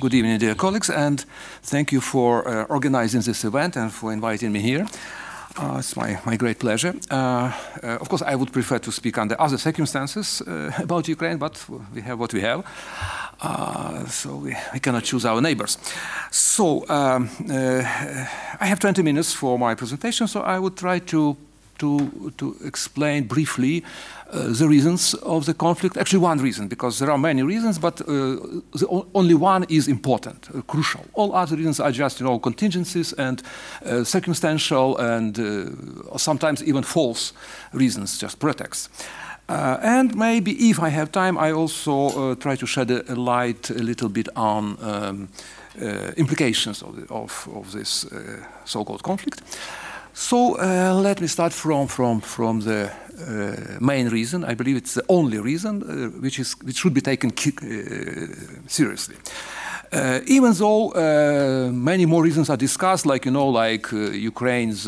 Good evening, dear colleagues, and thank you for uh, organizing this event and for inviting me here. Uh, it's my, my great pleasure. Uh, uh of course, I would prefer to speak under other circumstances uh, about Ukraine, but we have what we have. Uh, so we, we, cannot choose our neighbors. So um, I have 20 minutes for my presentation, so I would try to to, to explain briefly uh, the reasons of the conflict. Actually, one reason, because there are many reasons, but uh, the only one is important, uh, crucial. All other reasons are just, you know, contingencies and uh, circumstantial and uh, sometimes even false reasons, just pretexts. Uh, and maybe, if I have time, I also try to shed a, light a little bit on um, implications of, the, of, of this so-called conflict. So uh, let me start from, from, from the uh, main reason. I believe it's the only reason uh, which, is, which should be taken seriously. Uh, even though uh, many more reasons are discussed, like you know, like uh, Ukraine's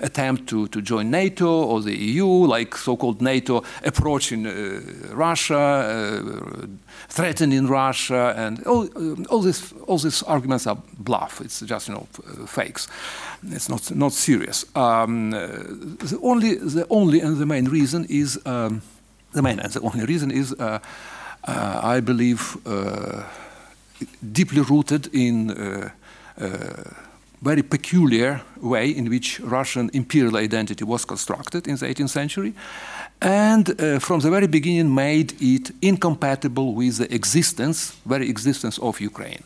attempt to, to join NATO or the EU, like so-called NATO approaching Russia, threatening Russia, and all, all, this, all these arguments are bluff. It's just you know fakes. It's not not serious. Um, the only the only and the main reason is um, the main and the only reason is I believe deeply rooted in a uh, uh, very peculiar way in which Russian imperial identity was constructed in the 18th century, and uh, from the very beginning made it incompatible with the existence, very existence of Ukraine.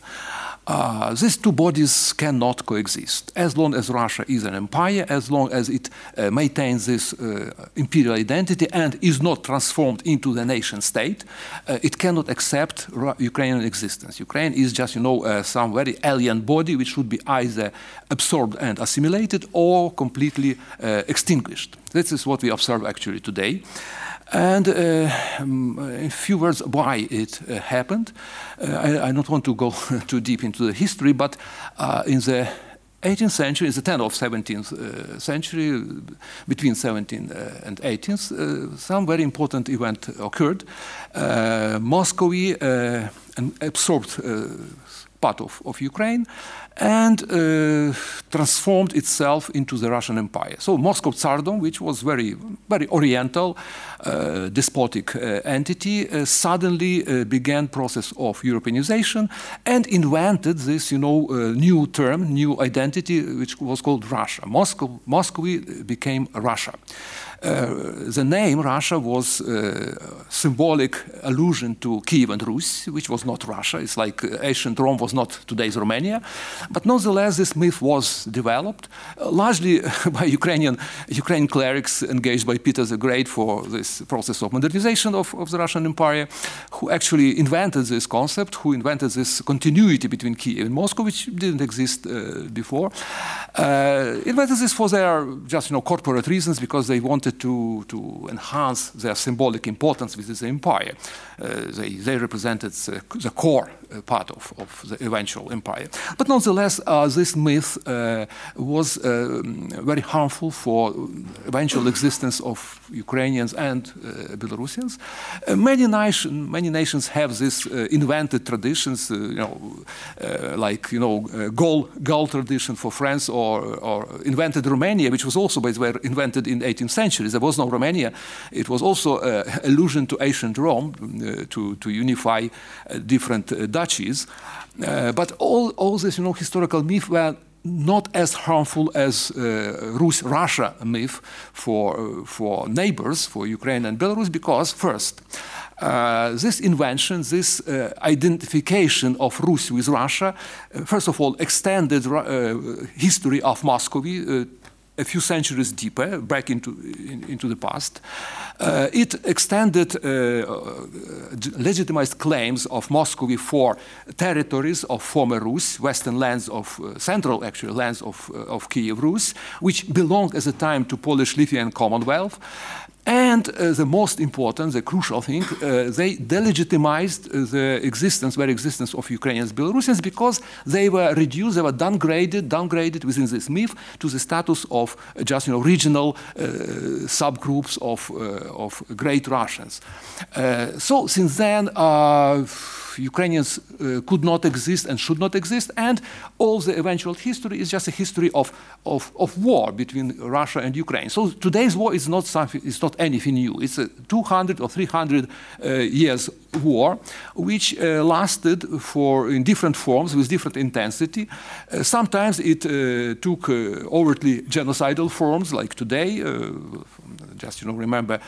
Uh, these two bodies cannot coexist. As long as Russia is an empire, as long as it uh, maintains this uh, imperial identity and is not transformed into the nation state, uh, it cannot accept Ru Ukrainian existence. Ukraine is just, you know, uh, some very alien body which should be either absorbed and assimilated or completely uh, extinguished. This is what we observe actually today. And uh, um, in few words, why it uh, happened. Uh, I, I, don't want to go too deep into the history, but uh, in the 18th century, in the 10th of 17th uh, century, between 17th uh, and 18th, some very important event occurred. Moscow absorbed part of, of Ukraine and uh, transformed itself into the Russian Empire. So Moscow Tsardom, which was very, very oriental, uh, despotic uh, entity, uh, suddenly uh, began process of Europeanization and invented this, you know, uh, new term, new identity, which was called Russia. Moscow, Moscow became Russia. Uh, the name Russia was uh, symbolic allusion to Kievan Rus, which was not Russia. It's like uh, ancient Rome was not today's Romania. But nonetheless, this myth was developed largely by Ukrainian, Ukrainian clerics engaged by Peter the Great for this process of modernization of, of the Russian Empire, who actually invented this concept, who invented this continuity between Kiev and Moscow, which didn't exist uh, before. Uh, invented this for their just you know corporate reasons because they wanted wanted to, to enhance their symbolic importance within the empire. Uh, they, they represented the, the core uh, part of, of, the eventual empire. But nonetheless, uh, this myth was uh, very harmful for eventual existence of Ukrainians and Belarusians. many, nation, many nations have these invented traditions, you know, like you know, Gaul, Gaul tradition for France, or, or invented Romania, which was also, by the way, invented in the 18th century There was no Romania. It was also uh, allusion to ancient Rome uh, to, to unify uh, different duchies. but all, all this, you know, historical myth were not as harmful as uh, Rus Russia myth for, uh, for neighbors, for Ukraine and Belarus, because first, uh, this invention, this identification of Rus with Russia, first of all, extended history of Muscovy a few centuries deeper, back into, in, into the past. Uh, it extended uh, uh, legitimized claims of Muscovy for territories of former Rus, western lands of uh, central, actually, lands of, uh, of Kiev Rus, which belonged at the time to Polish-Lithuanian Commonwealth. And uh, the most important, the crucial thing, uh, they delegitimized the existence, very existence of Ukrainians, Belarusians, because they were reduced, they were downgraded, downgraded within this myth to the status of just you know regional uh, subgroups of uh, of great Russians. Uh, so since then. Ukrainians uh, could not exist and should not exist, and all the eventual history is just a history of, of, of war between Russia and Ukraine. So today's war is not something, it's not anything new. It's a 200 or 300 uh, years war, which uh, lasted for in different forms with different intensity. Uh, sometimes it uh, took uh, overtly genocidal forms, like today just you know remember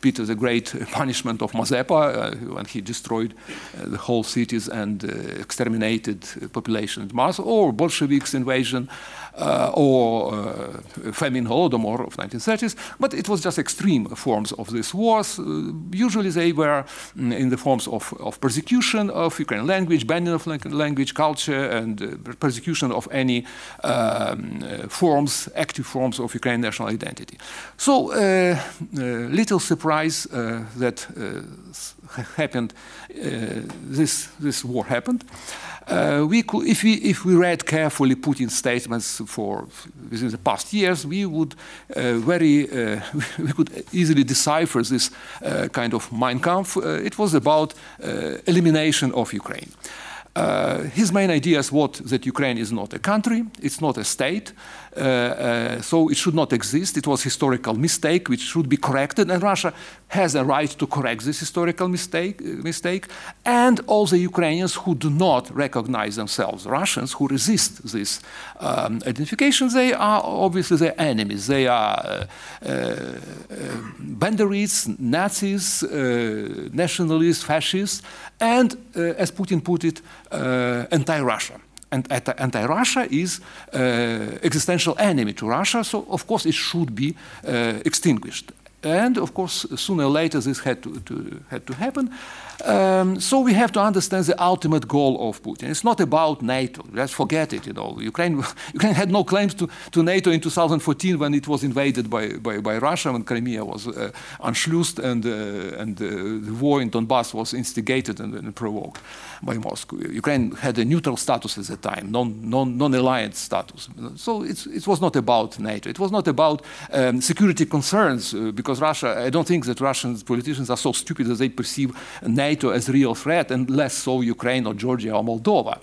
Peter the Great punishment of Mazepa when he destroyed the whole cities and exterminated population in mass, or Bolsheviks invasion uh, or uh, famine Holodomor of 1930s, but it was just extreme forms of these wars. Uh, usually they were mm, in the forms of, of persecution of Ukrainian language, banning of language, culture, and uh, persecution of any um, uh, forms, active forms of Ukrainian national identity. So uh, little surprise that happened, this, this war happened. Uh, we could, if, we, if we read carefully Putin's statements for within the past years, we would uh, very uh, we could easily decipher this uh, kind of Mein Kampf. Uh, it was about uh, elimination of Ukraine. His main ideas was that Ukraine is not a country, it's not a state, uh, uh, so it should not exist. It was historical mistake which should be corrected, and Russia has a right to correct this historical mistake. Uh, mistake. And all the Ukrainians who do not recognize themselves Russians, who resist this um, identification, they are obviously their enemies. They are uh, uh, Banderists, Nazis, nationalists, fascists, and, as Putin put it, anti-Russia and anti-Russia is uh, existential enemy to Russia, so of course it should be uh, extinguished. And of course, sooner or later this had to, to had to happen. Um, so we have to understand the ultimate goal of Putin. It's not about NATO. Let's forget it. You know, Ukraine, Ukraine had no claims to, to NATO in 2014 when it was invaded by, by, by Russia, when Crimea was uh, and, uh, and uh, the war in Donbass was instigated and, and, provoked by Moscow. Ukraine had a neutral status at the time, non, non, non-alliance status. So it was not about NATO. It was not about um, security concerns uh, because Russia, I don't think that Russian politicians are so stupid that they perceive NATO NATO as real threat and less so Ukraine or Georgia or Moldova.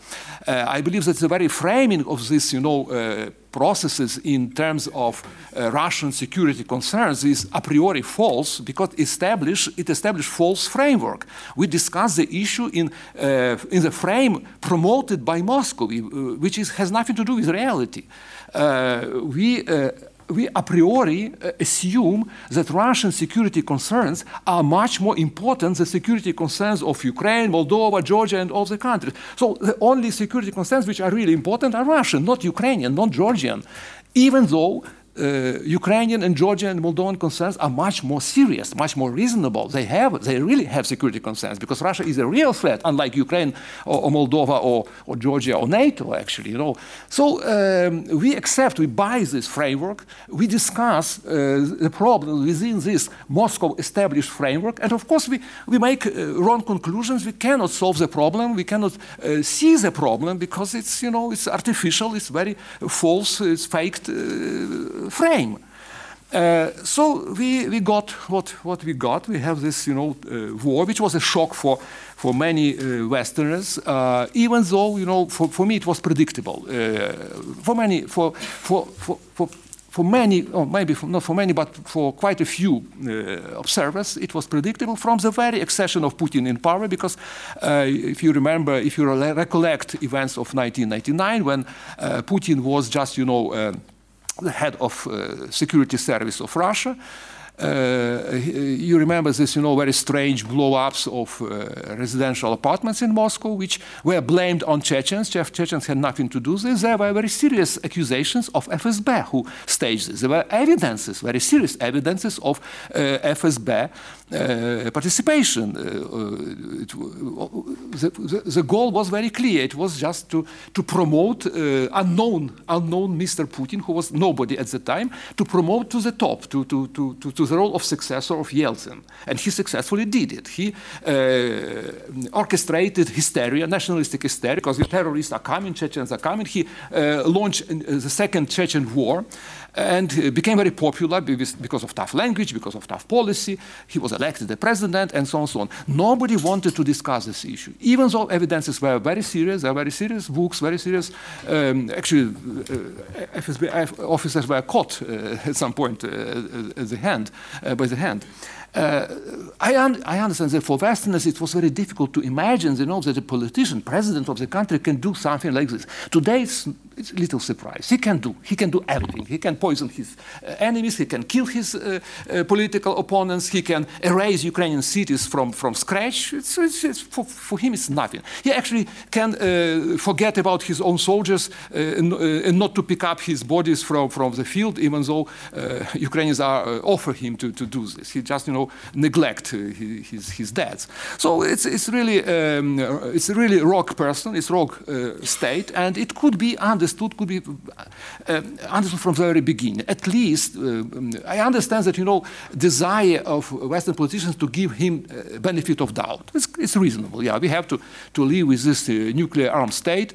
Uh, I believe that the very framing of this, you know, uh, processes in terms of uh, Russian security concerns is a priori false because establish, it established false framework. We discussed the issue in, uh, in the frame promoted by Moscow, uh, which is, has nothing to do with reality. Uh, we we a priori uh, assume that Russian security concerns are much more important than security concerns of Ukraine, Moldova, Georgia, and all the countries. So the only security concerns which are really important are Russian, not Ukrainian, not Georgian. Even though uh, Ukrainian and Georgian and Moldovan concerns are much more serious, much more reasonable. They have, they really have security concerns because Russia is a real threat, unlike Ukraine or, or Moldova or, or, Georgia or NATO, actually. You know, so um, we accept, we buy this framework, we discuss uh, the problem within this Moscow established framework, and of course we we make uh, wrong conclusions. We cannot solve the problem. We cannot uh, see the problem because it's you know it's artificial, it's very false, it's faked uh, frame. Uh, so we, we got what, what we got. We have this, you know, uh, war, which was a shock for, for many uh, Westerners, uh, even though, you know, for, for me it was predictable. Uh, for many, for, for, for, for, for many, or maybe for, not for many, but for quite a few uh, observers, it was predictable from the very accession of Putin in power. Because if you remember, if you recollect events of 1999, when Putin was just, you know, the head of uh, security service of Russia. Uh, you remember this, you know, very strange blow-ups of uh, residential apartments in Moscow, which were blamed on Chechens. Chechens had nothing to do with this. There were very serious accusations of FSB who staged this. There were evidences, very serious evidences of uh, FSB uh, participation. Uh, it, the, the, goal was very clear. It was just to, to promote unknown, unknown Mr. Putin, who was nobody at the time, to promote to the top, to, to, to, to to the role of successor of Yeltsin. And he successfully did it. He uh, orchestrated hysteria, nationalistic hysteria, because the terrorists are coming, Chechens are coming. He uh, launched uh, the Second Chechen War and became very popular because of tough language, because of tough policy. He was elected the president, and so on and so on. Nobody wanted to discuss this issue, even though evidences were very serious. There were very serious books, very serious. Um, actually, uh, FSB officers were caught uh, at some point uh, at the hand, uh, by the hand. Uh, I, un I, understand that for Westerners it was very difficult to imagine, you know, that a politician, president of the country, can do something like this. Today it's, it's a little surprise. He can do. He can do everything. He can poison his uh, enemies. He can kill his uh, uh political opponents. He can erase Ukrainian cities from, from scratch. It's, it's, it's for, for, him, it's nothing. He actually can uh, forget about his own soldiers uh, and, and, not to pick up his bodies from, from the field, even though Ukrainians are offer him to, to do this. He just, you know, neglect uh, his, his dads. So it's, it's really um, it's a really rock person, it's rock uh, state, and it could be understood, could be uh, understood from the very beginning. At least I understand that you know desire of Western politicians to give him benefit of doubt. It's, it's, reasonable. Yeah, we have to to live with this nuclear armed state,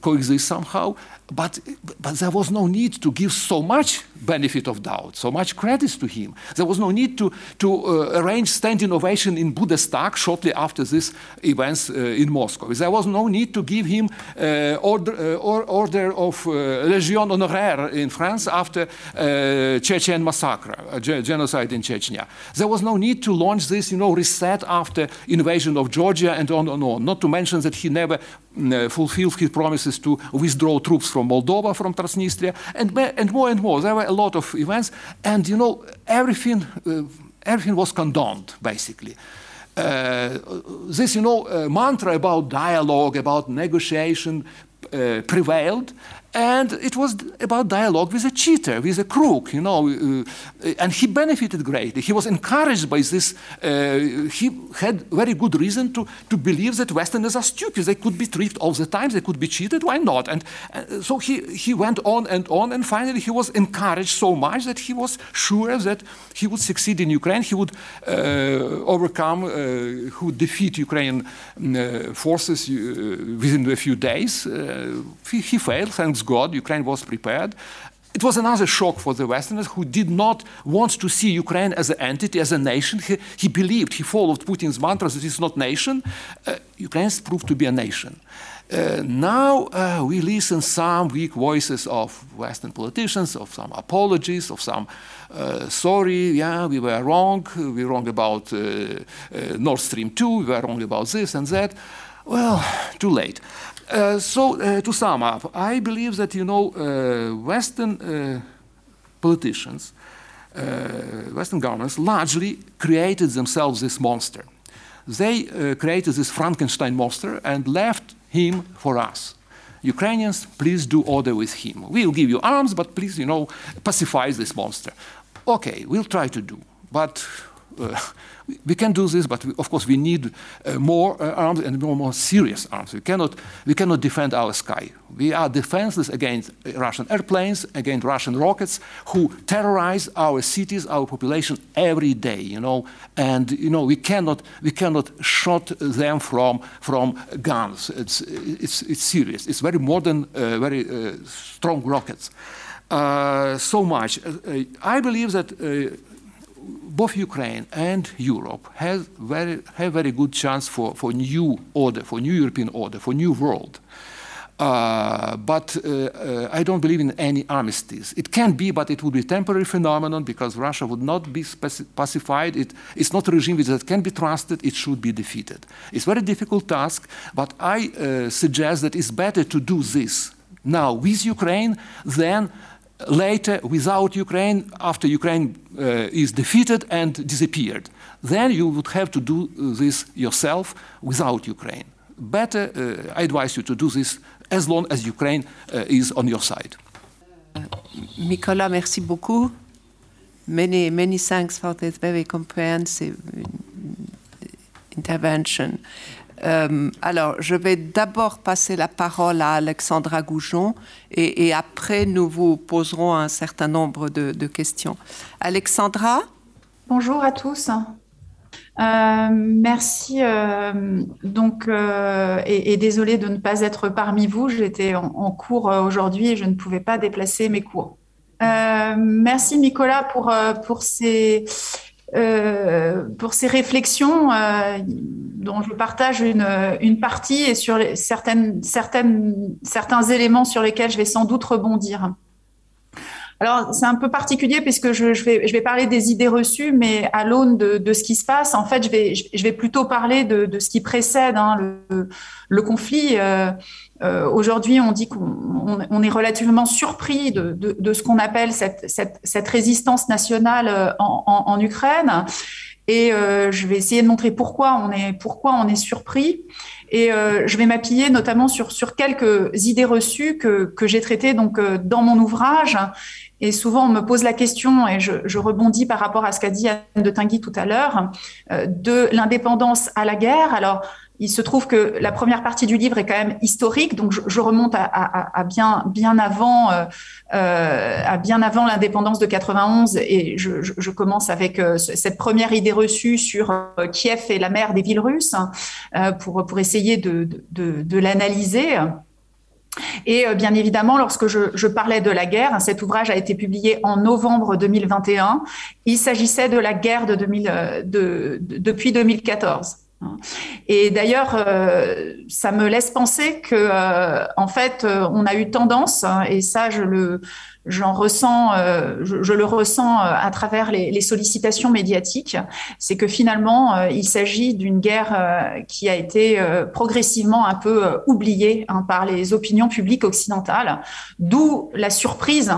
coexist somehow. But, but there was no need to give so much benefit of doubt, so much credit to him. There was no need to, to uh, arrange standing ovation in Bundestag shortly after these events uh, in Moscow. There was no need to give him uh, order, uh, or, order of uh, Legion Honoraire in France after uh, Chechen massacre, genocide in Chechnya. There was no need to launch this, you know, reset after invasion of Georgia and on and on. Not to mention that he never fulfilled his promises to withdraw troops from from Moldova, from Transnistria, and, and more and more. There were a lot of events, and you know, everything, uh, everything was condoned, basically. Uh, this, you know, uh, mantra about dialogue, about negotiation uh, prevailed, and it was about dialogue with a cheater, with a crook, you know, uh, and he benefited greatly. He was encouraged by this. Uh, he had very good reason to, to believe that Westerners are stupid. They could be tricked all the time. They could be cheated. Why not? And uh, so he, he went on and on, and finally he was encouraged so much that he was sure that he would succeed in Ukraine. He would uh, overcome, uh, he would defeat Ukrainian uh, forces within a few days. He, he failed, thanks God, Ukraine was prepared. It was another shock for the Westerners who did not want to see Ukraine as an entity, as a nation. He, he believed, he followed Putin's mantra that it's not nation. Uh, Ukraine proved to be a nation. Uh, now uh, we listen some weak voices of Western politicians, of some apologies, of some uh, sorry, yeah, we were wrong. We were wrong about uh, uh, Nord Stream 2. We were wrong about this and that. Well, too late. Uh, so, uh, to sum up, I believe that, you know, uh, Western politicians, Western governments largely created themselves this monster. They created this Frankenstein monster and left him for us. Ukrainians, please do order with him. We'll give you arms, but please, you know, pacify this monster. Okay, we'll try to do, but we can do this, but we, of course we need uh, more uh, arms and more, more serious arms. We cannot, we cannot defend our sky. We are defenseless against Russian airplanes, against Russian rockets, who terrorize our cities, our population every day. You know, and you know we cannot, we cannot shot them from from guns. It's it's, it's serious. It's very modern, uh, very uh, strong rockets. Uh, so much. Uh, I believe that both Ukraine and Europe have very, have very good chance for, for new order, for new European order, for new world. Uh, but uh, uh, I don't believe in any armistice. It can be, but it would be a temporary phenomenon because Russia would not be pacified. It, it's not a regime that can be trusted. It should be defeated. It's a very difficult task, but I uh, suggest that it's better to do this now with Ukraine than later without Ukraine, after Ukraine uh, is defeated and disappeared. Then you would have to do this yourself without Ukraine. Better, uh, I advise you to do this as long as Ukraine uh, is on your side. Mykola, merci beaucoup. Many, many thanks for this very comprehensive intervention. Euh, alors, je vais d'abord passer la parole à Alexandra Goujon et, après nous vous poserons un certain nombre de, questions. Alexandra? Bonjour à tous. Euh, merci. Euh, donc, et, et, désolé de ne pas être parmi vous. J'étais en, en, cours aujourd'hui et je ne pouvais pas déplacer mes cours. merci Nicolas pour, pour ces, pour ces réflexions dont je partage une, une partie et sur les, certaines, certaines, certains éléments sur lesquels je vais sans doute rebondir. Alors, c'est un peu particulier puisque je, vais, je vais parler des idées reçues, mais à l'aune de, ce qui se passe, en fait, je vais, je vais plutôt parler de, de ce qui précède hein, le, le, conflit. Euh, euh, Aujourd'hui, on dit qu'on on est relativement surpris de, de, ce qu'on appelle cette, cette, cette, résistance nationale euh, en, en, Ukraine. Et je vais essayer de montrer pourquoi on est, pourquoi on est surpris. Et je vais m'appuyer notamment sur, sur quelques idées reçues que, que j'ai traitées donc, dans mon ouvrage et souvent, on me pose la question, et je, rebondis par rapport à ce qu'a dit Anne de Tinguy tout à l'heure, euh, de l'indépendance à la guerre. Alors, il se trouve que la première partie du livre est quand même historique, donc je, remonte à, bien, avant, l'indépendance de 91, et je, commence avec euh, cette première idée reçue sur euh, Kiev et la mer des villes russes, hein, pour, essayer de l'analyser. Et euh, bien évidemment, lorsque je, parlais de la guerre, hein, cet ouvrage a été publié en novembre 2021. Il s'agissait de la guerre de 2000, euh, de, de, depuis 2014. Hein. Et d'ailleurs, euh, ça me laisse penser que, euh, en fait, euh, on a eu tendance, hein, et ça, je le, j'en ressens, je, le ressens à travers les, sollicitations médiatiques, c'est que finalement, il s'agit d'une guerre qui a été progressivement un peu oubliée hein, par les opinions publiques occidentales, d'où la surprise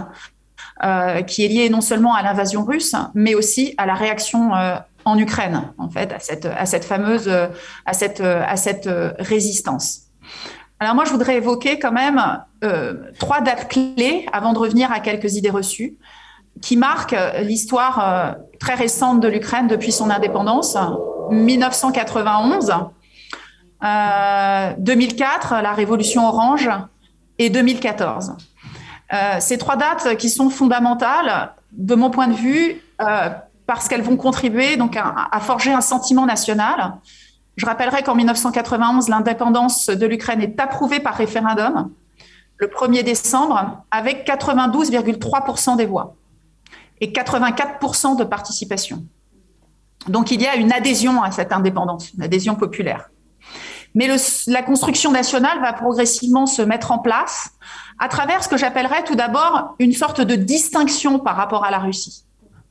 qui est liée non seulement à l'invasion russe, mais aussi à la réaction en Ukraine, en fait, à cette, fameuse, à cette, à cette résistance. Alors moi, je voudrais évoquer quand même euh, trois dates clés avant de revenir à quelques idées reçues qui marquent l'histoire euh, très récente de l'Ukraine depuis son indépendance. 1991, euh, 2004, la révolution orange, et 2014. Euh, ces trois dates qui sont fondamentales, de mon point de vue, euh, parce qu'elles vont contribuer à, forger un sentiment national, je rappellerai qu'en 1991, l'indépendance de l'Ukraine est approuvée par référendum le 1er décembre avec 92,3% des voix et 84% de participation. Donc il y a une adhésion à cette indépendance, une adhésion populaire. Mais la construction nationale va progressivement se mettre en place à travers ce que j'appellerais tout d'abord une sorte de distinction par rapport à la Russie.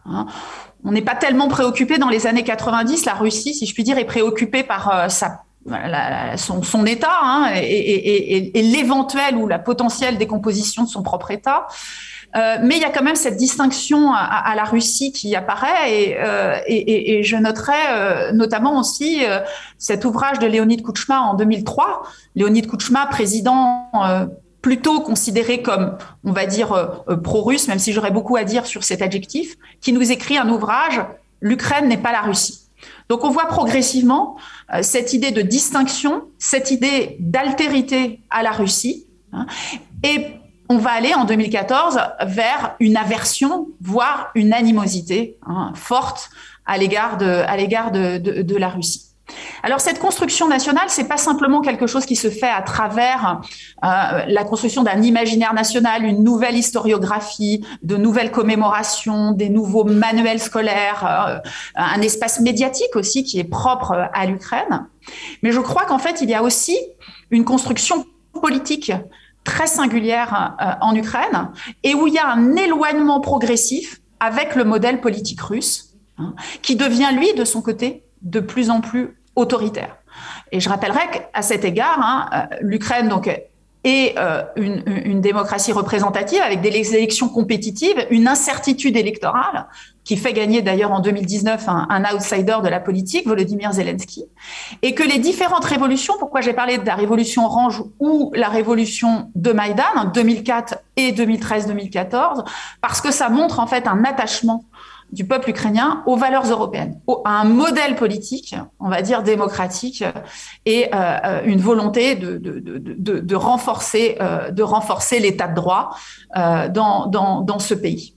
Hein on n'est pas tellement préoccupé dans les années 90. La Russie, si je puis dire, est préoccupée par euh, son, État hein, et, l'éventuelle ou la potentielle décomposition de son propre État. Euh, mais il y a quand même cette distinction à, la Russie qui apparaît et, euh, je noterai notamment aussi cet ouvrage de Léonid Kouchma en 2003. Léonid Kouchma, président plutôt considéré comme, on va dire, euh, pro-russe, même si j'aurais beaucoup à dire sur cet adjectif, qui nous écrit un ouvrage, L'Ukraine n'est pas la Russie. Donc on voit progressivement euh, cette idée de distinction, cette idée d'altérité à la Russie, hein, et on va aller en 2014 vers une aversion, voire une animosité hein, forte à l'égard de, de la Russie. Alors cette construction nationale, c'est pas simplement quelque chose qui se fait à travers euh, la construction d'un imaginaire national, une nouvelle historiographie, de nouvelles commémorations, des nouveaux manuels scolaires, euh, un espace médiatique aussi qui est propre à l'Ukraine. Mais je crois qu'en fait, il y a aussi une construction politique très singulière euh, en Ukraine et où il y a un éloignement progressif avec le modèle politique russe, hein, qui devient lui de son côté de plus en plus autoritaire. Et je rappellerai qu'à cet égard, hein, euh, l'Ukraine donc est euh, une, démocratie représentative avec des élections compétitives, une incertitude électorale qui fait gagner d'ailleurs en 2019 un, un, outsider de la politique, Volodymyr Zelensky, et que les différentes révolutions, pourquoi j'ai parlé de la révolution orange ou la révolution de Maïdan en 2004 et 2013-2014, parce que ça montre en fait un attachement du peuple ukrainien aux valeurs européennes, à un modèle politique, on va dire démocratique, et euh, une volonté de, renforcer, euh, renforcer l'état de droit euh, dans, ce pays.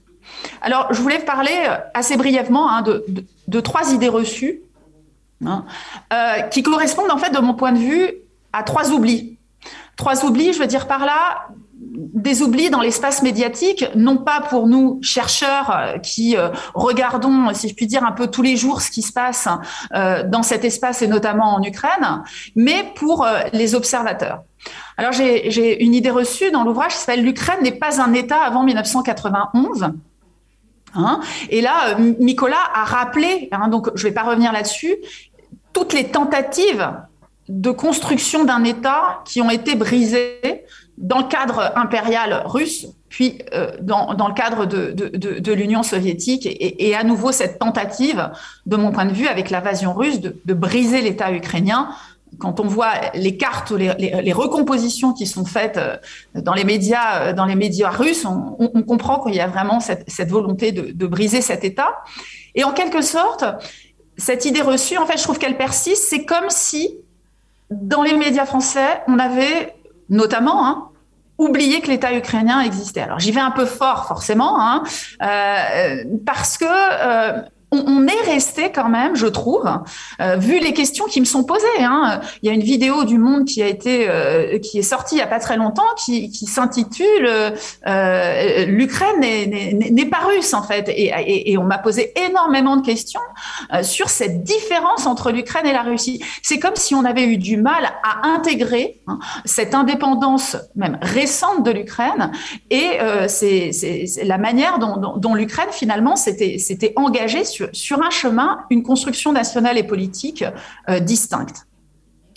Alors, je voulais parler assez brièvement hein, de, trois idées reçues hein, qui correspondent en fait, de mon point de vue, à trois oublis. Trois oublis, je veux dire par là, des oublis dans l'espace médiatique, non pas pour nous chercheurs euh, qui euh, regardons, si je puis dire, un peu tous les jours ce qui se passe euh, dans cet espace et notamment en Ukraine, mais pour les observateurs. Alors j'ai une idée reçue dans l'ouvrage qui s'appelle L'Ukraine n'est pas un État avant 1991. Hein et là, Nicolas a rappelé, hein, donc je ne vais pas revenir là-dessus, toutes les tentatives de construction d'un État qui ont été brisées dans le cadre impérial russe, puis euh, dans, dans, le cadre de, de, de, l'Union soviétique, et, à nouveau cette tentative, de mon point de vue, avec l'invasion russe, de, briser l'État ukrainien. Quand on voit les cartes, les, les, recompositions qui sont faites euh, dans les médias, euh, dans les médias russes, on, on comprend qu'il y a vraiment cette, cette volonté de, briser cet État. Et en quelque sorte, cette idée reçue, en fait, je trouve qu'elle persiste. C'est comme si, dans les médias français, on avait notamment, hein, oublier que l'État ukrainien existait. Alors j'y vais un peu fort forcément, hein, euh, parce que euh, on, est resté quand même, je trouve, euh, vu les questions qui me sont posées. Hein. Il y a une vidéo du Monde qui a été, euh, qui est sortie il y a pas très longtemps, qui, s'intitule euh, "L'Ukraine n'est pas russe" en fait, et, on m'a posé énormément de questions sur cette différence entre l'Ukraine et la Russie. C'est comme si on avait eu du mal à intégrer hein, cette indépendance même récente de l'Ukraine et c'est la manière dont, dont l'Ukraine finalement s'était engagée sur sur, un chemin, une construction nationale et politique euh, distincte.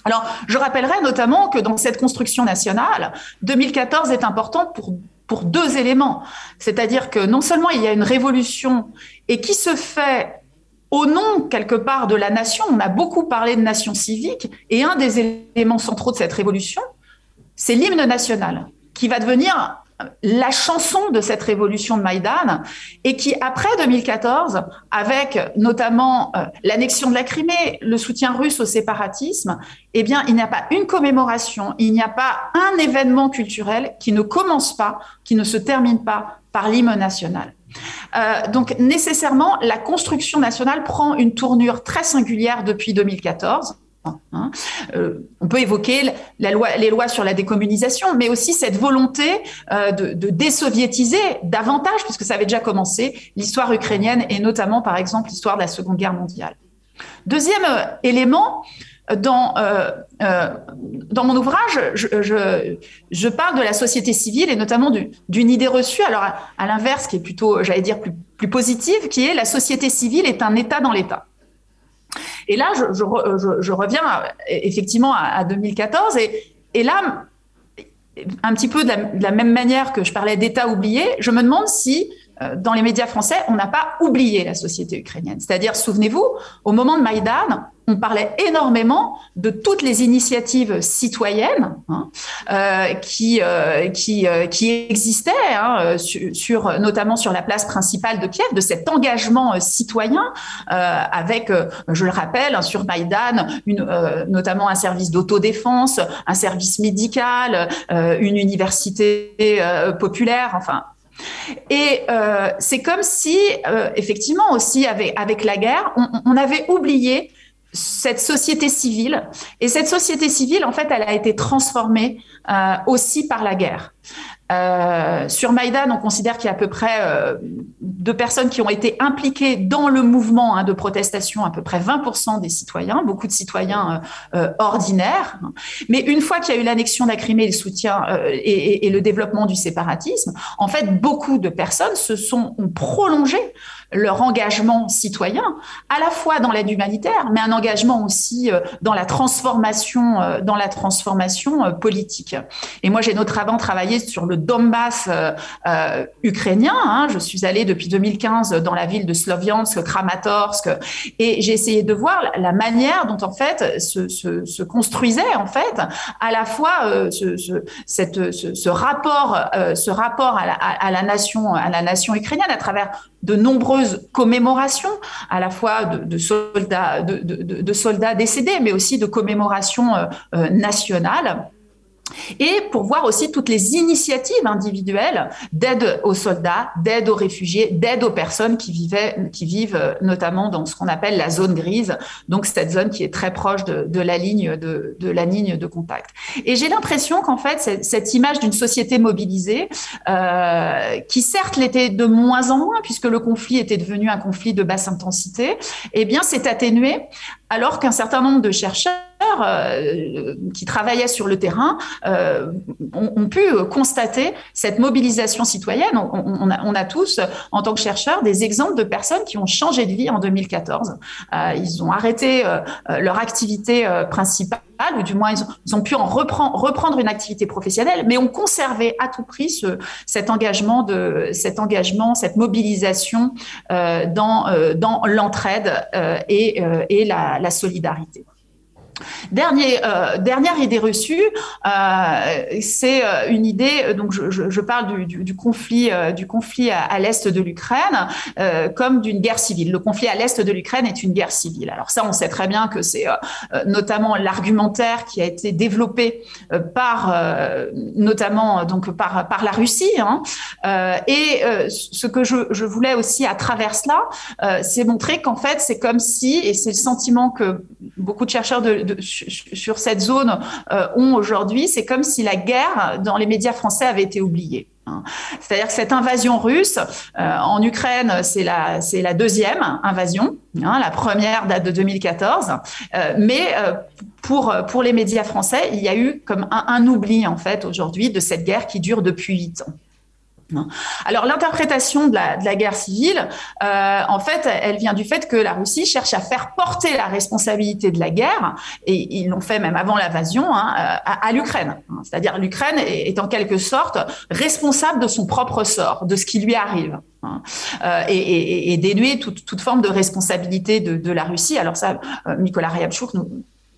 Alors, je rappellerai notamment que dans cette construction nationale, 2014 est important pour, pour deux éléments. C'est-à-dire que non seulement il y a une révolution et qui se fait au nom quelque part de la nation, on a beaucoup parlé de nation civique, et un des éléments centraux de cette révolution, c'est l'hymne national, qui va devenir la chanson de cette révolution de Maïdan et qui, après 2014, avec notamment euh, l'annexion de la Crimée, le soutien russe au séparatisme, eh bien, il n'y a pas une commémoration, il n'y a pas un événement culturel qui ne commence pas, qui ne se termine pas par l'hymne national. Euh, donc nécessairement, la construction nationale prend une tournure très singulière depuis 2014 Hein. Euh, on peut évoquer les lois sur la décommunisation, mais aussi cette volonté euh, de, de, désoviétiser davantage, puisque ça avait déjà commencé, l'histoire ukrainienne et notamment, par exemple, l'histoire de la Seconde Guerre mondiale. Deuxième euh, élément, dans, mon ouvrage, je, je, parle de la société civile et notamment d'une idée reçue, alors à, l'inverse, qui est plutôt, j'allais dire, plus, plus positive, qui est la société civile est un État dans l'État. Et là, je, reviens effectivement à, 2014 et, là, un petit peu de la, même manière que je parlais d'État oublié, je me demande si euh, dans les médias français, on n'a pas oublié la société ukrainienne. C'est-à-dire, souvenez-vous, au moment de Maïdan, on parlait énormément de toutes les initiatives citoyennes hein, euh, qui, euh, qui, euh, existaient, hein, sur, notamment sur la place principale de Kiev, de cet engagement citoyen avec, je le rappelle, hein, sur Maïdan, notamment un service d'autodéfense, un service médical, une université populaire, enfin et euh, c'est comme si, euh, effectivement, aussi avec, la guerre, on, on, avait oublié cette société civile. Et cette société civile, en fait, elle a été transformée euh, aussi par la guerre. Euh, sur Maïdan, on considère qu'il y a à peu près euh, de personnes qui ont été impliquées dans le mouvement hein, de protestation, à peu près 20% des citoyens, beaucoup de citoyens euh, euh, ordinaires. Mais une fois qu'il y a eu l'annexion de la Crimée, le soutien et, et, le développement du séparatisme, en fait, beaucoup de personnes se sont ont prolongé leur engagement citoyen, à la fois dans l'aide humanitaire, mais un engagement aussi euh, dans la transformation, euh, dans la transformation euh, politique. Et moi, j'ai notamment travaillé sur le Donbass ukrainien. Hein. Je suis allée depuis 2015 dans la ville de Sloviansk, Kramatorsk, et j'ai essayé de voir la manière dont en fait se, construisait en fait à la fois ce, rapport, ce rapport à la nation, à la nation ukrainienne à travers de nombreuses commémorations, à la fois de, soldats, décédés, mais aussi de commémorations euh, nationales. Et pour voir aussi toutes les initiatives individuelles d'aide aux soldats, d'aide aux réfugiés, d'aide aux personnes qui, vivaient, qui vivent euh, notamment dans ce qu'on appelle la zone grise, donc cette zone qui est très proche de, la, ligne de, la ligne de contact. Et j'ai l'impression qu'en fait, cette, image d'une société mobilisée, euh, qui certes l'était de moins en moins, puisque le conflit était devenu un conflit de basse intensité, eh bien, s'est atténué alors qu'un certain nombre de chercheurs euh, qui travaillaient sur le terrain euh, ont, pu constater cette mobilisation citoyenne. On, a, tous, en tant que chercheurs, des exemples de personnes qui ont changé de vie en 2014. Euh, ils ont arrêté leur activité principale, ou du moins ils ont, pu en reprendre, une activité professionnelle, mais ont conservé à tout prix ce, cet engagement, de, cet engagement, cette mobilisation dans, dans l'entraide et, et la solidarité. Euh, dernière idée reçue, euh, c'est euh, une idée. Donc, je, parle du, conflit, du conflit à, l'est de l'Ukraine comme d'une guerre civile. Le conflit à l'est de l'Ukraine est une guerre civile. Alors ça, on sait très bien que c'est notamment l'argumentaire qui a été développé par, notamment donc par par la Russie. Hein. et ce que je, voulais aussi à travers cela, c'est montrer qu'en fait, c'est comme si, et c'est le sentiment que beaucoup de chercheurs de sur cette zone euh, ont aujourd'hui, c'est comme si la guerre dans les médias français avait été oubliée. Hein. C'est-à-dire que cette invasion russe euh, en Ukraine, c'est la, la deuxième invasion. Hein, la première date de 2014. Euh, mais pour, pour les médias français, il y a eu comme un, un oubli, en fait, aujourd'hui, de cette guerre qui dure depuis huit ans. Alors l'interprétation de la, guerre civile, euh, en fait, elle vient du fait que la Russie cherche à faire porter la responsabilité de la guerre, et ils l'ont fait même avant l'invasion, hein, à, l'Ukraine. C'est-à-dire l'Ukraine est, en quelque sorte responsable de son propre sort, de ce qui lui arrive. Hein. Euh, et, dénuer toute, forme de responsabilité de, la Russie. Alors ça, euh, Nicolas Ryabchouk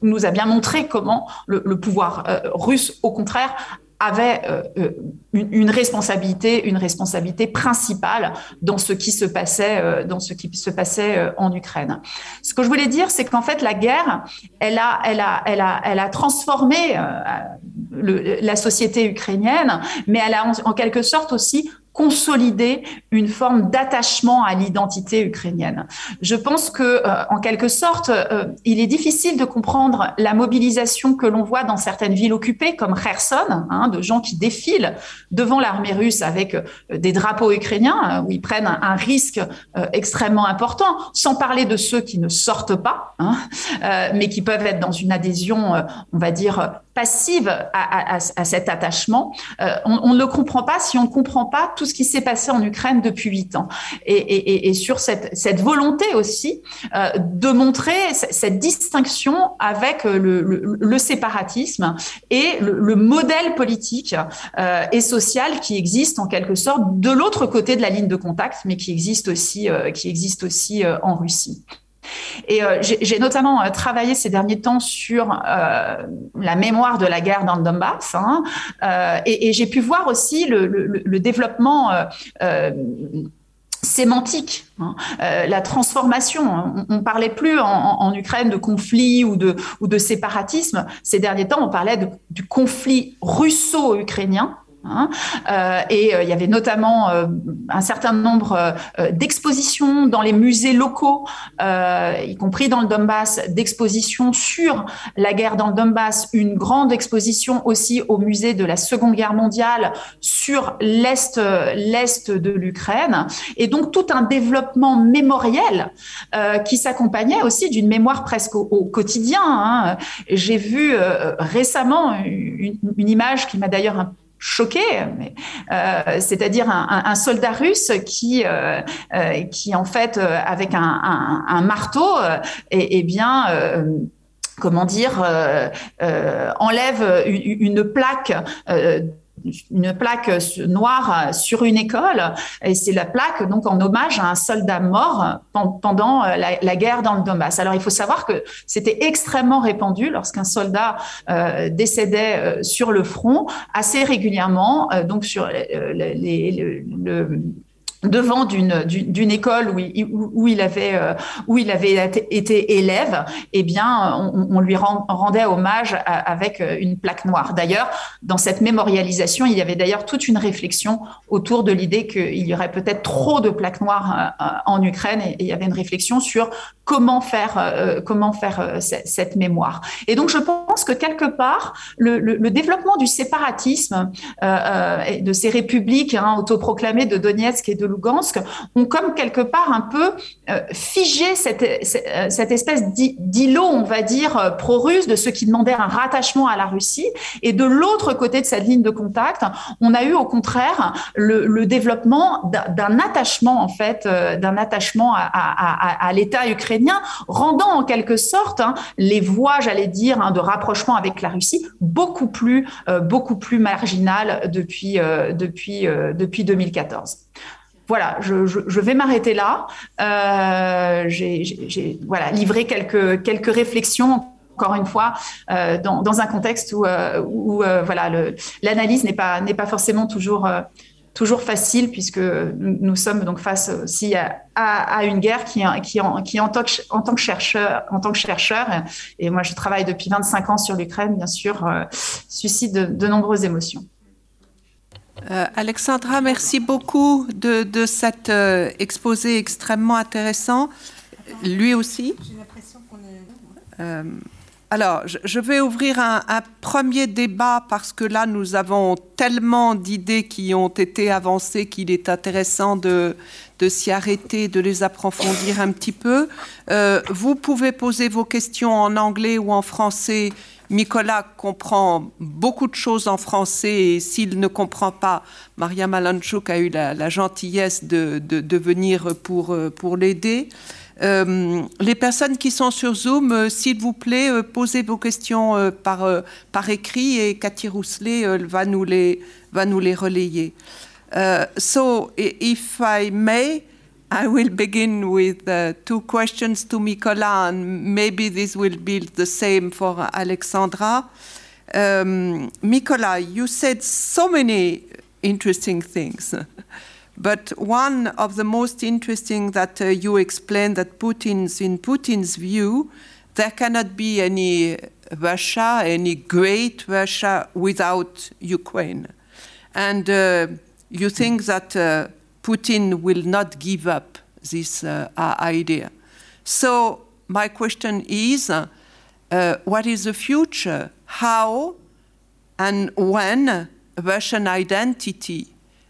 nous, a bien montré comment le, pouvoir russe, au contraire, avait euh, euh, une, responsabilité, une responsabilité principale dans ce qui se passait, euh, dans ce qui se passait en Ukraine. Ce que je voulais dire, c'est qu'en fait, la guerre, elle a, elle a, elle a, elle a transformé la société ukrainienne, mais elle a en quelque sorte aussi consolider une forme d'attachement à l'identité ukrainienne. Je pense que, euh, en quelque sorte, euh, il est difficile de comprendre la mobilisation que l'on voit dans certaines villes occupées, comme Kherson, hein, de gens qui défilent devant l'armée russe avec euh, des drapeaux ukrainiens, où ils prennent un, risque extrêmement important, sans parler de ceux qui ne sortent pas, hein, mais qui peuvent être dans une adhésion, on va dire, passive à, cet attachement. on, ne le comprend pas si on ne comprend pas tout ce qui s'est passé en Ukraine depuis huit ans. Et, sur cette, volonté aussi euh, de montrer cette distinction avec le, séparatisme et le, modèle politique euh, et social qui existe en quelque sorte de l'autre côté de la ligne de contact, mais qui existe aussi, euh, qui existe aussi en Russie. Et euh, j'ai notamment euh, travaillé ces derniers temps sur euh, la mémoire de la guerre dans le Donbass, hein, et, j'ai pu voir aussi le, développement sémantique, hein, la transformation. On, ne parlait plus en, Ukraine de conflit ou de, ou de séparatisme. Ces derniers temps, on parlait du conflit russo-ukrainien. Hein. Euh, et euh, il y avait notamment euh, un certain nombre d'expositions dans les musées locaux, y compris dans le Donbass, d'expositions sur la guerre dans le Donbass, une grande exposition aussi au musée de la Seconde Guerre mondiale sur l'est l'est de l'Ukraine, et donc tout un développement mémoriel qui s'accompagnait aussi d'une mémoire presque au, quotidien. Hein. J'ai vu récemment une, image qui m'a d'ailleurs un choqué, euh, c'est-à-dire un, soldat russe qui, euh, euh, qui en fait, avec un, marteau, et, et bien comment dire, enlève une, plaque une plaque noire sur une école et c'est la plaque donc en hommage à un soldat mort pendant la, guerre dans le Donbass. Alors il faut savoir que c'était extrêmement répandu lorsqu'un soldat euh, décédait euh, sur le front assez régulièrement euh, donc sur les, le devant d'une d'une école où il, où il avait euh, où il avait été élève eh bien on, lui rendait hommage avec euh, une plaque noire. D'ailleurs dans cette mémorialisation il y avait d'ailleurs toute une réflexion autour de l'idée qu'il y aurait peut-être trop de plaques noires euh, en Ukraine et, il y avait une réflexion sur comment faire euh, comment faire cette mémoire. Et donc je pense que quelque part le, développement du séparatisme euh, et de ces républiques hein, autoproclamées de Donetsk et de Lugansk ont comme quelque part un peu euh, figé cette, cette espèce d'îlot, on va dire, euh, pro-russe de ceux qui demandaient un rattachement à la Russie. Et de l'autre côté de cette ligne de contact, on a eu au contraire le, développement d'un attachement, en fait, euh, d'un attachement à, l'État ukrainien, rendant en quelque sorte hein, les voies, j'allais dire, hein, de rapprochement avec la Russie beaucoup plus, beaucoup plus marginales depuis, depuis, depuis 2014 voilà, je, vais m'arrêter là. Euh, J'ai livré quelques, réflexions encore une fois, euh, dans, un contexte où, euh, l'analyse n'est pas, pas forcément toujours, facile, puisque nous, sommes donc face aussi à, une guerre qui, en, tant que, chercheur, en tant que chercheur, et moi je travaille depuis 25 ans sur l'Ukraine, bien sûr, suscite de nombreuses émotions. Euh, Alexandra, merci beaucoup de, de cet euh, exposé extrêmement intéressant. Lui aussi. J'ai l'impression qu'on est. Euh, alors, je, je, vais ouvrir un, un, premier débat parce que là, nous avons tellement d'idées qui ont été avancées qu'il est intéressant de, de s'y arrêter, de les approfondir un petit peu. Vous pouvez poser vos questions en anglais ou en français Nicolas comprend beaucoup de choses en français et s'il ne comprend pas, Maria Malanchuk a eu la, gentillesse de, venir pour, pour l'aider. Euh, les personnes qui sont sur Zoom, euh, s'il vous plaît, euh, posez vos questions euh, par, euh, écrit et Cathy Rousselet euh, va, nous les, va nous les relayer. So, if I may, I will begin with uh, two questions to Mykola, and maybe this will be the same for Alexandra. Um, Mykola, you said so many interesting things. But one of the most interesting that uh, you explained that Putin's, in Putin's view, there cannot be any Russia, any great Russia without Ukraine. And uh, you think that uh, Putin will not give up this uh, idea. So, my question is uh, what is the future? How and when Russian identity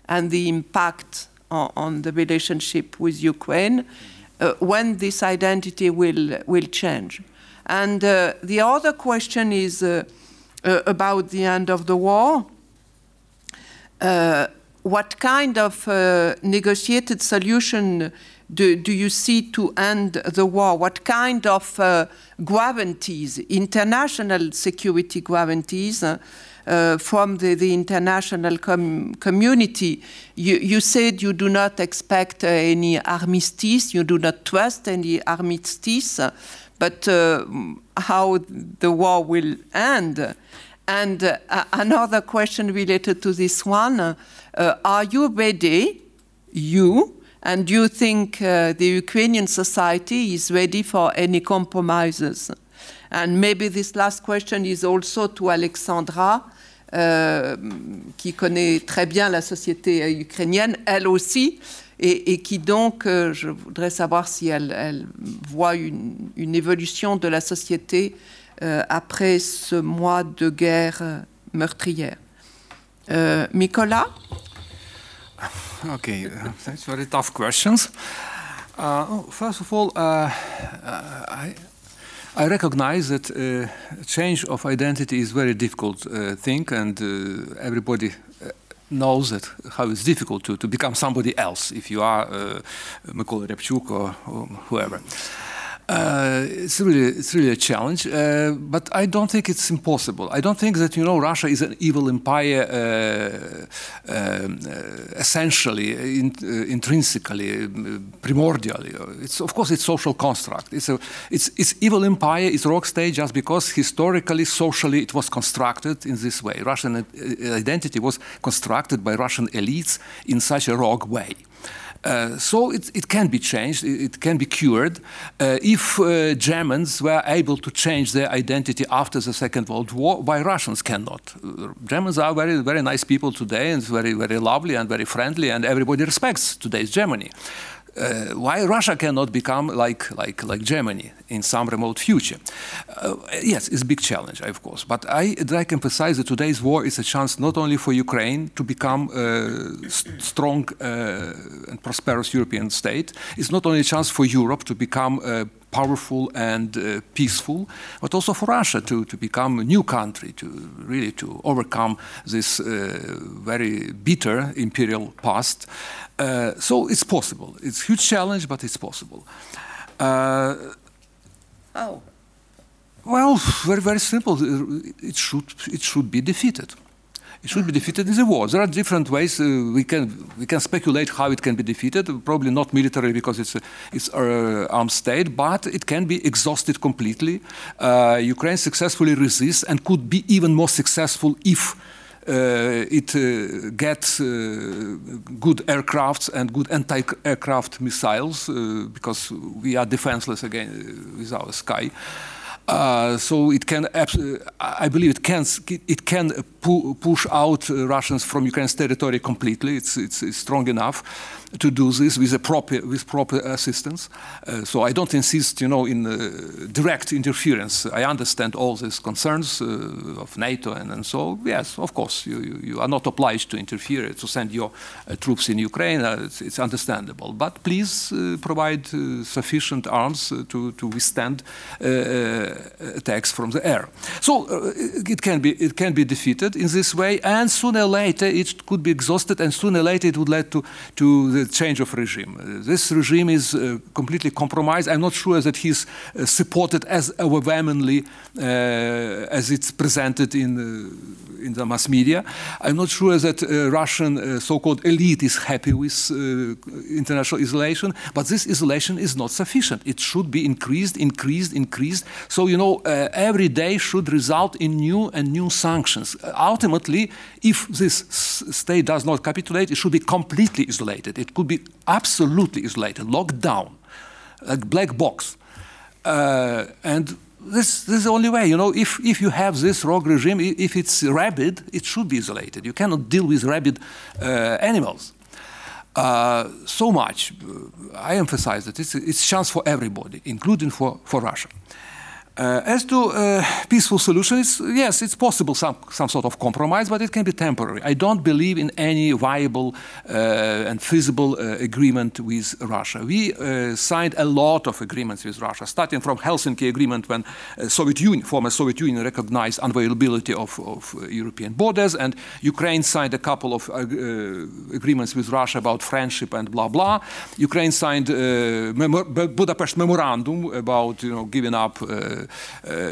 and the impact on, on the relationship with Ukraine, uh, when this identity will, will change? And uh, the other question is uh, uh, about the end of the war what kind of uh, negotiated solution do, do, you see to end the war? What kind of uh, guarantees, international security guarantees, uh, uh from the, the international com community? You, you, said you do not expect uh, any armistice, you do not trust any armistice, but uh, how the war will end? And another question related to this one uh, are you ready, you, and do you think uh, the Ukrainian society is ready for any compromises? And maybe this last question is also to Alexandra, euh, qui connaît très bien la société euh, ukrainienne, elle aussi, et, qui donc, euh, je voudrais savoir si elle, voit une, évolution de la société euh, après ce mois de guerre meurtrière. Uh, Mykola? Okay, uh, thanks. Very tough questions. Uh, oh, first of all, uh, uh, I, I recognize that uh, change of identity is very difficult thing, and everybody knows that how it's difficult to, to become somebody else if you are uh, Mykola Riabchuk or, or whoever. Uh, it's really it's really a challenge, uh, but I don't think it's impossible. I don't think that you know Russia is an evil empire uh, um, uh essentially, in, uh, intrinsically, primordially. It's of course it's social construct. It's a it's it's evil empire. It's rogue state just because historically, socially, it was constructed in this way. Russian identity was constructed by Russian elites in such a rogue way. Uh, so it, it can be changed, it, it can be cured. Uh, if uh, Germans were able to change their identity after the Second World War, why Russians cannot? Germans are very, very nice people today and very, very lovely and very friendly, and everybody respects today's Germany. Uh, why Russia cannot become like, like, like Germany in some remote future. Uh, yes, it's a big challenge, of course, but I like emphasize that today's war is a chance not only for Ukraine to become a strong uh, and prosperous European state, it's not only a chance for Europe to become a powerful and uh, peaceful, but also for Russia to, to become a new country, to really to overcome this uh, very bitter imperial past. Uh, so it's possible. It's a huge challenge, but it's possible. Uh, How? Well, very, very simple. It should, it should be defeated. It should be defeated in the war. There are different ways uh, we can we can speculate how it can be defeated. Probably not militarily because it's a, it's an armed state, but it can be exhausted completely. Uh, Ukraine successfully resists and could be even more successful if uh, it uh, gets uh, good aircrafts and good anti-aircraft missiles because we are defenseless again with our sky. Uh, so it can, I believe, it can it can pu push out Russians from Ukraine's territory completely. It's, it's, it's strong enough to do this with, proper, with proper assistance. Uh, so I don't insist, you know, in uh, direct interference. I understand all these concerns uh, of NATO and, and so, yes, of course, you, you, you, are not obliged to interfere, to send your uh, troops in Ukraine. Uh, it's, it's, understandable. But please uh, provide sufficient arms to, to withstand attacks from the air. So it, can be, it can be defeated in this way, and sooner or later it could be exhausted, and sooner or later it would lead to, to the the change of regime. This regime is uh, completely compromised. I'm not sure that he's uh, supported as overwhelmingly uh, as it's presented in in the mass media. I'm not sure that uh, Russian uh, so-called elite is happy with uh, international isolation, but this isolation is not sufficient. It should be increased, increased, increased. So, you know, every day should result in new and new sanctions. ultimately, if this state does not capitulate, it should be completely isolated. It could be absolutely isolated, locked down, like black box. Uh, and this, this is the only way. You know, if, if you have this rogue regime, if it's rabid, it should be isolated. You cannot deal with rabid uh, animals. Uh, so much. I emphasize that it's, it's chance for everybody, including for, for Russia. Uh, as to uh, peaceful solutions, yes, it's possible some, some sort of compromise, but it can be temporary. I don't believe in any viable uh, and feasible uh, agreement with Russia. We uh, signed a lot of agreements with Russia, starting from Helsinki Agreement when uh, Soviet Union, former Soviet Union recognized unavailability of, of European borders, and Ukraine signed a couple of agreements with Russia about friendship and blah blah. Ukraine signed Budapest Memorandum about you know giving up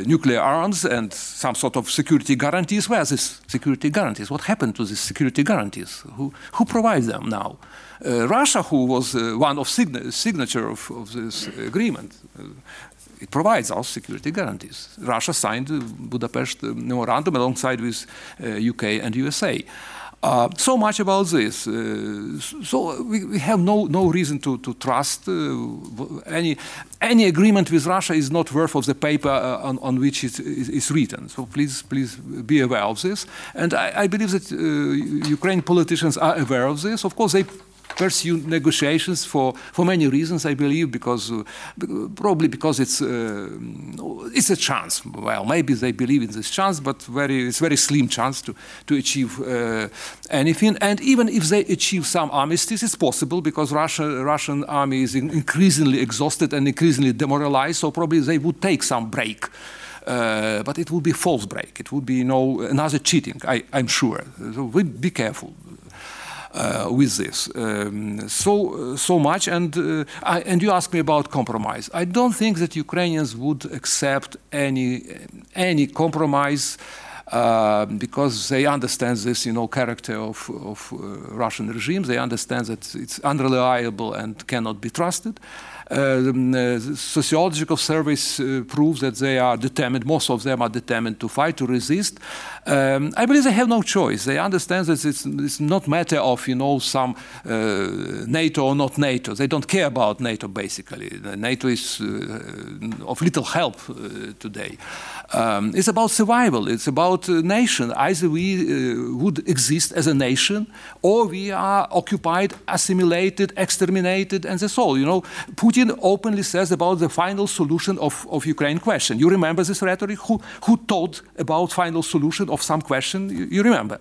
nuclear arms and some sort of security guarantees. Where are these security guarantees? What happened to these security guarantees? Who, who provides them now? Uh, Russia, who was uh, one of sign signature of, of, this agreement, uh, it provides us security guarantees. Russia signed the Budapest memorandum alongside with UK uh, and USA. Uh, so much about this. Uh, so we, we, have no, no reason to, to trust uh, any, any agreement with Russia is not worth of the paper uh, on, on, which it is written. So please, please be aware of this. And I, I believe that uh, Ukrainian politicians are aware of this. Of course, they pursue negotiations for, for many reasons, I believe, because uh, probably because it's uh, it's a chance. Well, maybe they believe in this chance, but very it's very slim chance to to achieve uh, anything. And even if they achieve some armistice, it's possible because Russia Russian army is increasingly exhausted and increasingly demoralized. So probably they would take some break. Uh, but it would be false break. It would be you know, another cheating, I, am sure. So we be careful with this. Um, so so much, and uh, I, and you ask me about compromise. I don't think that Ukrainians would accept any any compromise. uh, because they understand this, you know, character of, of uh, Russian regimes. They understand that it's unreliable and cannot be trusted. Uh, sociological surveys uh, prove that they are determined, most of them are determined to fight, to resist. Um, I believe they have no choice. They understand that it's, it's not matter of, you know, some uh, NATO or not NATO. They don't care about NATO, basically. NATO is of little help today. Um, it's about survival. It's about a nation. Either we uh, would exist as a nation, or we are occupied, assimilated, exterminated, and that's all. You know, Putin openly says about the final solution of, of Ukraine question. You remember this rhetoric? Who, who told about final solution of some question? You, you remember.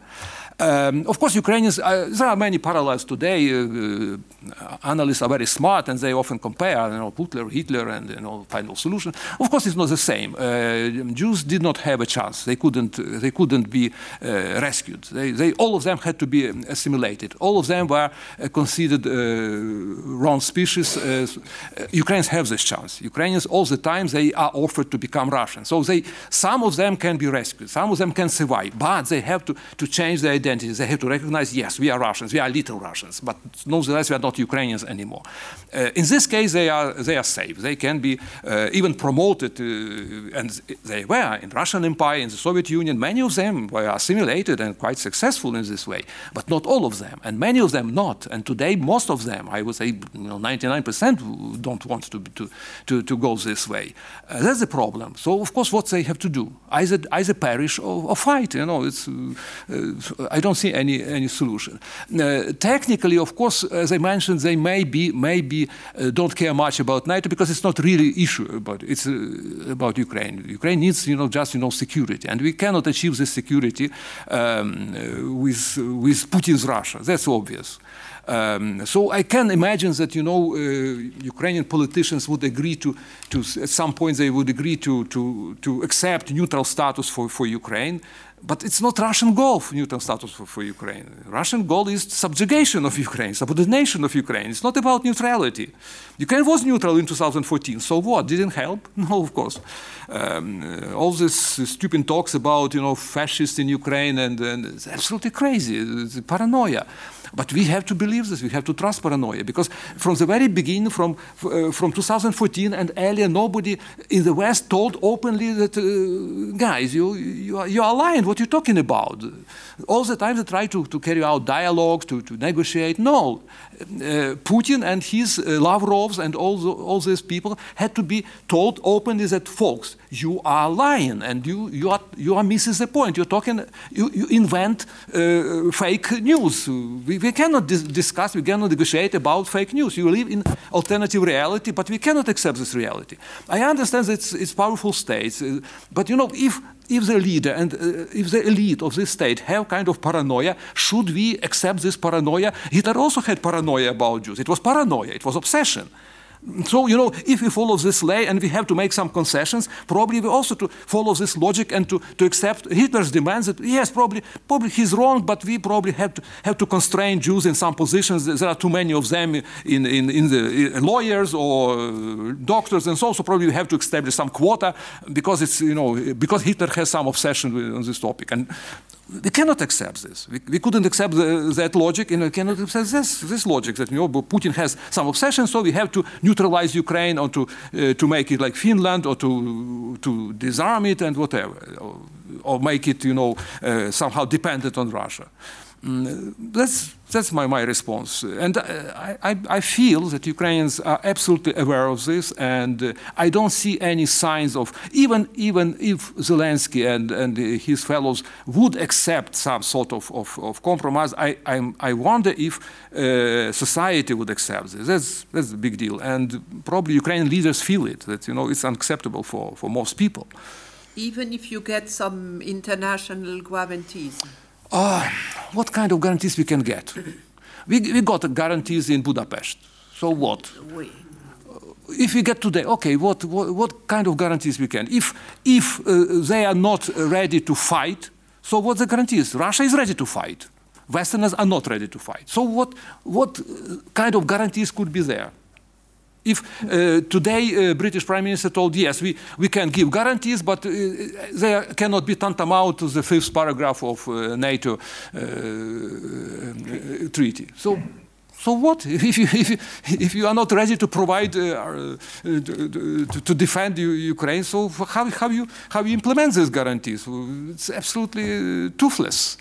Um, of course, Ukrainians, uh, there are many parallels today. Uh, uh, analysts are very smart and they often compare, you know, Putler, Hitler, and you know, final solution. Of course, it's not the same. Uh, Jews did not have a chance. They couldn't, they couldn't be uh, rescued. They, they, all of them had to be assimilated. All of them were considered wrong species. Ukrainians have this chance. Ukrainians, all the time, they are offered to become Russian. So they, some of them can be rescued. Some of them can survive, but they have to, to change their identity They have to recognize, yes, we are Russians, we are little Russians, but nonetheless, we are not Ukrainians anymore. Uh, in this case, they are, they are safe. They can be uh, even promoted, uh, and they were in Russian Empire, in the Soviet Union. Many of them were assimilated and quite successful in this way, but not all of them, and many of them not. And today, most of them, I would say, you know, 99% don't want to, to, to, to go this way. Uh, that's the problem. So, of course, what they have to do? Either, either perish or, or fight. You know, it's, uh, I don't see any, any solution. Uh, technically, of course, as I mentioned, they may be, maybe uh, don't care much about NATO because it's not really issue about it's uh, about Ukraine. Ukraine needs, you know, just you know security, and we cannot achieve this security um, with with Putin's Russia. That's obvious. Um, so I can imagine that you know uh, Ukrainian politicians would agree to, to at some point they would agree to to to accept neutral status for, for Ukraine. But it's not Russian goal, neutral status for, for, Ukraine. Russian goal is subjugation of Ukraine, subordination of Ukraine. It's not about neutrality. Ukraine was neutral in 2014, so what? Didn't help? No, of course. Um, uh, all this stupid talks about, you know, fascists in Ukraine and, and it's absolutely crazy. It's paranoia. But we have to believe this. We have to trust paranoia because from the very beginning, from uh, from 2014 and earlier, nobody in the West told openly that uh, guys, you you are, you are lying. What you're talking about? All the time they try to, to carry out dialogue, to, to negotiate. No, uh, Putin and his uh, Lavrovs and all the, all these people had to be told openly that folks, you are lying and you you are you are missing the point. You're talking. You, you invent uh, fake news. We we, cannot dis discuss, we cannot negotiate about fake news. You live in alternative reality, but we cannot accept this reality. I understand that it's, it's powerful states, uh, but you know, if if the leader and uh, if the elite of this state have kind of paranoia, should we accept this paranoia? Hitler also had paranoia about Jews. It was paranoia, it was obsession. So, you know, if we follow this lay and we have to make some concessions, probably we also to follow this logic and to, to accept Hitler's demands that, yes, probably, probably he's wrong, but we probably have to, have to constrain Jews in some positions. There are too many of them in, in, in the in lawyers or doctors and so, on. so probably we have to establish some quota because it's, you know, because Hitler has some obsession with, on this topic. And we cannot accept this. We, we couldn't accept the, that logic, and we cannot accept this, this logic that you know, Putin has some obsession, so we have to neutralize Ukraine or to, uh, to make it like Finland or to, to disarm it and whatever, or, or make it you know, uh, somehow dependent on Russia. Mm, that's, that's my, my response. And uh, I, I, feel that Ukrainians are absolutely aware of this, and uh, I don't see any signs of, even, even if Zelensky and, and his fellows would accept some sort of, of, of compromise, I, I, I, wonder if uh, society would accept this. That's, that's a big deal. And probably Ukrainian leaders feel it, that you know, it's unacceptable for, for most people. Even if you get some international guarantees? Uh, what kind of guarantees we can get? We, we got guarantees in Budapest. So what? Oui. If we get today, okay, what, what, what, kind of guarantees we can? If, if uh, they are not ready to fight, so what the guarantees? Russia is ready to fight. Westerners are not ready to fight. So what, what kind of guarantees could be there? If uh, today uh, British Prime Minister told, yes, we, we can give guarantees, but uh, they cannot be tantamount to the fifth paragraph of uh, NATO uh, uh, treaty. So, so what if you, if you, if you are not ready to provide to, to, defend Ukraine? So how, how you how you implement these guarantees? It's absolutely toothless.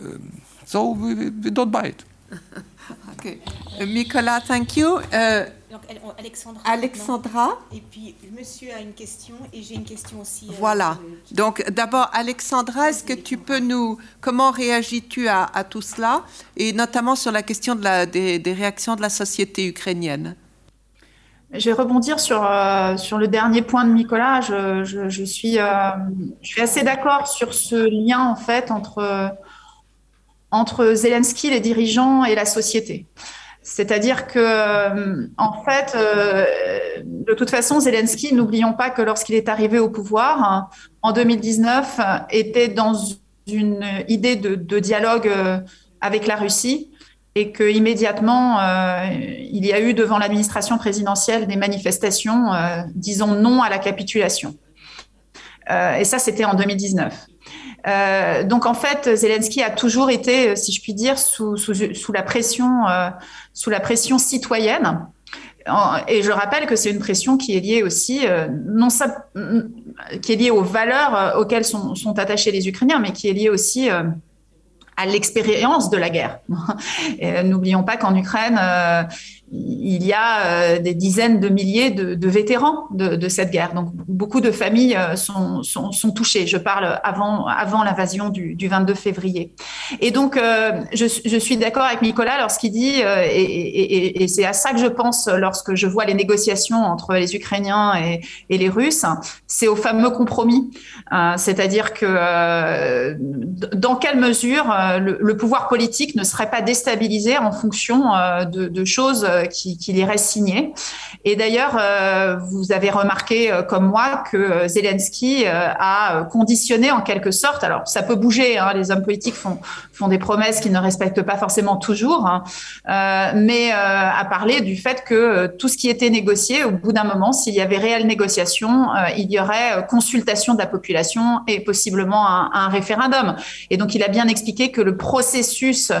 Um, so we, we don't buy it. okay, Nicolas, thank you. Donc Alexandra. Alexandra. Et puis monsieur a une question et j'ai une question aussi. Euh, voilà. Donc d'abord Alexandra, est-ce que tu peux nous comment réagis-tu à, tout cela? Et notamment sur la question de la, des, réactions de la société ukrainienne? Je vais rebondir sur, euh, sur le dernier point de Nicolas. Je, je, suis, euh, je suis assez d'accord sur ce lien en fait entre, entre Zelensky, les dirigeants et la société. C'est-à-dire que, euh, en fait, euh, de toute façon, Zelensky, n'oublions pas que lorsqu'il est arrivé au pouvoir en 2019, était dans une idée de, dialogue euh, avec la Russie et que immédiatement, il y a eu devant l'administration présidentielle des manifestations disons non à la capitulation. et ça, c'était en 2019. Euh, donc en fait, Zelensky a toujours été, si je puis dire, sous, la pression, euh, sous la pression citoyenne. Et je rappelle que c'est une pression qui est liée aussi, euh, non ça, qui est liée aux valeurs auxquelles sont, attachés les Ukrainiens, mais qui est liée aussi à l'expérience de la guerre. N'oublions pas qu'en Ukraine, il y a euh, des dizaines de milliers de, vétérans de, cette guerre. Donc beaucoup de familles euh, sont, touchées. Je parle avant, l'invasion du, 22 février. Et donc euh, je, suis d'accord avec Nicolas lorsqu'il dit, et, c'est à ça que je pense lorsque je vois les négociations entre les Ukrainiens et, les Russes, c'est au fameux compromis. C'est-à-dire que dans quelle mesure le, pouvoir politique ne serait pas déstabilisé en fonction de, choses qui, qui les. Et d'ailleurs, euh, vous avez remarqué euh, comme moi que Zelensky a conditionné en quelque sorte, alors ça peut bouger, hein, les hommes politiques font, font des promesses qu'ils ne respectent pas forcément toujours, hein, mais a parlé du fait que tout ce qui était négocié, au bout d'un moment, s'il y avait réelle négociation, il y aurait consultation de la population et possiblement un, référendum. Et donc, il a bien expliqué que le processus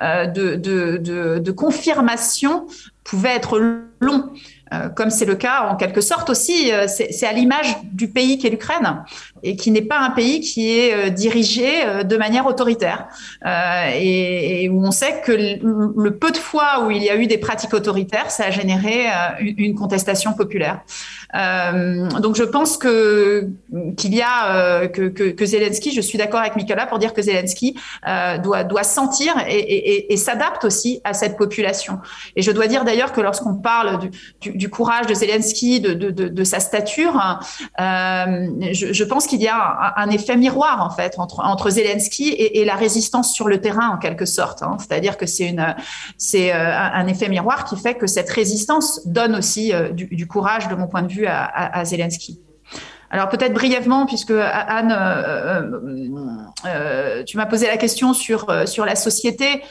de, de, de confirmation pouvait être long. Euh, comme c'est le cas en quelque sorte aussi, euh, c'est à l'image du pays qu'est l'Ukraine et qui n'est pas un pays qui est euh, dirigé de manière autoritaire et, où on sait que le, peu de fois où il y a eu des pratiques autoritaires, ça a généré une, contestation populaire. Donc je pense que qu'il y a que, que, Zelensky, je suis d'accord avec Mikola pour dire que Zelensky doit doit sentir et, s'adapte aussi à cette population. Et je dois dire d'ailleurs que lorsqu'on parle du courage de Zelensky, de, de, sa stature, euh, je, pense qu'il y a un, effet miroir en fait entre, entre Zelensky et, la résistance sur le terrain en quelque sorte. Hein. C'est-à-dire que c'est une, c'est euh, un effet miroir qui fait que cette résistance donne aussi euh, du, courage, de mon point de vue, à, Zelensky. Alors peut-être brièvement, puisque Anne, euh, tu m'as posé la question sur, sur la société.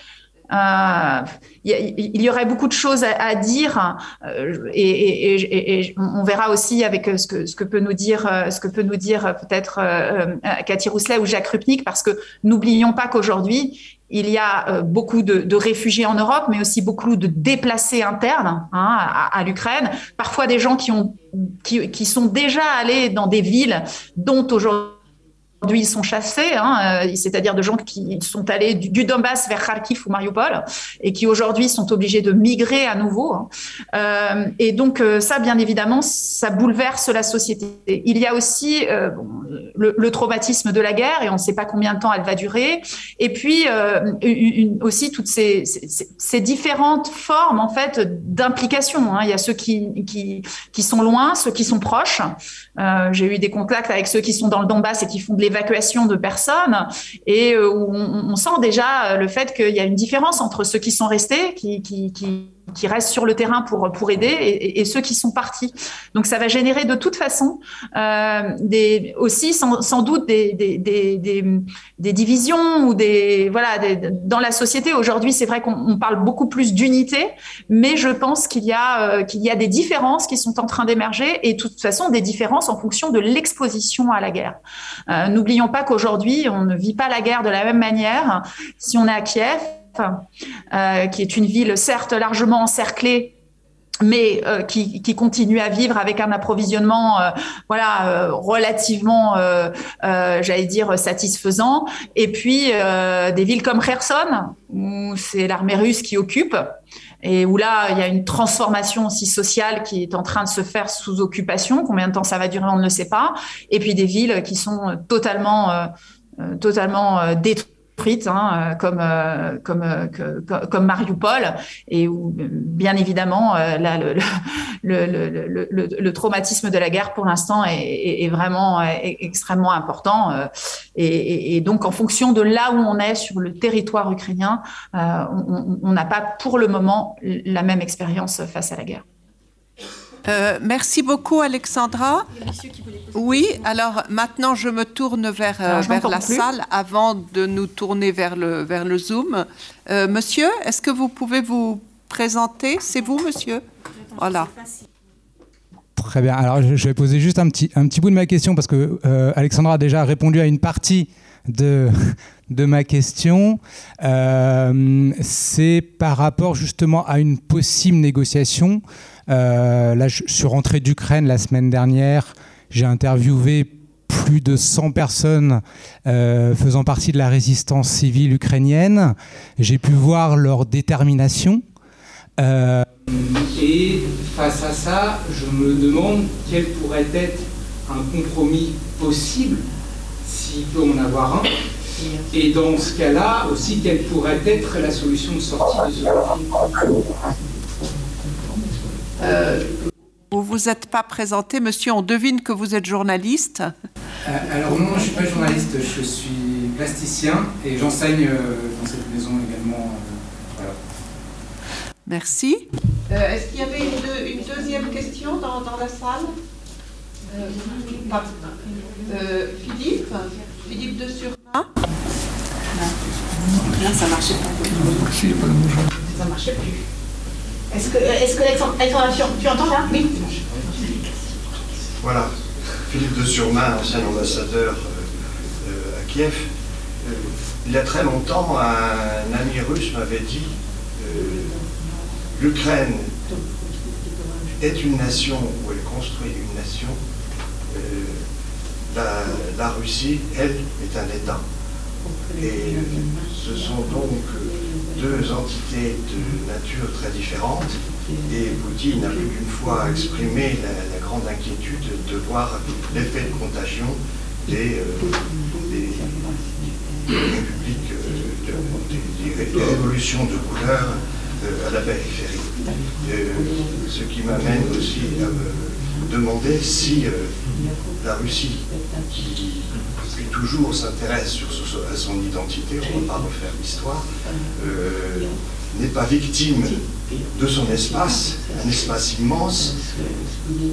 Euh, il y, aurait beaucoup de choses à, dire euh, et, on verra aussi avec ce que, peut nous dire, ce que peut nous dire peut-être euh, Cathy Rousselet ou Jacques Rupnik, parce que n'oublions pas qu'aujourd'hui, il y a beaucoup de, réfugiés en Europe, mais aussi beaucoup de déplacés internes hein, à, l'Ukraine. Parfois des gens qui, ont, qui, qui sont déjà allés dans des villes dont aujourd'hui Aujourd'hui, ils sont chassés, hein, euh, c'est-à-dire de gens qui sont allés du, Donbass vers Kharkiv ou Mariupol et qui aujourd'hui sont obligés de migrer à nouveau. Hein. Euh, et donc euh, ça, bien évidemment, ça bouleverse la société. Il y a aussi le, traumatisme de la guerre et on ne sait pas combien de temps elle va durer. Et puis aussi toutes ces, différentes formes en fait d'implication. Hein. Il y a ceux qui, sont loin, ceux qui sont proches. J'ai eu des contacts avec ceux qui sont dans le Donbass et qui font de évacuation de personnes. Et euh, où on, sent déjà le fait qu'il y a une différence entre ceux qui sont restés, qui, qui, qui restent sur le terrain pour, pour aider et, ceux qui sont partis. Donc ça va générer de toute façon euh, des, aussi sans, sans doute des, des, des, des, divisions ou des voilà dans la société. Aujourd'hui, c'est vrai qu'on parle beaucoup plus d'unité, mais je pense qu'il y a euh, qu'il y a des différences qui sont en train d'émerger et de toute façon des différences en fonction de l'exposition à la guerre. Euh, N'oublions pas qu'aujourd'hui, on ne vit pas la guerre de la même manière si on est à Kiev euh, qui est une ville certes largement encerclée mais euh, qui, continue à vivre avec un approvisionnement euh, voilà relativement j'allais dire satisfaisant. Et puis des villes comme Kherson où c'est l'armée russe qui occupe et où là il y a une transformation aussi sociale qui est en train de se faire sous occupation. Combien de temps ça va durer on ne le sait pas. Et puis des villes qui sont totalement totalement détruites Hein, euh, comme, euh, comme, euh, comme Mariupol, et bien évidemment, là, le, le, traumatisme de la guerre, pour l'instant, est, vraiment extrêmement important. Et, donc, en fonction de là où on est sur le territoire ukrainien, on n'a pas pour le moment la même expérience face à la guerre. Euh, merci beaucoup, Alexandra. Oui, alors maintenant je me tourne vers, euh, vers la salle avant de nous tourner vers le, vers le Zoom. Euh, monsieur, est-ce que vous pouvez vous présenter? C'est vous, monsieur? Voilà. Très bien. Alors je vais poser juste un petit, un petit bout de ma question parce que Alexandra a déjà répondu à une partie de, de ma question. C'est par rapport justement à une possible négociation euh, là, je suis rentré d'Ukraine la semaine dernière. J'ai interviewé plus de 100 personnes euh, faisant partie de la résistance civile ukrainienne. J'ai pu voir leur détermination. Euh, et face à ça, je me demande quel pourrait être un compromis possible, s'il peut en avoir un. Et dans ce cas-là, aussi, quelle pourrait être la solution de sortie de ce conflit? euh, vous vous êtes pas présenté, monsieur. On devine que vous êtes journaliste. Euh, alors non, je ne suis pas journaliste. Je suis plasticien et j'enseigne euh, dans cette maison également. Merci. Est-ce qu'il y avait une, deuxième question dans, la salle? Philippe? Philippe de Surma? Non, ça marchait pas. Ça marchait plus. Est-ce que, est que tu entends là? Oui. Voilà. Philippe de Surmain, ancien ambassadeur euh, euh, à Kiev. Euh, il y a très longtemps, un ami russe m'avait dit l'Ukraine est une nation où elle construit une nation. La, Russie, elle, est un État. Et ce sont donc deux entités de nature très différente. Et Poutine a plus qu'une fois exprimé la, grande inquiétude de voir l'effet de contagion des, euh, euh, révolutions de couleur euh, à la périphérie. Ce qui m'amène aussi à me demander si la Russie, qui toujours s'intéresse à son identité, on ne va pas refaire l'histoire, euh, n'est pas victime de son espace, un espace immense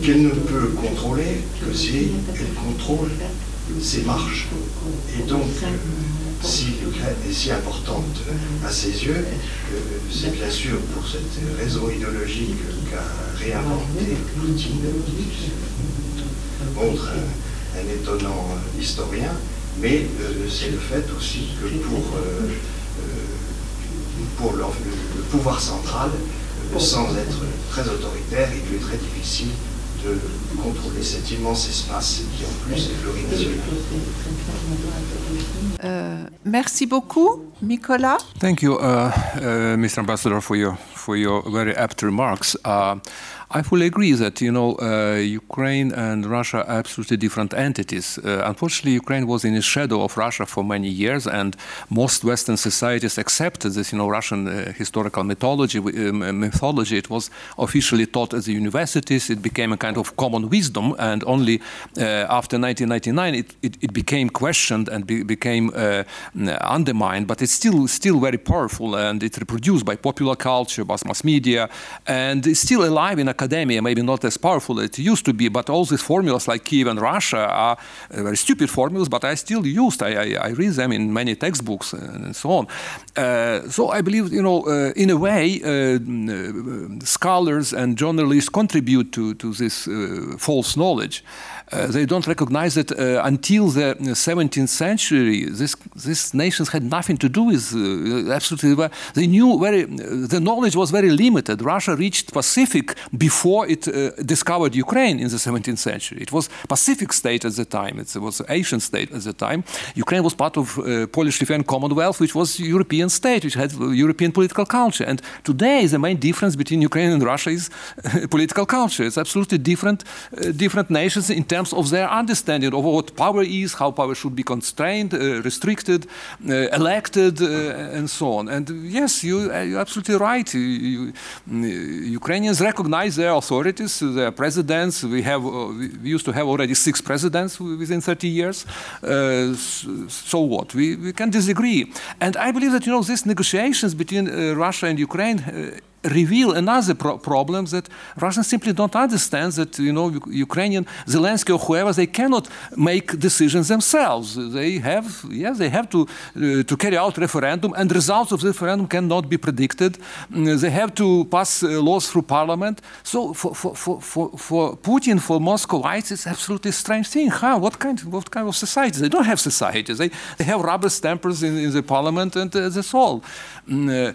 qu'elle ne peut contrôler que si elle contrôle ses marches. Et donc, si si importante à ses yeux, euh, c'est bien sûr pour cette raison idéologique qu'a réinventé Poutine, montre un étonnant historien, mais euh, c'est le fait aussi que pour, euh, pour le, pouvoir central, sans être très autoritaire, il lui est très difficile de contrôler cet immense espace qui en plus est plurinational. merci beaucoup, Nicolas. Thank you, uh, uh, Mr. Ambassador, for your for your very apt remarks. Uh, I fully agree that you know uh, Ukraine and Russia are absolutely different entities. Uh, unfortunately, Ukraine was in the shadow of Russia for many years, and most Western societies accepted this. You know, Russian uh, historical mythology. Um, mythology. It was officially taught at the universities. It became a kind of common wisdom, and only uh, after 1999 it, it, it, became questioned and be, became uh, undermined. But it's still still very powerful, and it's reproduced by popular culture, by mass media, and it's still alive in a academia, maybe not as powerful as it used to be, but all these formulas like Kievan Russia are uh, very stupid formulas, but I still used. I, I, I read them in many textbooks and so on. Uh, so I believe, you know, uh, in a way, uh, uh, scholars and journalists contribute to, to this false knowledge. Uh, they don't recognize that uh, until the 17th century, this, these nations had nothing to do with uh, absolutely. They knew very. the knowledge was very limited. Russia reached Pacific before it discovered Ukraine in the 17th century. It was Pacific state at the time. It was Asian state at the time. Ukraine was part of Polish-Lithuanian Commonwealth, which was European state, which had European political culture. And today, the main difference between Ukraine and Russia is political culture. It's absolutely different, different nations in terms terms of their understanding of what power is, how power should be constrained, uh, restricted, uh, elected, uh, and so on. And uh, yes, you, uh, are absolutely right. You, you, mm, uh, Ukrainians recognize their authorities, their presidents. We have we used to have already six presidents within 30 years. so what? We, we can disagree. And I believe that you know these negotiations between Russia and Ukraine reveal another pro problem that Russians simply don't understand that you know Ukrainian Zelensky or whoever they cannot make decisions themselves. They have yes they have to uh, to carry out referendum and results of the referendum cannot be predicted. Mm, they have to pass uh, laws through parliament. So for for, for, for, for Putin for Muscovites it's absolutely strange thing. Huh? What kind what kind of society? They don't have societies. They they have rubber stampers in, in the parliament and uh, that's all. Mm, uh,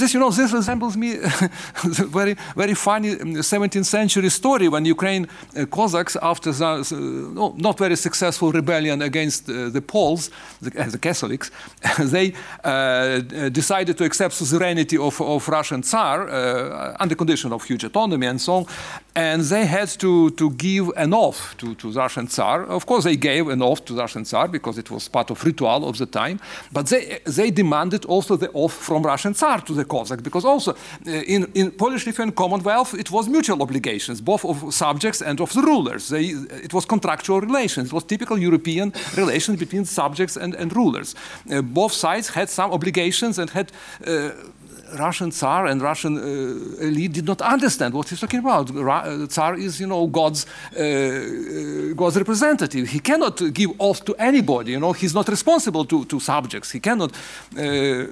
this you know this resembles me very, very funny 17th um, century story when Ukraine uh, Cossacks, after the, not very successful rebellion against uh, the Poles, the, uh, the Catholics, they decided to accept suzerainty of, of Russian Tsar under condition of huge autonomy and so on. And they had to, to give an oath to, to Russian Tsar. Of course, they gave an oath to Russian Tsar because it was part of ritual of the time. But they, they demanded also the oath from Russian Tsar to the Cossack because also in, in Polish-Lithuanian Commonwealth, it was mutual obligations, both of subjects and of the rulers. They, it was contractual relations. It was typical European relations between subjects and, and rulers. Uh, both sides had some obligations and had uh, Russian Tsar and Russian uh, elite did not understand what he's talking about. Ra uh, Tsar is, you know, God's uh, uh God's representative. He cannot give oath to anybody. You know, he's not responsible to, to subjects. He cannot uh,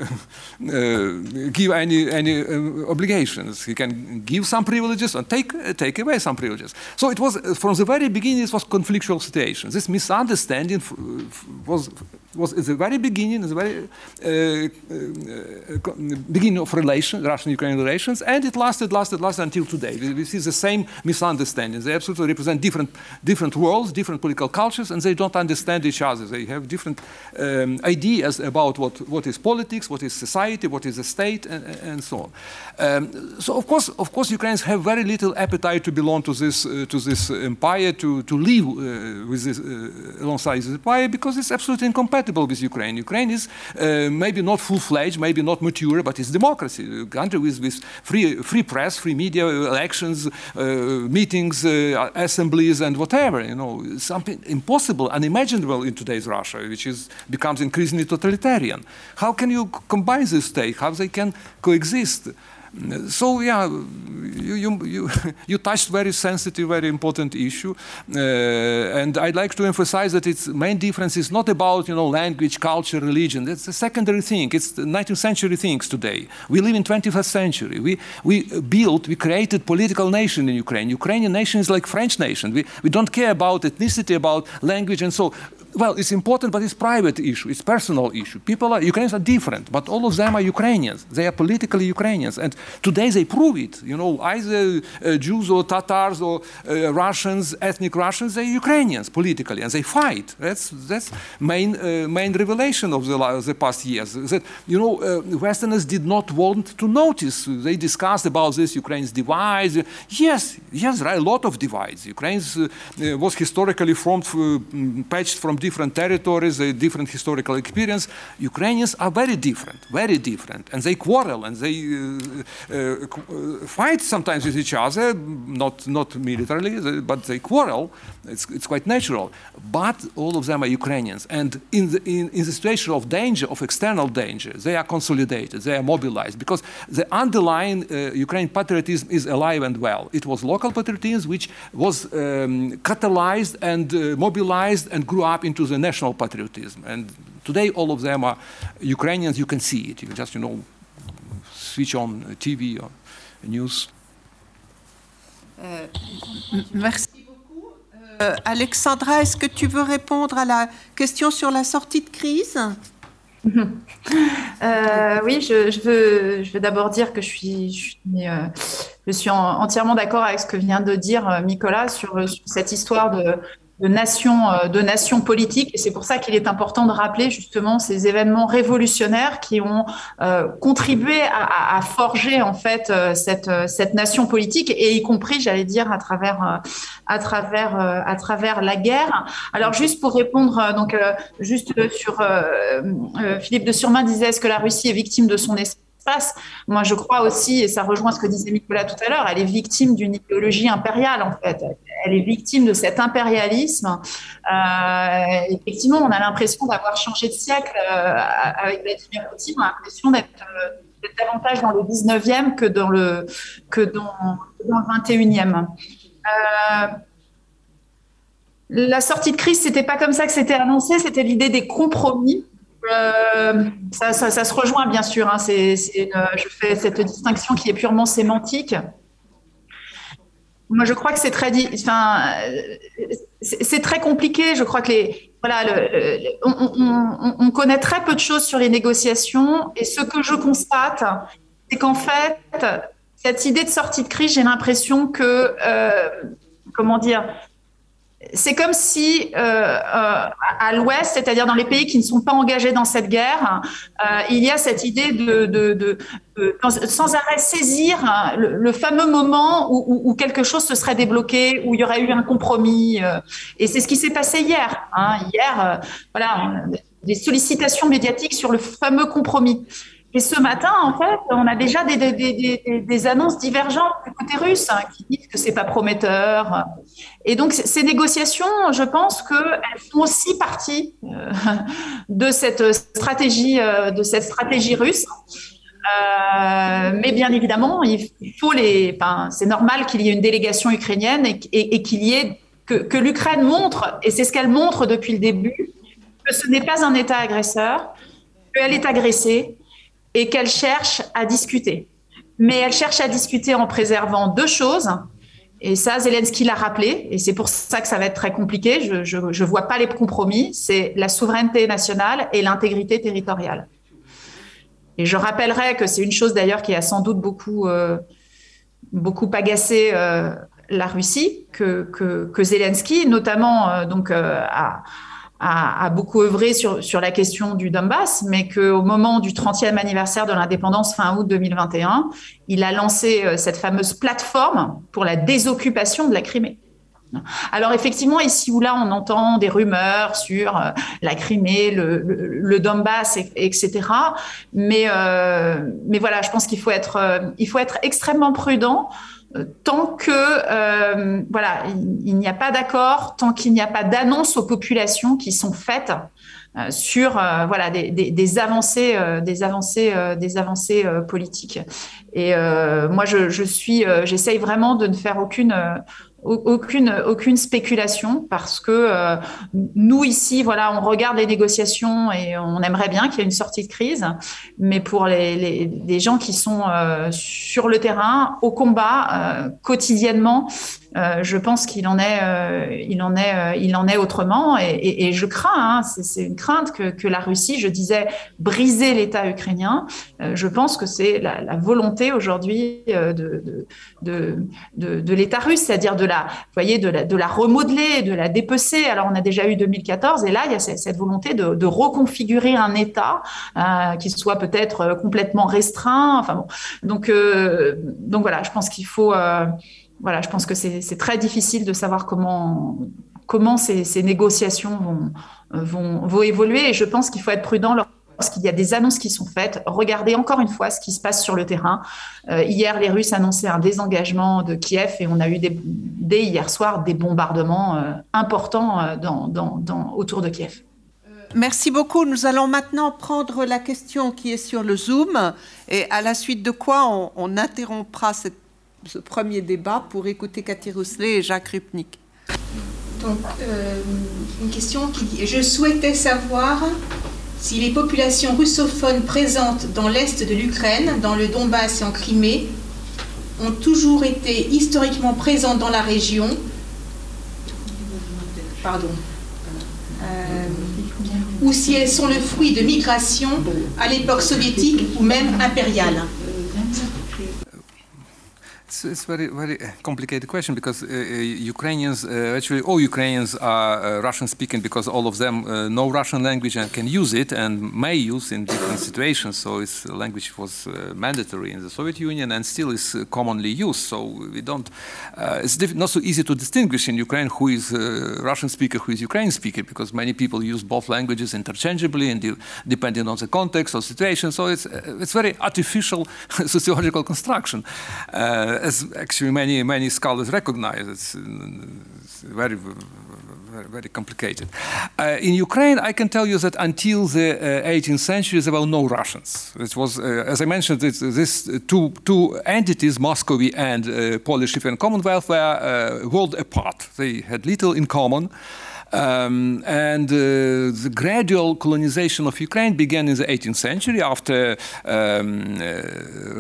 give any any obligations. He can give some privileges and take take away some privileges. So it was from the very beginning. It was conflictual situation. This misunderstanding was was at the very beginning, at the very beginning of relations, Russian-Ukrainian relations, and it lasted, lasted, lasted until today. We, we, see the same misunderstandings. They absolutely represent different, different worlds, different political cultures, and they don't understand each other. They have different um, ideas about what, what is politics, what is society, what is the state, and, and so on. Um, so, of course, of course, Ukrainians have very little appetite to belong to this, uh, to this empire, to, to live uh, with this, uh, alongside this empire, because it's absolutely incompatible with Ukraine. Ukraine is uh, maybe not full-fledged, maybe not mature, but it's democracy democracy, a country with, with free, free press, free media, elections, uh, meetings, uh, assemblies, and whatever. You know, something impossible, unimaginable in today's Russia, which is becomes increasingly totalitarian. How can you combine this state? How they can coexist? So yeah, you, you, you, touched very sensitive, very important issue, uh, and I'd like to emphasize that its main difference is not about you know language, culture, religion. It's a secondary thing. It's the 19th century things today. We live in 21st century. We we built, we created political nation in Ukraine. Ukrainian nation is like French nation. We we don't care about ethnicity, about language, and so well, it's important, but it's private issue. It's personal issue. People are Ukrainians are different, but all of them are Ukrainians. They are politically Ukrainians, and today they prove it. You know, either uh, Jews or Tatars or uh, Russians, ethnic Russians, they're Ukrainians politically, and they fight. That's that's main uh, main revelation of the the past years. That you know, uh, Westerners did not want to notice. They discussed about this Ukraine's divides. Yes, yes, there are a lot of divides. Ukraine uh, was historically formed, uh, patched from different territories, a different historical experience. Ukrainians are very different, very different, and they quarrel and they uh, uh, fight sometimes with each other, not not militarily, but they quarrel. It's, it's quite natural. But all of them are Ukrainians, and in the in, in the situation of danger, of external danger, they are consolidated, they are mobilized because the underlying uh, Ukrainian patriotism is alive and well. It was local patriotism which was um, catalyzed and uh, mobilized and grew up into the national patriotism. And today, all of them are Ukrainians. You can see it. You just, you know, switch on TV or news. Euh, merci beaucoup. Euh, Alexandra, est-ce que tu veux répondre à la question sur la sortie de crise? Euh, oui, je, je, veux, je veux d'abord dire que je suis, je suis, euh, je suis en, entièrement d'accord avec ce que vient de dire euh, Nicolas sur, sur cette histoire de, de nations euh, de nation politiques. Et c'est pour ça qu'il est important de rappeler justement ces événements révolutionnaires qui ont euh, contribué à, forger en fait euh, cette cette nation politique et y compris j'allais dire à travers à travers à travers la guerre. Alors juste pour répondre donc juste sur Philippe de Surmain disait est-ce que la Russie est victime de son moi, je crois aussi, et ça rejoint ce que disait Nicolas tout à l'heure, elle est victime d'une idéologie impériale, en fait. Elle est victime de cet impérialisme. Euh, effectivement, on a l'impression d'avoir changé de siècle euh, avec Vladimir Poutine. On a l'impression d'être euh, davantage dans le 19e que dans le, que dans, dans le 21e. Euh, la sortie de crise, c'était pas comme ça que c'était annoncé, c'était l'idée des compromis. Euh, ça, se rejoint bien sûr. Hein. Je fais cette distinction qui est purement sémantique. Moi, je crois que c'est très, enfin, c'est très compliqué. Je crois que les, voilà, on, connaît très peu de choses sur les négociations, et ce que je constate, c'est qu'en fait, cette idée de sortie de crise, j'ai l'impression que, euh, comment dire, c'est comme si euh, euh, à l'Ouest, c'est-à-dire dans les pays qui ne sont pas engagés dans cette guerre, euh, il y a cette idée de, sans arrêt saisir le, fameux moment où, quelque chose se serait débloqué, où il y aurait eu un compromis. Et c'est ce qui s'est passé hier. Hein. Hier, voilà, des sollicitations médiatiques sur le fameux compromis. Et ce matin, en fait, on a déjà des, annonces divergentes du côté russe hein, qui disent que c'est pas prometteur. Et donc, ces négociations, je pense qu'elles font aussi partie euh, de cette stratégie, euh, de cette stratégie russe. Euh, mais bien évidemment, il faut les. C'est normal qu'il y ait une délégation ukrainienne et qu'il y ait que, que l'Ukraine montre, et c'est ce qu'elle montre depuis le début, que ce n'est pas un État agresseur, qu'elle est agressée et qu'elle cherche à discuter. Mais elle cherche à discuter en préservant deux choses. Et ça, Zelensky l'a rappelé, et c'est pour ça que ça va être très compliqué. Je ne vois pas les compromis. C'est la souveraineté nationale et l'intégrité territoriale. Et je rappellerai que c'est une chose d'ailleurs qui a sans doute beaucoup, euh, beaucoup agacé euh, la Russie, que, que, Zelensky, notamment euh, donc, a, a, beaucoup œuvré sur, sur la question du Donbass, mais qu'au moment du 30e anniversaire de l'indépendance fin août 2021, il a lancé euh, cette fameuse plateforme pour la désoccupation de la Crimée. Alors effectivement, ici ou là, on entend des rumeurs sur euh, la Crimée, le, Donbass, et, etc. Mais, euh, mais voilà, je pense qu'il faut faut être extrêmement prudent tant que euh, voilà, il, n'y a pas d'accord, tant qu'il n'y a pas d'annonce aux populations qui sont faites euh, sur euh, voilà des, avancées, des avancées, des avancées politiques. Et moi, je suis, j'essaye vraiment de ne faire aucune aucune, aucune spéculation parce que euh, nous ici, voilà, on regarde les négociations et on aimerait bien qu'il y ait une sortie de crise, mais pour les, les, gens qui sont euh, sur le terrain, au combat, euh, quotidiennement, euh, je pense qu'il en est, euh, euh, autrement. Et, je crains, hein, c'est une crainte que, la Russie, je disais, briser l'État ukrainien. je pense que c'est la, volonté aujourd'hui de, de, l'État russe, c'est-à-dire de la, voyez, de la, de la remodeler, de la dépecer. Alors, on a déjà eu 2014, et là, il y a cette, volonté de, reconfigurer un État qui soit peut-être complètement restreint. Enfin bon, donc voilà, je pense qu'il faut voilà, je pense que c'est très difficile de savoir comment, ces, négociations vont, évoluer. Et je pense qu'il faut être prudent lorsqu'il y a des annonces qui sont faites. Regardez encore une fois ce qui se passe sur le terrain. Euh, hier, les Russes annonçaient un désengagement de Kiev et on a eu dès hier soir des bombardements euh, importants euh, autour de Kiev. Merci beaucoup. Nous allons maintenant prendre la question qui est sur le Zoom et à la suite de quoi on, on interrompra cette ce premier débat pour écouter Cathy Rousselet et Jacques Rupnik. Donc, euh, une question qui dit Je souhaitais savoir si les populations russophones présentes dans l'est de l'Ukraine, dans le Donbass et en Crimée, ont toujours été historiquement présentes dans la région? Pardon. Euh, ou si elles sont le fruit de migrations à l'époque soviétique ou même impériale. It's, it's very very complicated question because uh, uh Ukrainians uh, actually all Ukrainians are uh, Russian speaking because all of them uh, know Russian language and can use it and may use in different situations. So it's language was uh, mandatory in the Soviet Union and still is commonly used. So we don't. it's not so easy to distinguish in Ukraine who is Russian speaker, who is Ukrainian speaker because many people use both languages interchangeably and de depending on the context or situation. So it's it's very artificial sociological construction as actually many many scholars recognize, it's, very, very, very complicated. Uh, in Ukraine, I can tell you that until the uh, 18th century, there were no Russians. It was, uh, as I mentioned, these two two entities, Muscovy and uh, Polish Lithuanian Commonwealth, were uh, world apart. They had little in common. Um, and uh, the gradual colonization of Ukraine began in the 18th century after um, uh,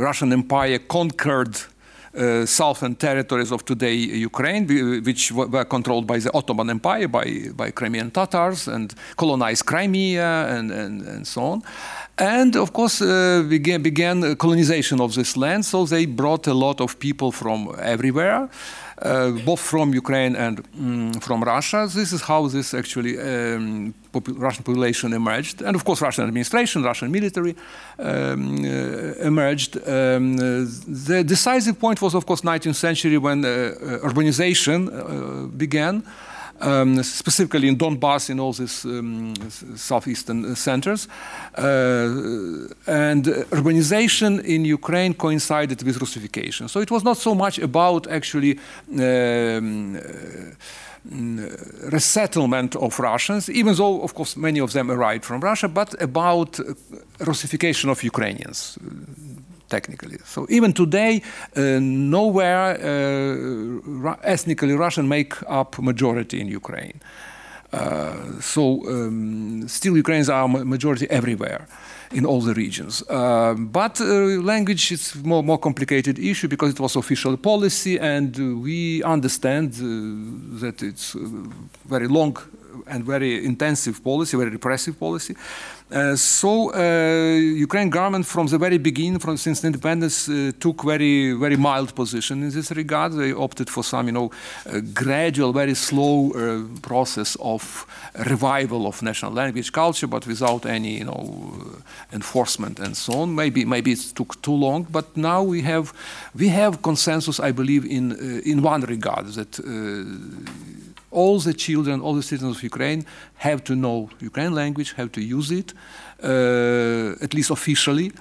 Russian Empire conquered uh, southern territories of today Ukraine, which were controlled by the Ottoman Empire, by, by Crimean Tatars, and colonized Crimea and, and, and so on. And of course, uh, began, began colonization of this land, so they brought a lot of people from everywhere. Uh, both from Ukraine and um, from Russia. This is how this actually um, Russian population emerged, and of course, Russian administration, Russian military um, uh, emerged. Um, the decisive point was, of course, 19th century when uh, urbanization uh, began um, specifically in Donbass, in all these um, southeastern centers. Uh, and urbanization in Ukraine coincided with Russification. So it was not so much about actually. Um, uh, resettlement of Russians, even though, of course, many of them arrived from Russia, but about Russification of Ukrainians technically. So even today, uh, nowhere uh, ethnically Russian make up majority in Ukraine. Uh, so um, still Ukrainians are majority everywhere in all the regions. Uh, but uh, language is more more complicated issue because it was official policy, and uh, we understand that it's very long and very intensive policy, very repressive policy. Uh, so uh, Ukraine government from the very beginning, from since independence, uh, took very very mild position in this regard. They opted for some, you know, gradual, very slow process of revival of national language culture, but without any, you know, enforcement and so on. Maybe maybe it took too long, but now we have we have consensus, I believe, in in one regard that all the children, all the citizens of Ukraine have to know Ukrainian language, have to use it, uh, at least officially.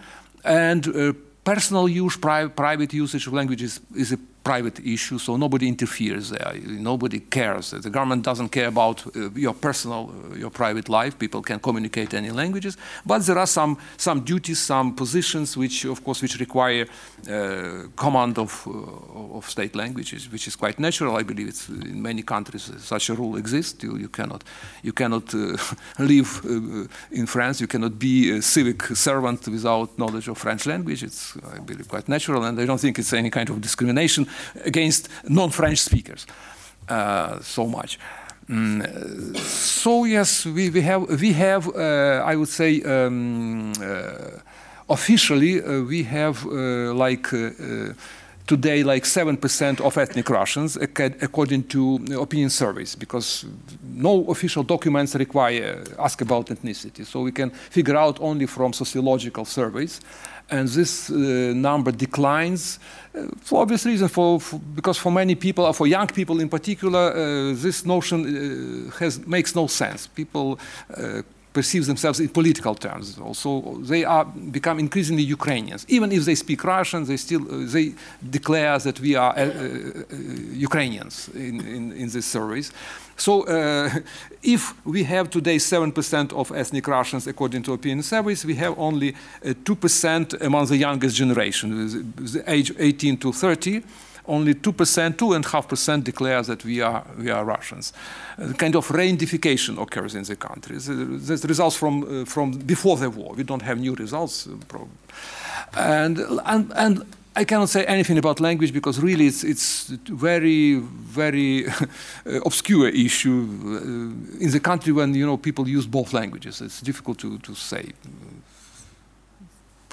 And uh, personal use, pri private usage of language is, is a private issue, so nobody interferes there. Nobody cares. The government doesn't care about uh, your personal, uh, your private life. People can communicate any languages, but there are some some duties, some positions which, of course, which require uh, command of uh, of state languages, which is quite natural. I believe it's in many countries such a rule exists. You, you cannot you cannot uh, live uh, in France. You cannot be a civic servant without knowledge of French language. It's I believe quite natural, and I don't think it's any kind of discrimination against non-French speakers uh, so much. Mm, so yes, we, we have we have uh, I would say um, uh, officially we have like today like 7% of ethnic Russians according to opinion surveys because no official documents require ask about ethnicity so we can figure out only from sociological surveys and this uh, number declines uh, for obvious reasons. For, for, because for many people, or for young people in particular, uh, this notion has makes no sense. People perceive themselves in political terms. Also, they are become increasingly Ukrainians. Even if they speak Russian, they still uh, they declare that we are uh, uh, Ukrainians in, in, in this surveys. So uh, if we have today 7% of ethnic Russians according to opinion surveys, we have only 2% uh, among the youngest generation, the age 18 to 30 only 2%, 2.5% declare that we are, we are Russians. A kind of reidentification occurs in the country. This results from, uh, from before the war. We don't have new results. Uh, and, and, and I cannot say anything about language because really it's it's very very obscure issue uh, in the country when you know people use both languages. It's difficult to to say.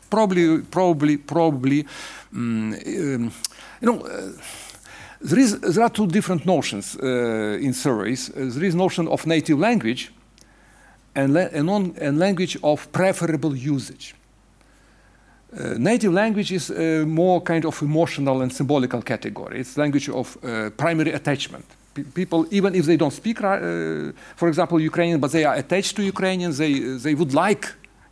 Probably probably probably um, um, you know. Uh, there, is, there are two different notions uh, in surveys. Uh, there is notion of native language and, la and, and language of preferable usage. Uh, native language is uh, more kind of emotional and symbolical category. It's language of uh, primary attachment. P people, even if they don't speak, uh, for example, Ukrainian, but they are attached to Ukrainians, they, they would like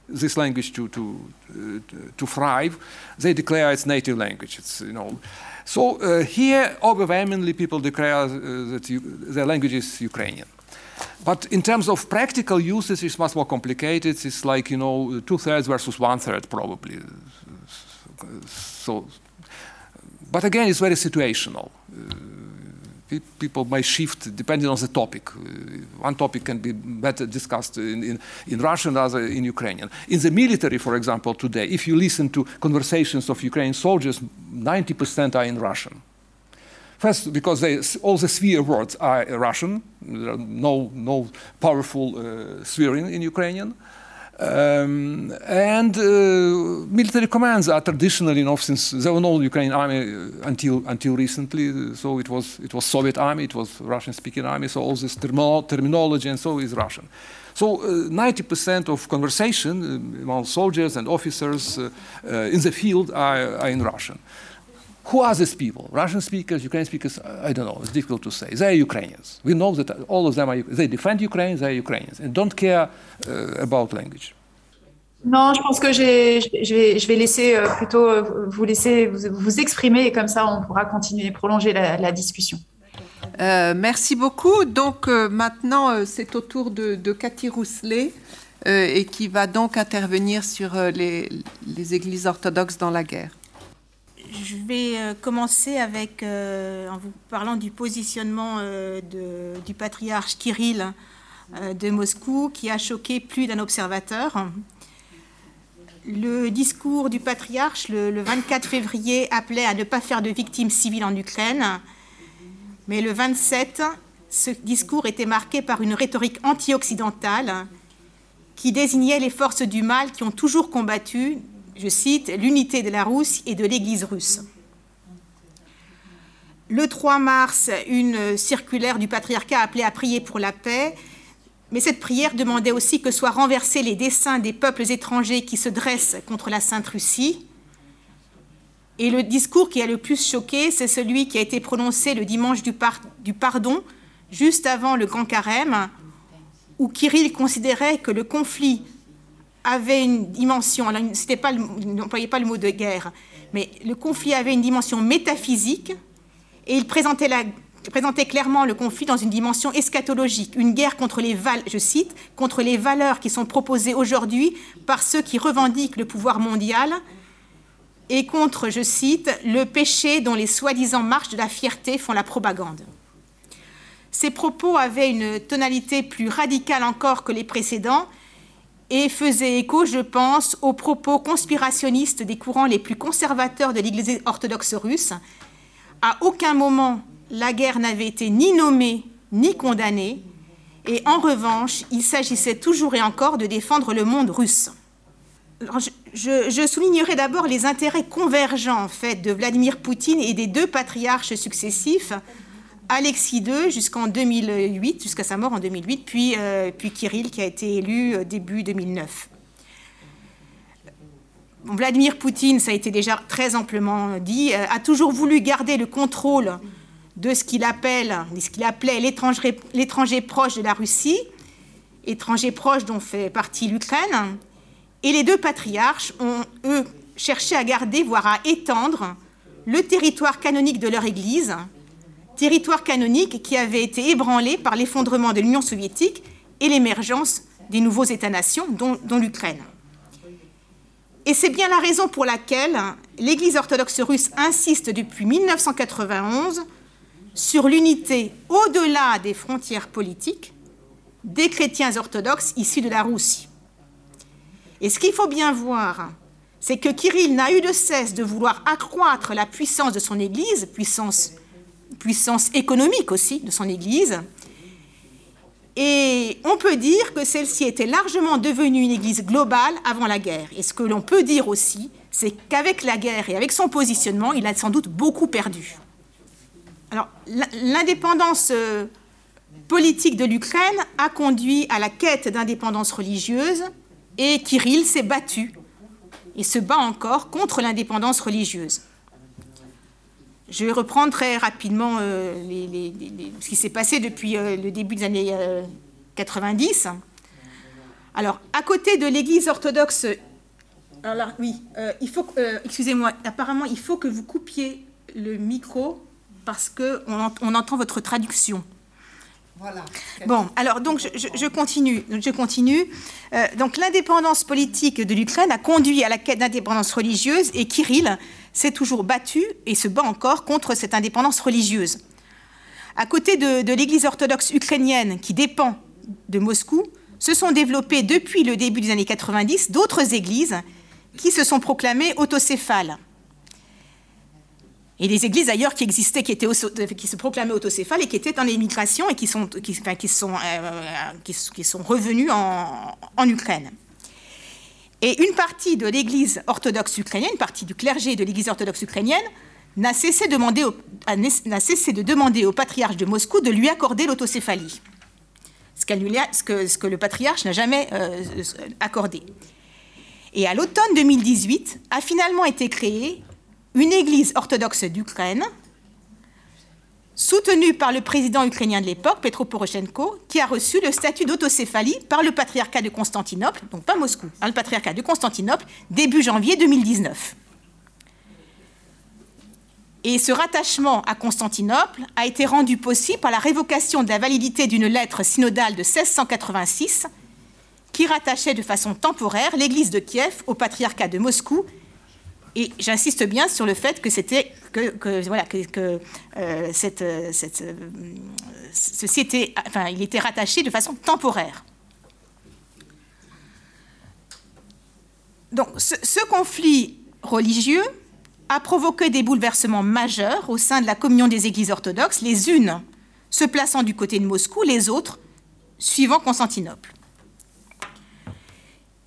this language to, to, uh, to thrive, they declare its native language. It's, you know. So here, overwhelmingly, people declare that you, their language is Ukrainian. But in terms of practical uses, it's much more complicated. It's like, you know, two thirds versus one third, probably. So, but again, it's very situational. Uh, people may shift depending on the topic. Uh, one topic can be better discussed in, in, in Russian, other in Ukrainian. In the military, for example, today, if you listen to conversations of Ukrainian soldiers, 90% are in Russian. First, because they, all the swear words are Russian, There are no, no powerful uh, swearing in Ukrainian. Um, and uh, military commands are traditionally, you know, since there was no Ukrainian army until until recently, so it was it was Soviet army, it was Russian-speaking army, so all this termo terminology and so is Russian. So 90% uh, of conversation uh, among soldiers and officers uh, uh, in the field are, are in Russian. Who are these people? Russian speakers, Ukrainian speakers? I don't know. It's difficult to say. They're Ukrainians. We know that all of them are. They defend Ukraine. They're Ukrainians and don't care uh, about language. Non, je pense que je vais, je vais laisser euh, plutôt euh, vous laisser vous, vous, exprimer et comme ça on pourra continuer, prolonger la, la discussion. Euh, merci beaucoup. Donc euh, maintenant, euh, c'est au tour de, de Cathy Rousselet euh, et qui va donc intervenir sur les, les églises orthodoxes dans la guerre. Je vais euh, commencer avec, euh, en vous parlant du positionnement euh, du patriarche Kirill de Moscou, qui a choqué plus d'un observateur. Le discours du patriarche, le, le, 24 février, appelait à ne pas faire de victimes civiles en Ukraine. Mais le 27, ce discours était marqué par une rhétorique anti-occidentale qui désignait les forces du mal qui ont toujours combattu je cite, l'unité de la Russie et de l'Église russe. Le 3 mars, une circulaire du patriarcat appelait à prier pour la paix, mais cette prière demandait aussi que soient renversés les desseins des peuples étrangers qui se dressent contre la Sainte Russie. Et le discours qui a le plus choqué, c'est celui qui a été prononcé le dimanche du, par du pardon, juste avant le Grand Carême, où Kirill considérait que le conflit avait une dimension, c'était pas, n'employait pas le mot de guerre, mais le conflit avait une dimension métaphysique et il présentait, la, présentait clairement le conflit dans une dimension eschatologique, une guerre contre les, je cite, contre les valeurs qui sont proposées aujourd'hui par ceux qui revendiquent le pouvoir mondial et contre, je cite, le péché dont les soi-disant marches de la fierté font la propagande. Ces propos avaient une tonalité plus radicale encore que les précédents, et faisait écho, je pense, aux propos conspirationnistes des courants les plus conservateurs de l'Église orthodoxe russe, À aucun moment, la guerre n'avait été ni nommée ni condamnée, et en revanche, il s'agissait toujours et encore de défendre le monde russe. je, soulignerai d'abord les intérêts convergents en de Vladimir Poutine et des deux patriarches successifs, Alexis II jusqu'en 2008, jusqu'à sa mort en 2008, puis, euh, puis Kirill qui a été élu euh, début 2009. Vladimir Poutine, ça a été déjà très amplement dit, euh, a toujours voulu garder le contrôle de ce qu'il appelle, ce qu'il appelait l'étranger proche de la Russie, étranger proche dont fait partie l'Ukraine. Et les deux patriarches ont, eux, cherché à garder, voire à étendre, le territoire canonique de leur Église, territoire canonique qui avait été ébranlé par l'effondrement de l'Union soviétique et l'émergence des nouveaux États-nations, dont, l'Ukraine. Et c'est bien la raison pour laquelle l'Église orthodoxe russe insiste depuis 1991 sur l'unité au-delà des frontières politiques des chrétiens orthodoxes issus de la Russie. Et ce qu'il faut bien voir, c'est que Kirill n'a eu de cesse de vouloir accroître la puissance de son Église, puissance, puissance économique aussi de son Église, et on peut dire que celle-ci était largement devenue une Église globale avant la guerre. Et ce que l'on peut dire aussi, c'est qu'avec la guerre et avec son positionnement, il a sans doute beaucoup perdu. Alors, l'indépendance euh, politique de l'Ukraine a conduit à la quête d'indépendance religieuse et Kirill s'est battu et se bat encore contre l'indépendance religieuse. Je vais reprendre très rapidement euh, ce qui s'est passé depuis euh, le début des années 90. Alors, à côté de l'Église orthodoxe, alors oui, il faut, excusez-moi, apparemment, il faut que vous coupiez le micro parce qu'on on entend votre traduction. Bon, alors donc je, continue. Je continue. Euh, donc l'indépendance politique de l'Ukraine a conduit à la quête d'indépendance religieuse et Kirill s'est toujours battu et se bat encore contre cette indépendance religieuse. À côté de, de l'Église orthodoxe ukrainienne qui dépend de Moscou, se sont développées depuis le début des années 90 d'autres églises qui se sont proclamées autocéphales et des églises ailleurs qui existaient, qui, étaient, qui se proclamaient autocéphales et qui étaient en émigration et qui sont, qui, qui sont, euh, qui, sont revenus en, en, Ukraine. Et une partie de l'Église orthodoxe ukrainienne, une partie du clergé de l'Église orthodoxe ukrainienne, n'a cessé, de demander au patriarche de Moscou de lui accorder l'autocéphalie, ce, ce, que, ce, que, le patriarche n'a jamais euh, accordé. Et à l'automne 2018 a finalement été créée une église orthodoxe d'Ukraine, soutenue par le président ukrainien de l'époque, Petro Poroshenko, qui a reçu le statut d'autocéphalie par le patriarcat de Constantinople, donc pas Moscou, hein, le patriarcat de Constantinople, début janvier 2019. Et ce rattachement à Constantinople a été rendu possible par la révocation de la validité d'une lettre synodale de 1686 qui rattachait de façon temporaire l'église de Kiev au patriarcat de Moscou et j'insiste bien sur le fait que c'était que, voilà que, euh, cette, cette, euh, ceci était, enfin, il était rattaché de façon temporaire. Donc, ce, conflit religieux a provoqué des bouleversements majeurs au sein de la communion des églises orthodoxes, les unes se plaçant du côté de Moscou, les autres suivant Constantinople.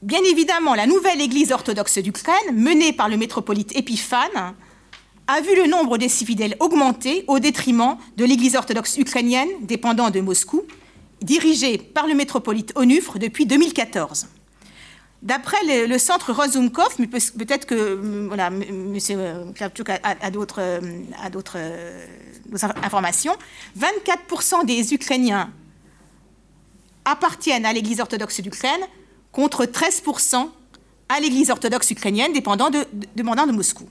Bien évidemment, la nouvelle Église orthodoxe d'Ukraine, menée par le métropolite Épiphane, a vu le nombre des fidèles augmenter au détriment de l'Église orthodoxe ukrainienne dépendant de Moscou, dirigée par le métropolite Onufre depuis 2014. D'après le, centre Rozumkov, mais peut-être que voilà, M. Kravchuk a, d'autres euh, informations, 24% des Ukrainiens appartiennent à l'Église orthodoxe d'Ukraine, contre 13% à l'Église orthodoxe ukrainienne dépendant de, de Moscou.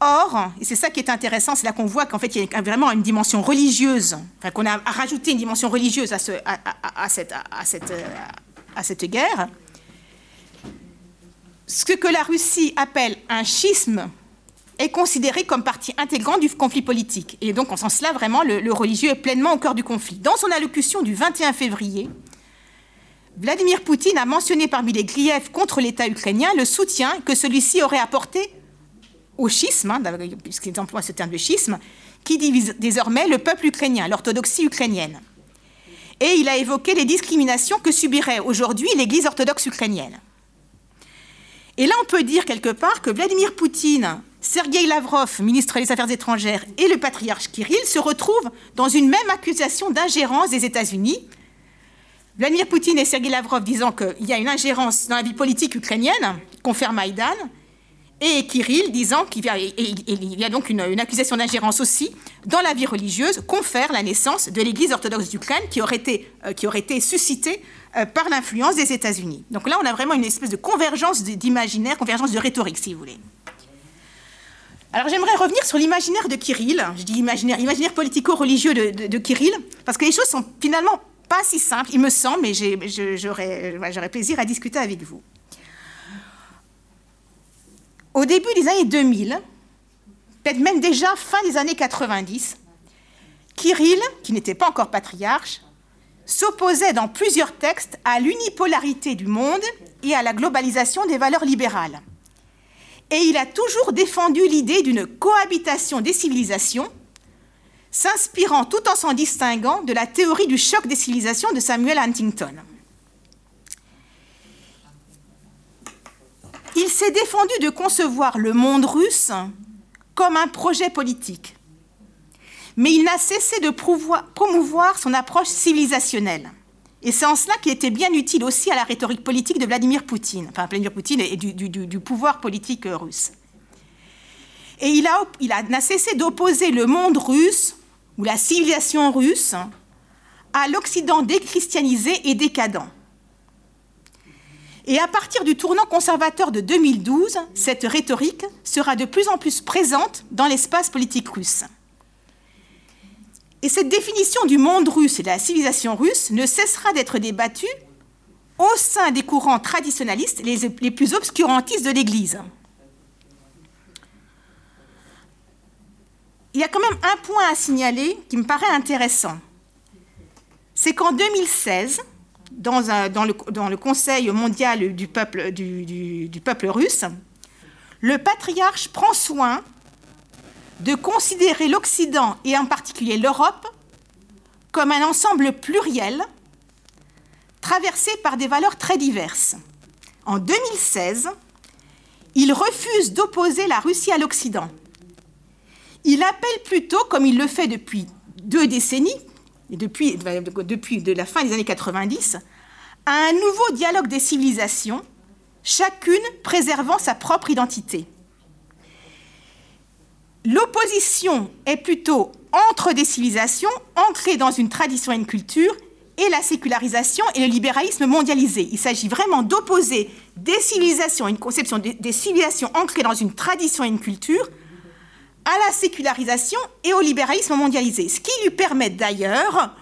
Or, et c'est ça qui est intéressant, c'est là qu'on voit qu'en fait, il y a vraiment une dimension religieuse, qu'on a rajouté une dimension religieuse à, ce, à, cette, cette, à, guerre. Ce que la Russie appelle un schisme est considéré comme partie intégrante du conflit politique. Et donc, en sens-là, vraiment, le, le religieux est pleinement au cœur du conflit. Dans son allocution du 21 février, Vladimir Poutine a mentionné parmi les griefs contre l'État ukrainien le soutien que celui-ci aurait apporté au schisme, hein, puisqu'ils emploient ce terme de schisme, qui divise désormais le peuple ukrainien, l'orthodoxie ukrainienne. Et il a évoqué les discriminations que subirait aujourd'hui l'Église orthodoxe ukrainienne. Et là, on peut dire quelque part que Vladimir Poutine, Sergei Lavrov, ministre des Affaires étrangères, et le patriarche Kirill se retrouvent dans une même accusation d'ingérence des États-Unis. Vladimir Poutine et Sergei Lavrov disant qu'il y a une ingérence dans la vie politique ukrainienne, confère Maïdan, et Kirill disant qu'il y, a donc une, accusation d'ingérence aussi dans la vie religieuse, confère la naissance de l'Église orthodoxe d'Ukraine qui, aurait été, euh, suscitée euh, par l'influence des États-Unis. Donc là, on a vraiment une espèce de convergence d'imaginaire, convergence de rhétorique, si vous voulez. Alors j'aimerais revenir sur l'imaginaire de Kirill, je dis imaginaire, imaginaire politico-religieux de, Kirill, parce que les choses sont finalement pas si simples, il me semble, mais j'aurais plaisir à discuter avec vous. Au début des années 2000, peut-être même déjà fin des années 90, Kirill, qui n'était pas encore patriarche, s'opposait dans plusieurs textes à l'unipolarité du monde et à la globalisation des valeurs libérales. Et il a toujours défendu l'idée d'une cohabitation des civilisations, s'inspirant tout en s'en distinguant de la théorie du choc des civilisations de Samuel Huntington. Il s'est défendu de concevoir le monde russe comme un projet politique mais il n'a cessé de promouvoir son approche civilisationnelle. Et c'est en cela qu'il était bien utile aussi à la rhétorique politique de Vladimir Poutine, enfin Vladimir Poutine et du, pouvoir politique russe. Et il n'a cessé d'opposer le monde russe, ou la civilisation russe, à l'Occident déchristianisé et décadent. Et à partir du tournant conservateur de 2012, cette rhétorique sera de plus en plus présente dans l'espace politique russe. Et cette définition du monde russe et de la civilisation russe ne cessera d'être débattue au sein des courants traditionnalistes les, plus obscurantistes de l'Église. Il y a quand même un point à signaler qui me paraît intéressant. C'est qu'en 2016, dans, le, Conseil mondial du peuple, du peuple russe, le patriarche prend soin de considérer l'Occident et en particulier l'Europe comme un ensemble pluriel traversé par des valeurs très diverses. En 2016, il refuse d'opposer la Russie à l'Occident. Il appelle plutôt, comme il le fait depuis deux décennies, depuis, depuis de la fin des années 90, à un nouveau dialogue des civilisations, chacune préservant sa propre identité. L'opposition est plutôt entre des civilisations ancrées dans une tradition et une culture et la sécularisation et le libéralisme mondialisé. Il s'agit vraiment d'opposer des civilisations, une conception des civilisations ancrées dans une tradition et une culture, à la sécularisation et au libéralisme mondialisé. Ce qui lui permet d'ailleurs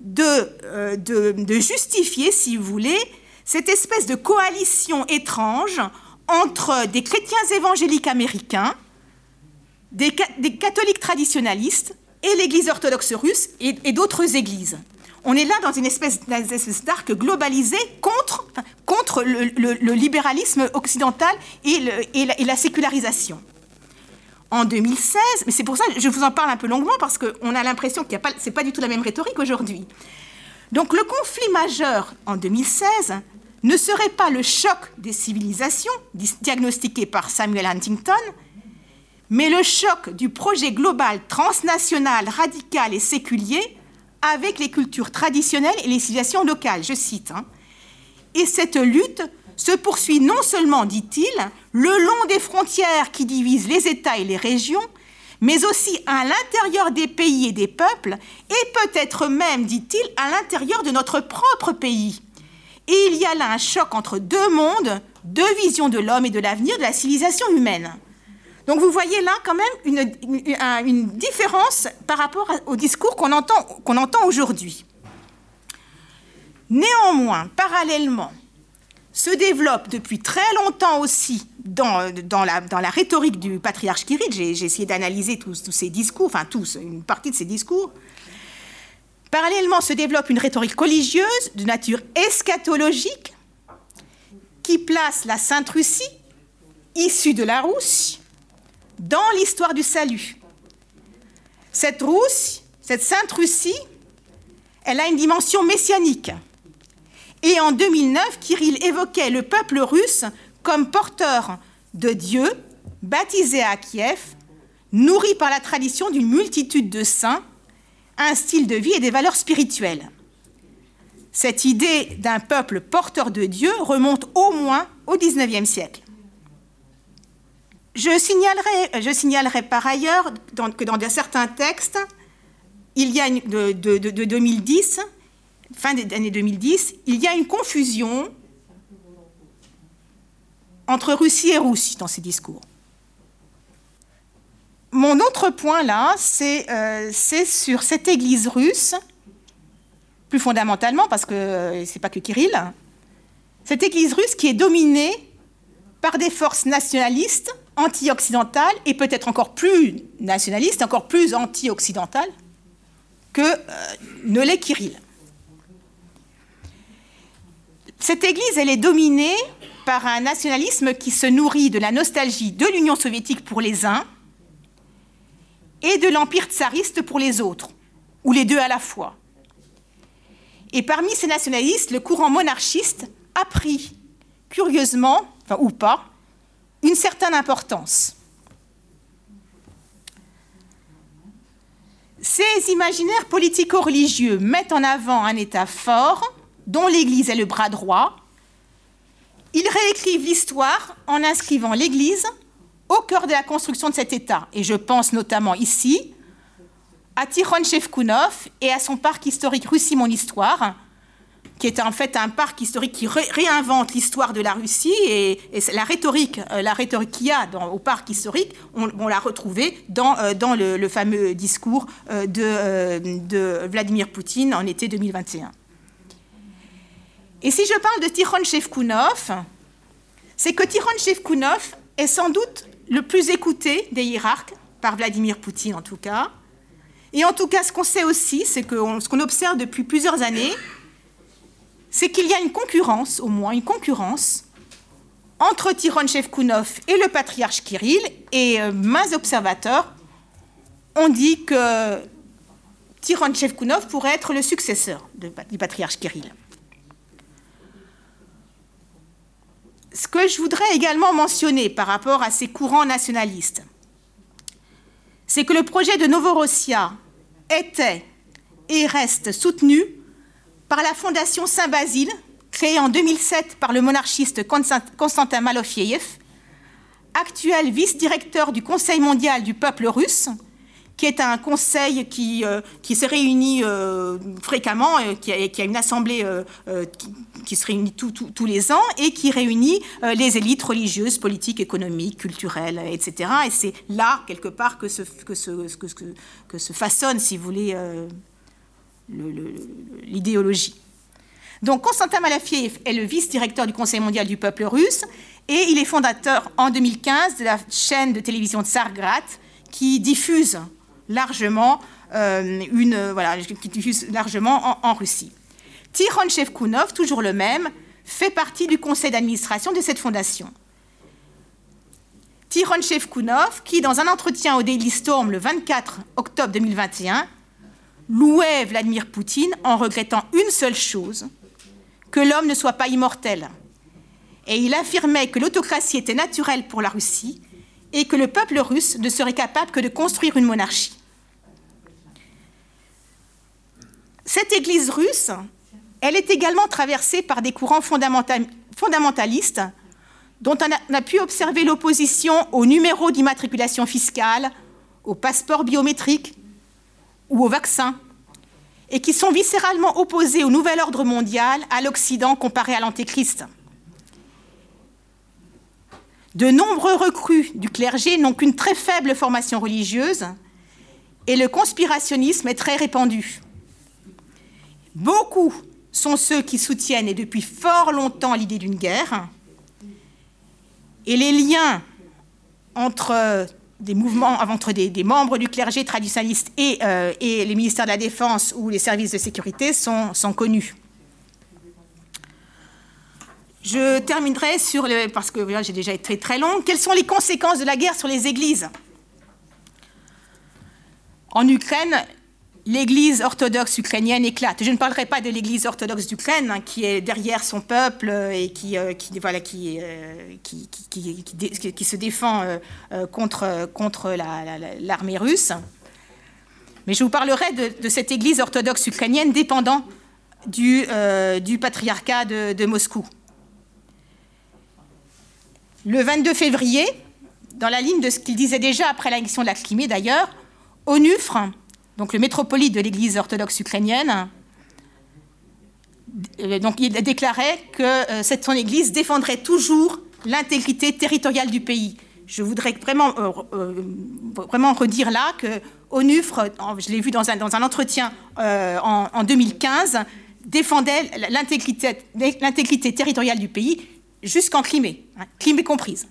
de, euh, de, justifier, si vous voulez, cette espèce de coalition étrange entre des chrétiens évangéliques américains, des, catholiques traditionalistes et l'Église orthodoxe russe et, d'autres églises. On est là dans une espèce, d'arc globalisé contre le, libéralisme occidental et, la, sécularisation. En 2016, mais c'est pour ça que je vous en parle un peu longuement parce qu'on a l'impression que ce n'est pas du tout la même rhétorique aujourd'hui. Donc le conflit majeur en 2016 ne serait pas le choc des civilisations diagnostiqué par Samuel Huntington, mais le choc du projet global transnational, radical et séculier avec les cultures traditionnelles et les civilisations locales, je cite. Hein. Et cette lutte se poursuit non seulement, dit-il, le long des frontières qui divisent les États et les régions, mais aussi à l'intérieur des pays et des peuples, et peut-être même, dit-il, à l'intérieur de notre propre pays. Et il y a là un choc entre deux mondes, deux visions de l'homme et de l'avenir de la civilisation humaine. Donc vous voyez là quand même une, différence par rapport au discours qu'on entend, qu'on entend aujourd'hui. Néanmoins, parallèlement, se développe depuis très longtemps aussi dans, la, rhétorique du patriarche Kirill, j'ai essayé d'analyser tous, tous ces discours, enfin tous, une partie de ces discours, parallèlement se développe une rhétorique religieuse de nature eschatologique qui place la Sainte Russie, issue de la Russie, dans l'histoire du salut. Cette Rousse, cette Sainte Russie, elle a une dimension messianique. Et en 2009, Kirill évoquait le peuple russe comme porteur de Dieu, baptisé à Kiev, nourri par la tradition d'une multitude de saints, un style de vie et des valeurs spirituelles. Cette idée d'un peuple porteur de Dieu remonte au moins au XIXe siècle. Je signalerai, je par ailleurs que dans certains textes, il y a de, de 2010, fin des années 2010, il y a une confusion entre Russie et Russie dans ces discours. Mon autre point là, euh, c'est sur cette Église russe, plus fondamentalement, parce que euh, ce n'est pas que Kirill, cette Église russe qui est dominée par des forces nationalistes, anti-occidentales, et peut-être encore plus nationalistes, encore plus anti-occidentales, que euh, ne l'est Kirill. Cette Église, elle est dominée par un nationalisme qui se nourrit de la nostalgie de l'Union soviétique pour les uns et de l'Empire tsariste pour les autres, ou les deux à la fois. Et parmi ces nationalistes, le courant monarchiste a pris, curieusement, enfin, ou pas, une certaine importance. Ces imaginaires politico-religieux mettent en avant un État fort, dont l'Église est le bras droit. Ils réécrivent l'histoire en inscrivant l'Église au cœur de la construction de cet État. Et je pense notamment ici à Tikhon Shevkunov et à son parc historique Russie Mon Histoire, qui est en fait un parc historique qui réinvente l'histoire de la Russie et, la rhétorique, euh, la rhétorique qu'il y a au parc historique, on, l'a retrouvée dans, euh, le, fameux discours euh, de, de, Vladimir Poutine en été 2021. Et si je parle de Tikhon Shevkunov, c'est que Tikhon Shevkunov est sans doute le plus écouté des hiérarques, par Vladimir Poutine en tout cas. Et en tout cas, ce qu'on sait aussi, c'est que ce qu'on observe depuis plusieurs années, c'est qu'il y a une concurrence, au moins une concurrence, entre Tiron Shevkunov et le patriarche Kirill. Et euh, mains observateurs ont dit que Tiron Shevkunov pourrait être le successeur du patriarche Kirill. Ce que je voudrais également mentionner par rapport à ces courants nationalistes, c'est que le projet de Novorossia était et reste soutenu par la Fondation Saint-Basile, créée en 2007 par le monarchiste Konstantin Malofiev, actuel vice-directeur du Conseil mondial du peuple russe, qui est un conseil qui, euh, qui se réunit euh, fréquemment, euh, qui, a, une assemblée qui, se réunit tous les ans et qui réunit les élites religieuses, politiques, économiques, culturelles, etc. Et c'est là, quelque part, que se, que se, que, que se façonne, si vous voulez, l'idéologie. Donc Constantin Malafiev est le vice-directeur du Conseil mondial du peuple russe et il est fondateur en 2015 de la chaîne de télévision Tsargrat qui diffuse largement, euh, une, voilà, qui largement en, Russie. Tikhon Shevkunov, toujours le même, fait partie du conseil d'administration de cette fondation. Tikhon Shevkunov, qui, dans un entretien au Daily Storm le 24 octobre 2021, louait Vladimir Poutine en regrettant une seule chose, que l'homme ne soit pas immortel. Et il affirmait que l'autocratie était naturelle pour la Russie et que le peuple russe ne serait capable que de construire une monarchie. Cette Église russe, elle est également traversée par des courants fondamentalistes dont on a, pu observer l'opposition au numéro d'immatriculation fiscale, au passeport biométrique ou au vaccin, et qui sont viscéralement opposés au nouvel ordre mondial, à l'Occident comparé à l'Antéchrist. De nombreux recrues du clergé n'ont qu'une très faible formation religieuse et le conspirationnisme est très répandu. Beaucoup sont ceux qui soutiennent, et depuis fort longtemps, l'idée d'une guerre. Et les liens entre des mouvements, entre des, membres du clergé traditionnaliste et, euh, et, les ministères de la Défense ou les services de sécurité sont, connus. Je terminerai sur le, parce que j'ai déjà été très, très long. Quelles sont les conséquences de la guerre sur les églises? En Ukraine, l'Église orthodoxe ukrainienne éclate. Je ne parlerai pas de l'Église orthodoxe d'Ukraine, hein, qui est derrière son peuple et qui, euh, euh, se défend euh, contre, contre l'armée russe. Mais je vous parlerai de, cette Église orthodoxe ukrainienne dépendant du, patriarcat de, de, Moscou. Le 22 février, dans la ligne de ce qu'il disait déjà après l'annexion de la Crimée d'ailleurs, Onufre, donc le métropolite de l'Église orthodoxe ukrainienne, euh, donc il déclarait que euh, cette son Église défendrait toujours l'intégrité territoriale du pays. Je voudrais vraiment, euh, redire là que Onufre, je l'ai vu dans un, dans un entretien en, 2015, défendait l'intégrité territoriale du pays jusqu'en Crimée, hein, Crimée comprise.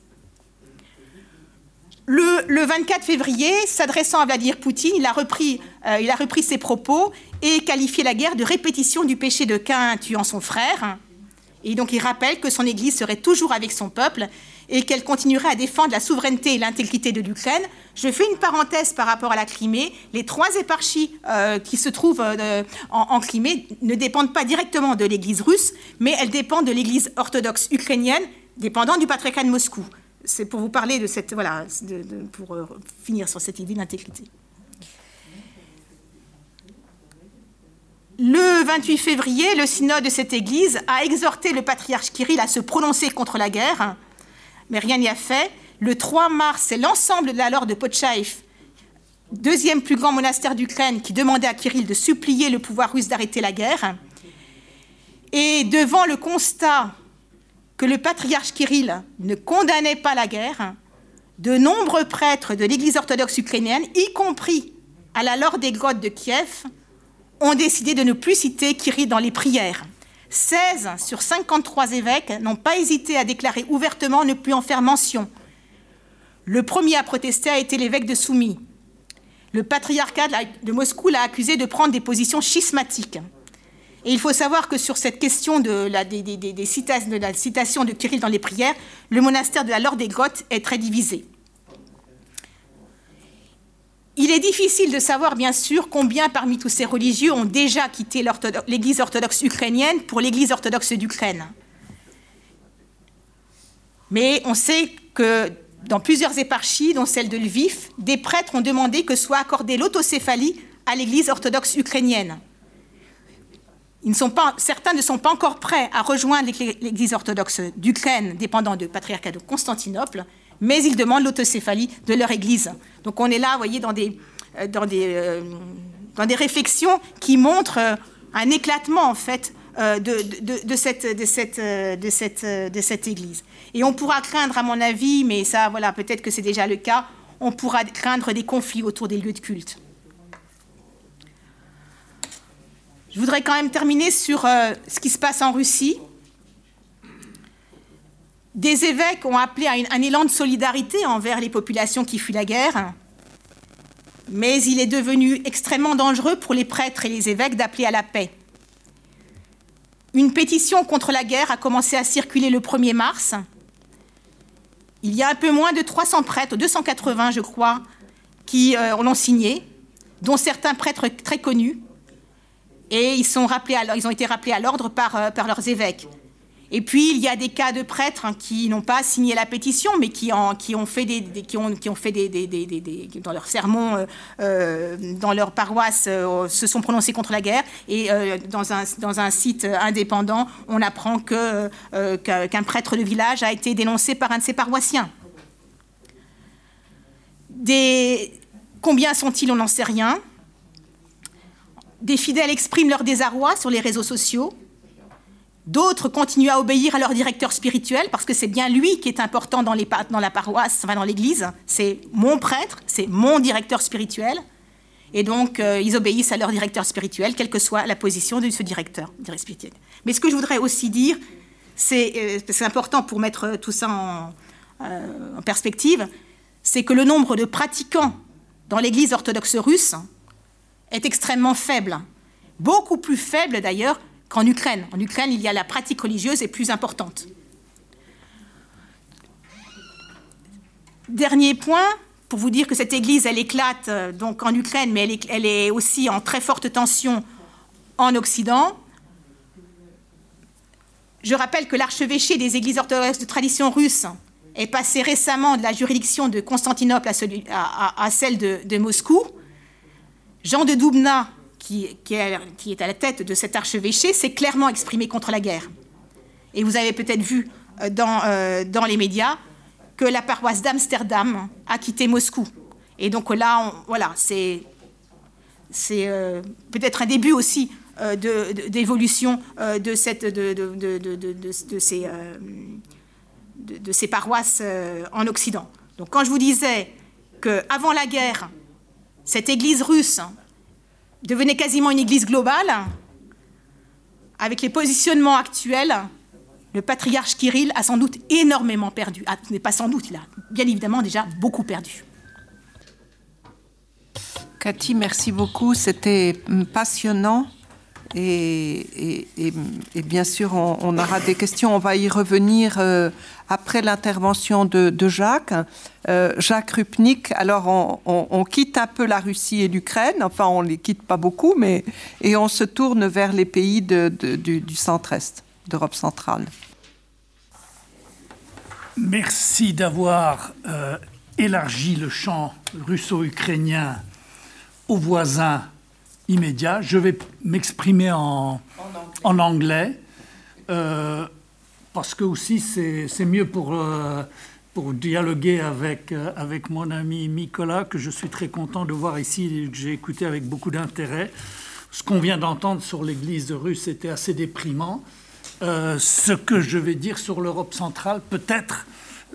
Le, 24 février, s'adressant à Vladimir Poutine, il a, repris, euh, il a repris ses propos et qualifié la guerre de répétition du péché de Cain tuant son frère. Et donc il rappelle que son Église serait toujours avec son peuple et qu'elle continuerait à défendre la souveraineté et l'intégrité de l'Ukraine. Je fais une parenthèse par rapport à la Crimée. Les trois éparchies euh, qui se trouvent euh, en, en, Crimée ne dépendent pas directement de l'Église russe, mais elles dépendent de l'Église orthodoxe ukrainienne, dépendant du patriarcat de Moscou c'est pour vous parler de cette. Voilà, pour euh, finir sur cette idée d'intégrité. Le 28 février, le synode de cette Église a exhorté le patriarche Kirill à se prononcer contre la guerre, mais rien n'y a fait. Le 3 mars, c'est l'ensemble de la lore de Potchaïf, deuxième plus grand monastère d'Ukraine, qui demandait à Kirill de supplier le pouvoir russe d'arrêter la guerre. Et devant le constat que le patriarche Kirill ne condamnait pas la guerre, de nombreux prêtres de l'Église orthodoxe ukrainienne, y compris à la Lorde des grottes de Kiev, ont décidé de ne plus citer Kirill dans les prières. 16 sur 53 évêques n'ont pas hésité à déclarer ouvertement ne plus en faire mention. Le premier à protester a été l'évêque de Soumy. Le patriarcat de Moscou l'a accusé de prendre des positions schismatiques. Et il faut savoir que sur cette question de la, des, de citation de Kirill dans les prières, le monastère de la Lorde des Grottes est très divisé. Il est difficile de savoir, bien sûr, combien parmi tous ces religieux ont déjà quitté l'Église orthodoxe ukrainienne pour l'Église orthodoxe d'Ukraine. Mais on sait que dans plusieurs éparchies, dont celle de Lviv, des prêtres ont demandé que soit accordée l'autocéphalie à l'Église orthodoxe ukrainienne certains ne sont pas encore prêts à rejoindre l'Église orthodoxe d'Ukraine, dépendant du patriarcat de Constantinople, mais ils demandent l'autocéphalie de leur Église. Donc on est là, vous voyez, dans des, euh, euh, réflexions qui montrent euh, un éclatement, en fait, de cette Église. Et on pourra craindre, à mon avis, mais ça, voilà, peut-être que c'est déjà le cas, on pourra craindre des conflits autour des lieux de culte. Je voudrais quand même terminer sur euh, ce qui se passe en Russie. Des évêques ont appelé à un élan de solidarité envers les populations qui fuient la guerre, mais il est devenu extrêmement dangereux pour les prêtres et les évêques d'appeler à la paix. Une pétition contre la guerre a commencé à circuler le 1er mars. Il y a un peu moins de 300 prêtres, 280 je crois, qui euh, l'ont signé, dont certains prêtres très connus et ils, sont rappelés ils ont été rappelés à l'ordre par, euh, par leurs évêques. Et puis, il y a des cas de prêtres hein, qui n'ont pas signé la pétition, mais qui, ont fait des, qui ont, fait des, dans leur sermon, euh, euh, dans leur paroisse, se sont prononcés contre la guerre. Et dans, un, dans un site indépendant, on apprend que, qu'un prêtre de village a été dénoncé par un de ses paroissiens. Combien sont-ils? On n'en sait rien. Des fidèles expriment leur désarroi sur les réseaux sociaux. D'autres continuent à obéir à leur directeur spirituel parce que c'est bien lui qui est important dans, la paroisse, dans l'église. C'est mon prêtre, c'est mon directeur spirituel. Et donc, euh, ils obéissent à leur directeur spirituel, quelle que soit la position de ce directeur, spirituel. Mais ce que je voudrais aussi dire, c'est euh, important pour mettre tout ça euh, en perspective, c'est que le nombre de pratiquants dans l'église orthodoxe russe est extrêmement faible. Beaucoup plus faible d'ailleurs qu'en Ukraine. En Ukraine, il y a la pratique religieuse est plus importante. Dernier point, pour vous dire que cette église, elle éclate euh, donc en Ukraine, mais elle est, aussi en très forte tension en Occident. Je rappelle que l'archevêché des églises orthodoxes de tradition russe est passé récemment de la juridiction de Constantinople à, celle de Moscou. Jean de Doubna, qui, est, à la tête de cet archevêché, s'est clairement exprimé contre la guerre. Et vous avez peut-être vu euh, dans, euh, dans les médias que la paroisse d'Amsterdam a quitté Moscou. Et donc là, voilà, c'est euh, peut-être un début aussi d'évolution de, de, ces, paroisses en Occident. Donc quand je vous disais qu'avant la guerre, cette église russe devenait quasiment une église globale, avec les positionnements actuels, le patriarche Kirill a sans doute énormément perdu. Ah, ce n'est pas sans doute, il a bien évidemment déjà beaucoup perdu. Cathy, merci beaucoup. C'était passionnant. Et, bien sûr, on, on aura des questions. On va y revenir euh, après l'intervention de, Jacques. Euh, Jacques Rupnik, alors on, quitte un peu la Russie et l'Ukraine. Enfin, on les quitte pas beaucoup, mais et on se tourne vers les pays du, centre-est, d'Europe centrale. Merci d'avoir euh, élargi le champ russo-ukrainien aux voisins immédiats. Je vais m'exprimer en, en anglais, euh, parce que aussi c'est mieux pour, euh, pour dialoguer avec, euh, avec mon ami Nicolas, que je suis très content de voir ici que j'ai écouté avec beaucoup d'intérêt. Ce qu'on vient d'entendre sur l'Église russe était assez déprimant. Euh, ce que je vais dire sur l'Europe centrale, peut-être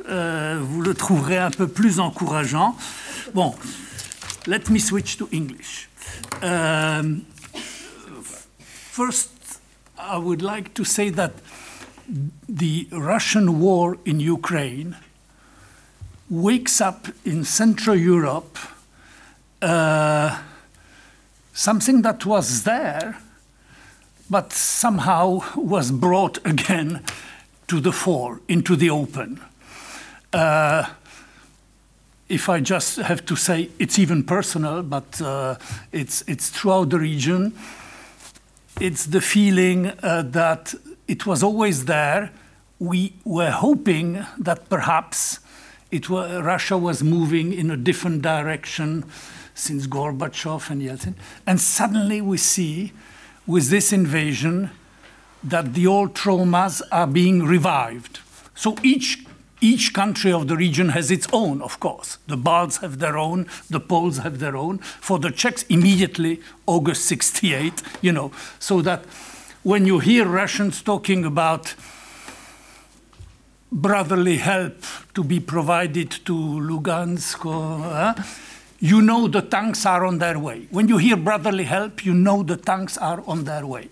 vous le trouverez un peu plus encourageant. Bon, let me switch to English. First, I would like to say that the Russian war in Ukraine wakes up in Central Europe uh, something that was there but somehow was brought again to the fore, into the open. Uh, if I just have to say, it's even personal, but uh, it's, it's throughout the region. It's the feeling uh, that it was always there. We were hoping that perhaps it wa Russia was moving in a different direction since Gorbachev and Yeltsin. And suddenly we see with this invasion that the old traumas are being revived. So each each country of the region has its own, of course. The Balts have their own, the Poles have their own. For the Czechs, immediately August 68, you know, so that when you hear Russians talking about brotherly help to be provided to Lugansk, or, you know the tanks are on their way. When you hear brotherly help, you know the tanks are on their way.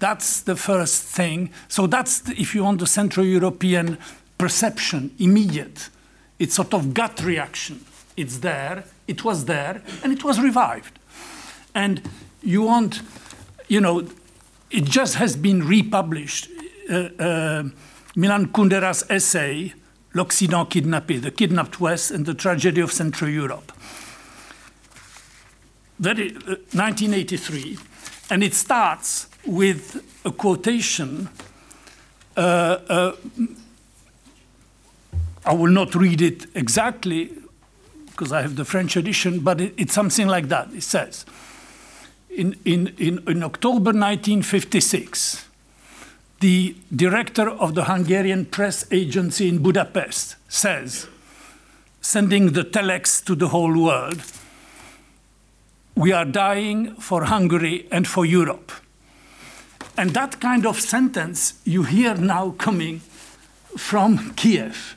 That's the first thing. So that's, the, if you want, the Central European perception, immediate. It's sort of gut reaction. It's there, it was there, and it was revived. And you want, you know, it just has been republished. Uh, uh, Milan Kundera's essay, L'Occident kidnappé, the kidnapped West and the tragedy of Central Europe. Very, uh, 1983, and it starts with a quotation. Uh, uh, I will not read it exactly because I have the French edition, but it, it's something like that. It says, in, in, in, in October 1956, the director of the Hungarian press agency in Budapest says, sending the telex to the whole world, we are dying for Hungary and for Europe. And that kind of sentence you hear now coming from Kiev.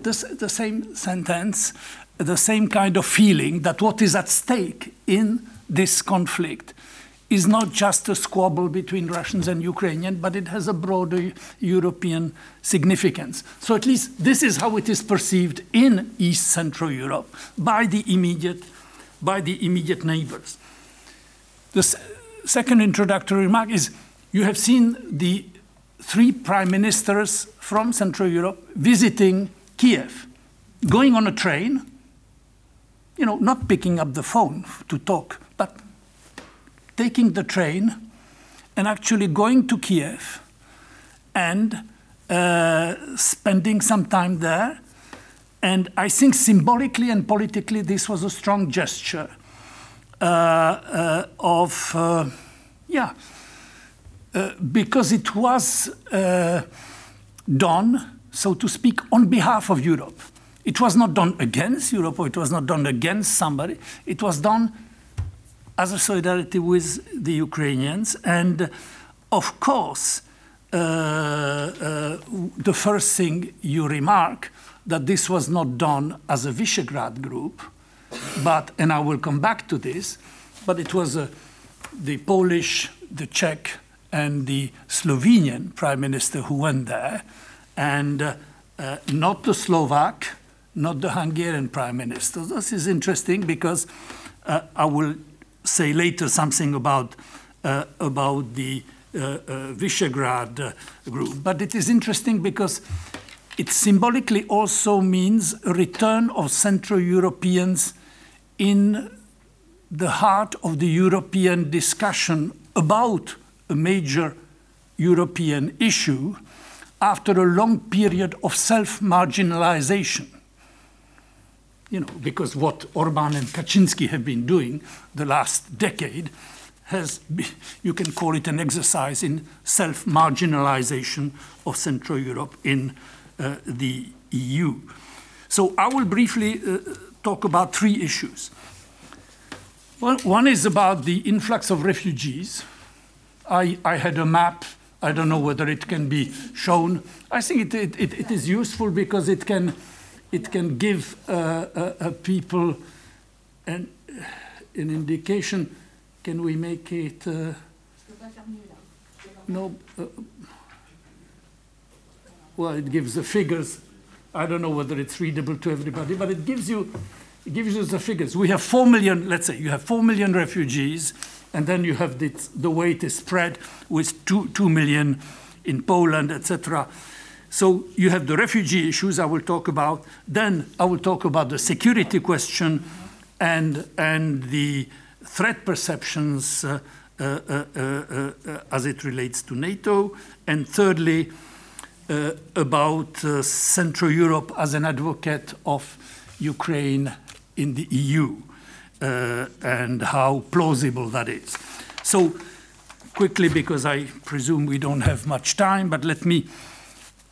The, the same sentence, the same kind of feeling that what is at stake in this conflict is not just a squabble between Russians and Ukrainians, but it has a broader European significance. So at least this is how it is perceived in East Central Europe by the immediate, by the immediate neighbors. The second introductory remark is you have seen the three prime ministers from Central Europe visiting Kiev, going on a train you know, not picking up the phone to talk, taking the train and actually going to Kiev and uh, spending some time there. And I think symbolically and politically, this was a strong gesture uh, uh, of, uh, yeah, uh, because it was uh, done, so to speak, on behalf of Europe. It was not done against Europe or it was not done against somebody. It was done as a solidarity with the Ukrainians. And of course, uh, uh, the first thing you remark that this was not done as a Visegrad group, but, and I will come back to this, but it was uh, the Polish, the Czech, and the Slovenian prime minister who went there, and uh, not the Slovak, not the Hungarian prime minister. This is interesting because uh, I will say later something about, uh, about the uh, uh, Visegrad uh, group. But it is interesting because it symbolically also means a return of Central Europeans in the heart of the European discussion about a major European issue after a long period of self marginalization you know, because what Orban and Kaczynski have been doing the last decade has, been, you can call it an exercise in self marginalization of Central Europe in uh, the EU. So I will briefly uh, talk about three issues. Well, one is about the influx of refugees. I, I had a map. I don't know whether it can be shown. I think it, it, it is useful because it can it can give people an, an indication. Can we make it? Uh, no. Uh, well, it gives the figures. I don't know whether it's readable to everybody, but it gives you, it gives you the figures. We have four million. Let's say you have four million refugees, and then you have the, the weight is spread with two two million in Poland, etc. So you have the refugee issues I will talk about. Then I will talk about the security question and, and the threat perceptions uh, uh, uh, uh, uh as it relates to NATO. And thirdly, uh, about Central Europe as an advocate of Ukraine in the EU and how plausible that is. So quickly, because I presume we don't have much time, but let me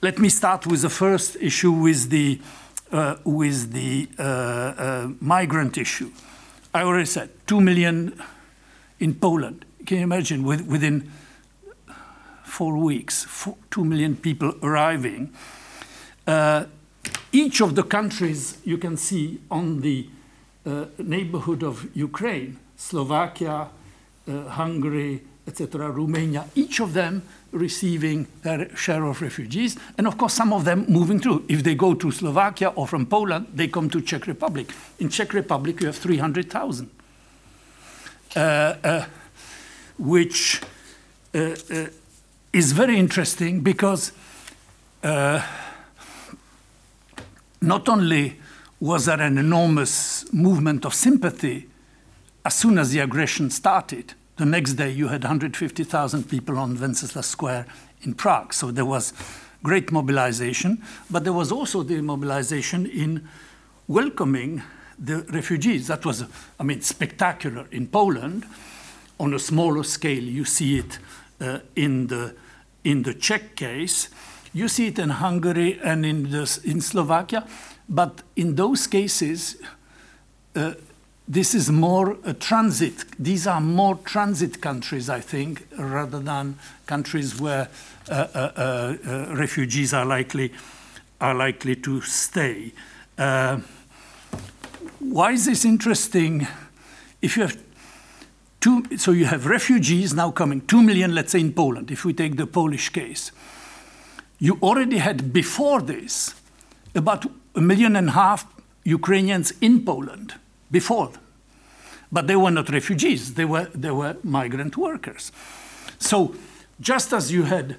let me start with the first issue with the, uh, with the uh, uh, migrant issue. I already said 2 million in Poland. Can you imagine with, within four weeks, four, 2 million people arriving? Uh, each of the countries you can see on the uh, neighborhood of Ukraine, Slovakia, Hungary, etc., Romania, each of them receiving their share of refugees, and of course some of them moving through. If they go to Slovakia or from Poland, they come to Czech Republic. In Czech Republic, you have 300,000, uh, uh, which uh, uh is very interesting because uh, not only was there an enormous movement of sympathy as soon as the aggression started, the next day, you had 150,000 people on Wenceslas Square in Prague. So there was great mobilization, but there was also the mobilization in welcoming the refugees. That was, I mean, spectacular in Poland. On a smaller scale, you see it uh, in the in the Czech case. You see it in Hungary and in the, in Slovakia, but in those cases, uh, this is more a transit. These are more transit countries, I think, rather than countries where uh, uh, uh, uh refugees are likely are likely to stay. Uh, why is this interesting? If you have two, so you have refugees now coming, two million, let's say in Poland. If we take the Polish case, you already had before this about a million and a half Ukrainians in Poland before. But they were not refugees, they were, they were migrant workers. So just as you had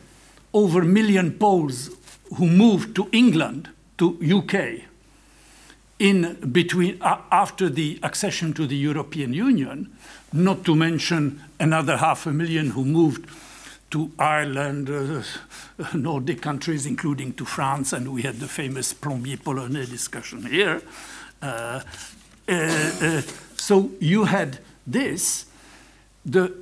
over a million Poles who moved to England, to UK, in between uh, after the accession to the European Union, not to mention another half a million who moved to Ireland, uh, Nordic countries, including to France, and we had the famous Plombier Polonais discussion here. Uh, so you had this. The,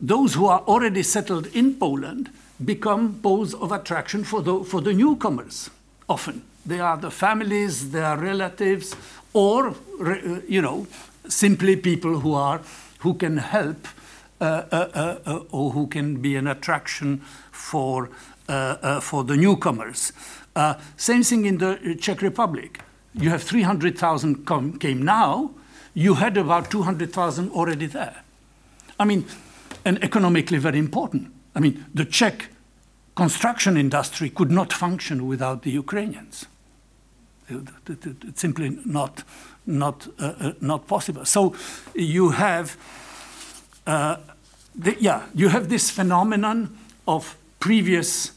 those who are already settled in Poland become poles of attraction for the, for the newcomers, often. They are the families, they are relatives, or, uh, you know, simply people who, are, who can help uh, uh, uh, or who can be an attraction for, for the newcomers. same thing in the Czech Republic. You have 300,000 came now, you had about 200,000 already there. I mean, and economically very important. I mean, the Czech construction industry could not function without the Ukrainians. It's simply not, not, uh, uh, not possible. So you have, uh, the, yeah, you have this phenomenon of previous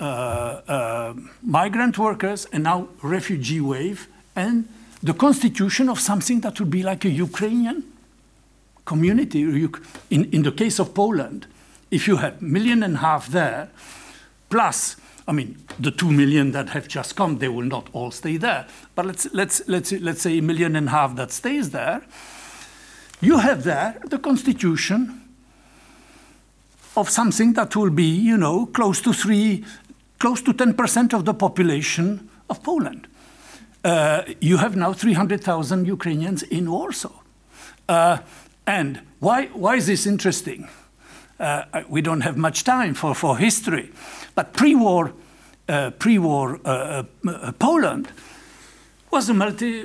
Uh, uh, migrant workers and now refugee wave and the constitution of something that would be like a Ukrainian community. In, in the case of Poland, if you have a million and a half there, plus, I mean, the two million that have just come, they will not all stay there. But let's, let's, let's, let's say a million and a half that stays there. You have there the constitution of something that will be, you know, close to three, close to 10% of the population of Poland. Uh, you have now 300,000 Ukrainians in Warsaw. Uh, and why, why is this interesting? Uh, we don't have much time for, for history, but pre-war, uh, pre-war uh, uh, Poland was a multi,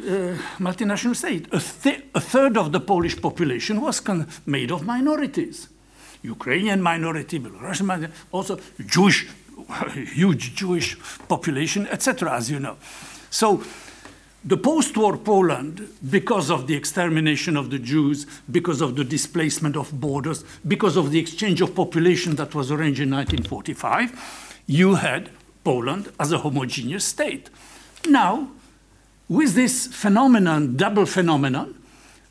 multinational state. A, th a, third of the Polish population was made of minorities. Ukrainian minority, Belarusian minority, also Jewish, huge Jewish population, etc., as you know. So the post-war Poland, because of the extermination of the Jews, because of the displacement of borders, because of the exchange of population that was arranged in 1945, you had Poland as a homogeneous state. Now, with this phenomenon, double phenomenon,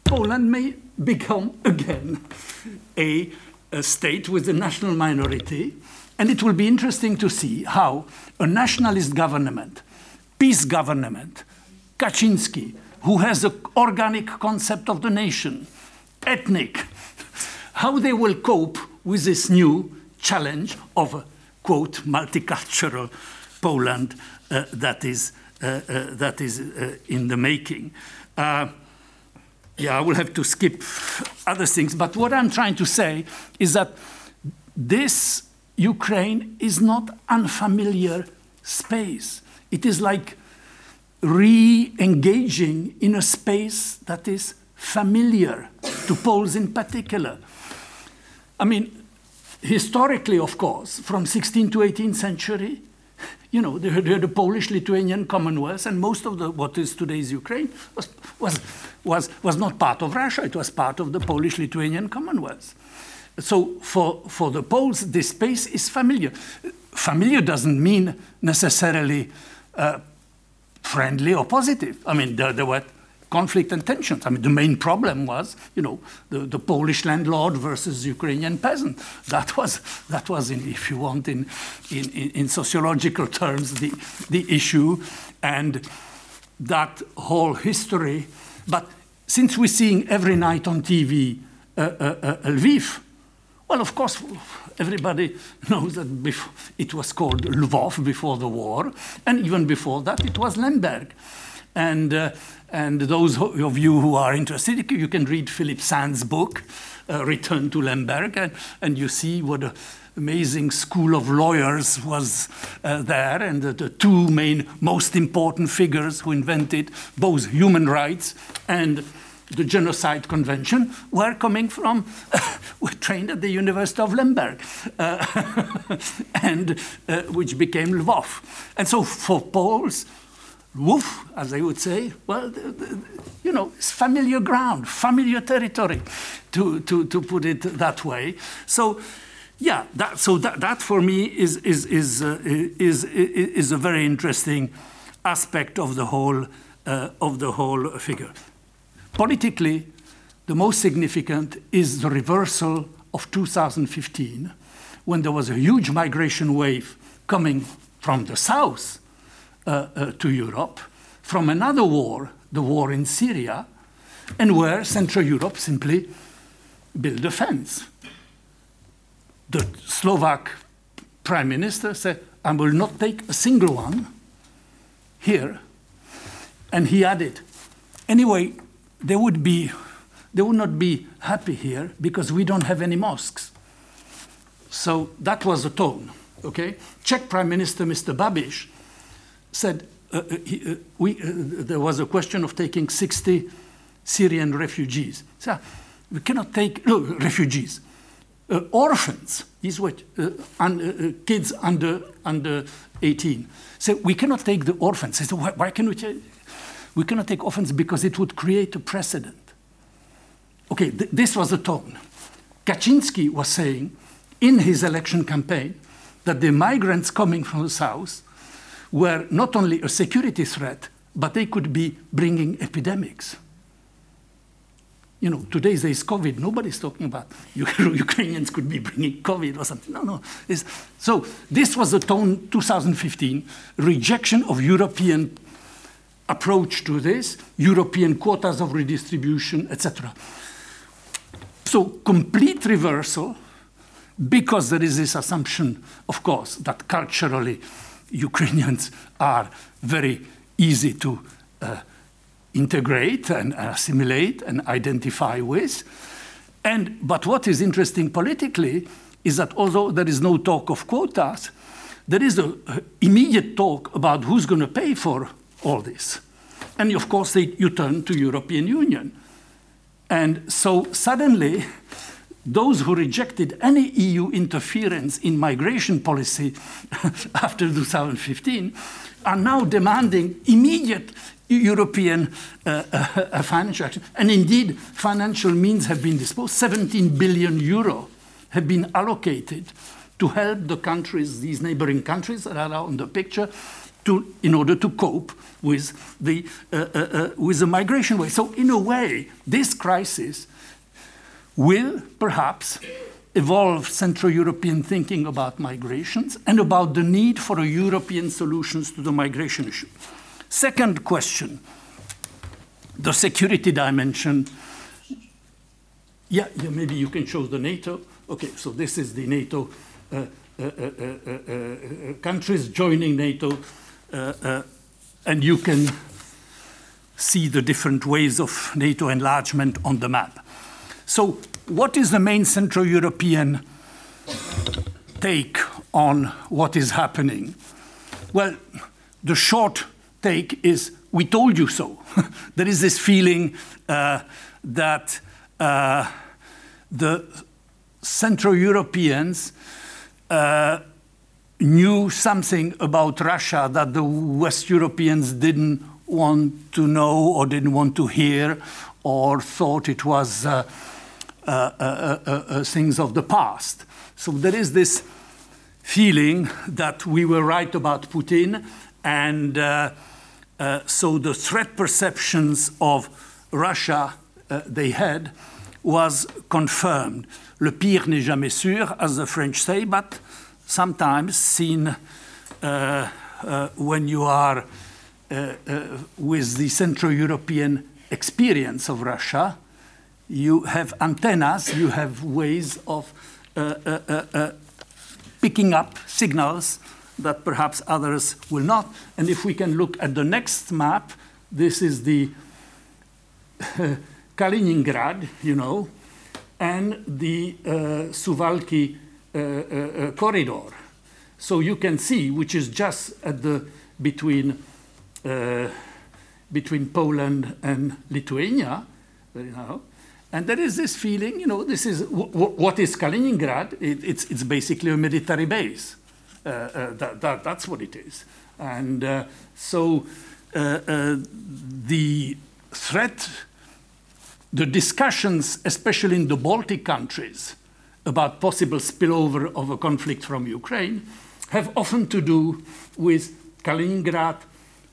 Poland may become again a, a state with a national minority, and it will be interesting to see how a nationalist government, PiS government, Kaczynski, who has an organic concept of the nation, ethnic, how they will cope with this new challenge of a, quote, multicultural Poland uh, that is, uh, uh, that is uh, in the making. Uh, yeah, I will have to skip other things, but what I'm trying to say is that this Ukraine is not unfamiliar space. It is like re-engaging in a space that is familiar to Poles in particular. I mean, historically, of course, from 16th to 18th century, you know, they had, the Polish-Lithuanian Commonwealth, and most of the, what is today's Ukraine was, was, was, was not part of Russia. It was part of the Polish-Lithuanian Commonwealth. So for, for the Poles, this space is familiar. Familiar doesn't mean necessarily uh, friendly or positive. I mean, there, there, were conflict and tensions. I mean, the main problem was, you know, the, the Polish landlord versus Ukrainian peasant. That was, that was in, if you want, in, in, in sociological terms, the, the issue. And that whole history. But since we're seeing every night on TV uh, uh, uh, Lviv, well, of course, everybody knows that it was called Lvov before the war, and even before that, it was Lemberg. And, uh, and those of you who are interested, you can read Philip Sands' book, uh, Return to Lemberg, and, and you see what an amazing school of lawyers was uh, there, and the, the two main, most important figures who invented both human rights and the Genocide Convention were coming from, were trained at the University of Lemberg, uh, and uh, which became Lvov. And so for Poles, Lvov, as they would say, well, the, the, you know, it's familiar ground, familiar territory, to, to, to put it that way. So, yeah, that, so that, that for me is, is, is, uh, is, is, is a very interesting aspect of the whole uh, of the whole figure. Politically, the most significant is the reversal of 2015, when there was a huge migration wave coming from the south uh, uh, to Europe, from another war, the war in Syria, and where Central Europe simply built a fence. The Slovak prime minister said, I will not take a single one here. And he added, anyway, they would be they would not be happy here because we don't have any mosques. So that was the tone. Okay, Czech Prime Minister Mr. Babiš said uh, uh he, uh, we, uh, there was a question of taking 60 Syrian refugees. So we cannot take refugees, uh, orphans. These were uh, un, kids under under 18. So we cannot take the orphans. So why, why can we? We cannot take offense because it would create a precedent. Okay, th this was the tone. Kaczynski was saying in his election campaign that the migrants coming from the south were not only a security threat, but they could be bringing epidemics. You know, today there is COVID. Nobody's talking about Ukrainians could be bringing COVID or something. No, no. It's, so this was the tone 2015, rejection of European approach to this, European quotas of redistribution, etc. So complete reversal, because there is this assumption, of course, that culturally Ukrainians are very easy to uh, integrate and assimilate and identify with. And, but what is interesting politically is that although there is no talk of quotas, there is an immediate talk about who's going to pay for all this. And of course, they, you turn to European Union. And so suddenly, those who rejected any EU interference in migration policy after 2015 are now demanding immediate European uh, uh, financial action. And indeed, financial means have been disposed. 17 billion euro have been allocated to help the countries, these neighboring countries that are on the picture, to, in order to cope with the, uh, uh, uh, with the migration wave. So, in a way, this crisis will perhaps evolve Central European thinking about migrations and about the need for a European solutions to the migration issue. Second question the security dimension. Yeah, yeah, maybe you can show the NATO. Okay, so this is the NATO uh, uh, uh, countries joining NATO uh, uh, and you can see the different ways of NATO enlargement on the map. So, what is the main Central European take on what is happening? Well, the short take is we told you so. there is this feeling uh, that uh, the Central Europeans uh, knew something about Russia that the West Europeans didn't want to know or didn't want to hear or thought it was uh, uh, uh, uh, uh things of the past. So there is this feeling that we were right about Putin, and so the threat perceptions of Russia they had was confirmed. Le pire n'est jamais sûr, as the French say, but sometimes seen uh, uh, when you are uh, with the Central European experience of Russia. You have antennas, you have ways of picking up signals that perhaps others will not. And if we can look at the next map, this is the Kaliningrad, you know, and the uh, Suwalki uh, uh, uh, corridor. So you can see, which is just at the between between Poland and Lithuania, you know, and there is this feeling, you know, this is what is Kaliningrad? It, it's, it's basically a military base. Uh, uh, that, that, that's what it is. And uh, so the threat, the discussions, especially in the Baltic countries, about possible spillover of a conflict from Ukraine have often to do with Kaliningrad,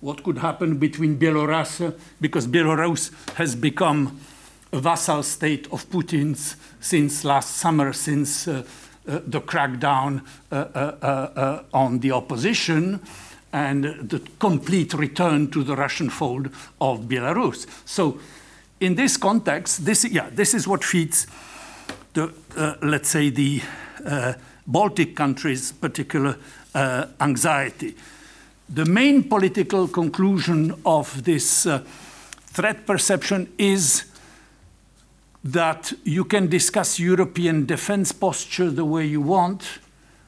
what could happen between Belarus, because Belarus has become a vassal state of Putin's since last summer, since uh, uh, the crackdown uh, uh, uh on the opposition and the complete return to the Russian fold of Belarus. So, in this context, this, yeah, this is what feeds the, uh, let's say, the uh, Baltic countries' particular uh, anxiety. The main political conclusion of this uh, threat perception is that you can discuss European defense posture the way you want,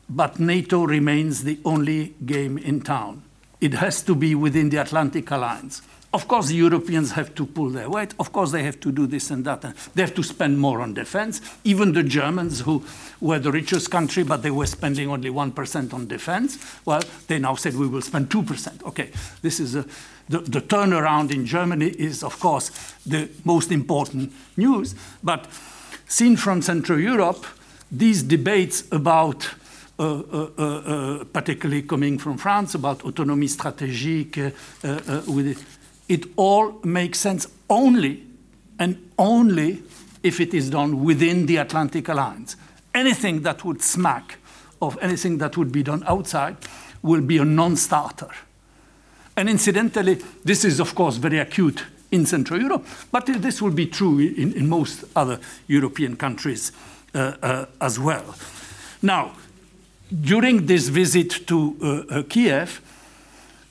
but NATO remains the only game in town. It has to be within the Atlantic Alliance. Of course, the Europeans have to pull their weight. Of course, they have to do this and that. They have to spend more on defense. Even the Germans, who were the richest country, but they were spending only 1% on defense, well, they now said we will spend 2%. Okay, this is a the, the turnaround in Germany is, of course, the most important news. But seen from Central Europe, these debates about uh, uh, uh, uh particularly coming from France, about autonomy strategique, uh, uh, it, all makes sense only and only if it is done within the Atlantic Alliance. Anything that would smack of anything that would be done outside will be a non starter. And incidentally, this is, of course, very acute in Central Europe, but this will be true in, in most other European countries uh, uh, as well. Now, during this visit to uh, uh, Kiev,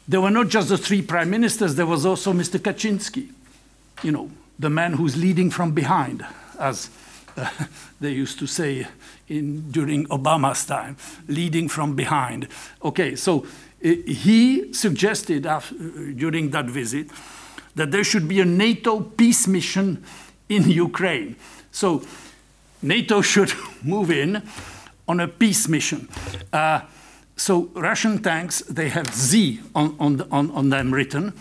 there were not just the three prime ministers, there was also Mr. Kaczynski, you know, the man who's leading from behind, as uh, they used to say in, during Obama's time, leading from behind. Okay, so uh, he suggested after, uh, during that visit that there should be a NATO peace mission in Ukraine. So NATO should move in on a peace mission. Uh, So Russian tanks, they have Z on, on, on, on them written.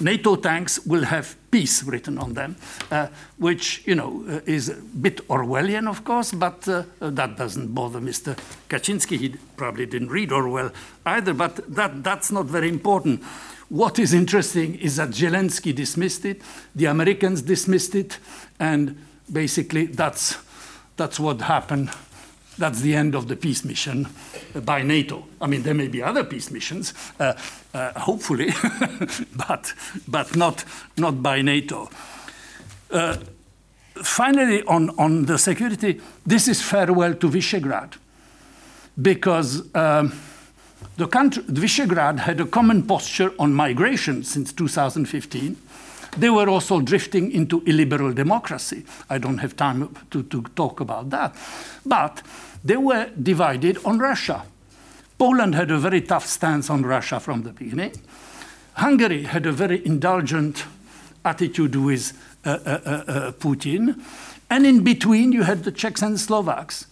NATO tanks will have peace written on them, uh, which you know uh, is a bit Orwellian, of course, but uh, that doesn't bother Mr. Kaczynski. He probably didn't read Orwell either, but that, that's not very important. What is interesting is that Zelensky dismissed it, the Americans dismissed it, and basically that's, that's what happened that's the end of the peace mission by NATO. I mean, there may be other peace missions, uh, uh, hopefully, but, but not, not by NATO. Uh, finally, on, on the security, this is farewell to Visegrad because um, the country, Visegrad had a common posture on migration since 2015 they were also drifting into illiberal democracy. I don't have time to, to talk about that. But they were divided on Russia. Poland had a very tough stance on Russia from the beginning. Hungary had a very indulgent attitude with uh, uh, uh, uh Putin. And in between, you had the Czechs and Slovaks.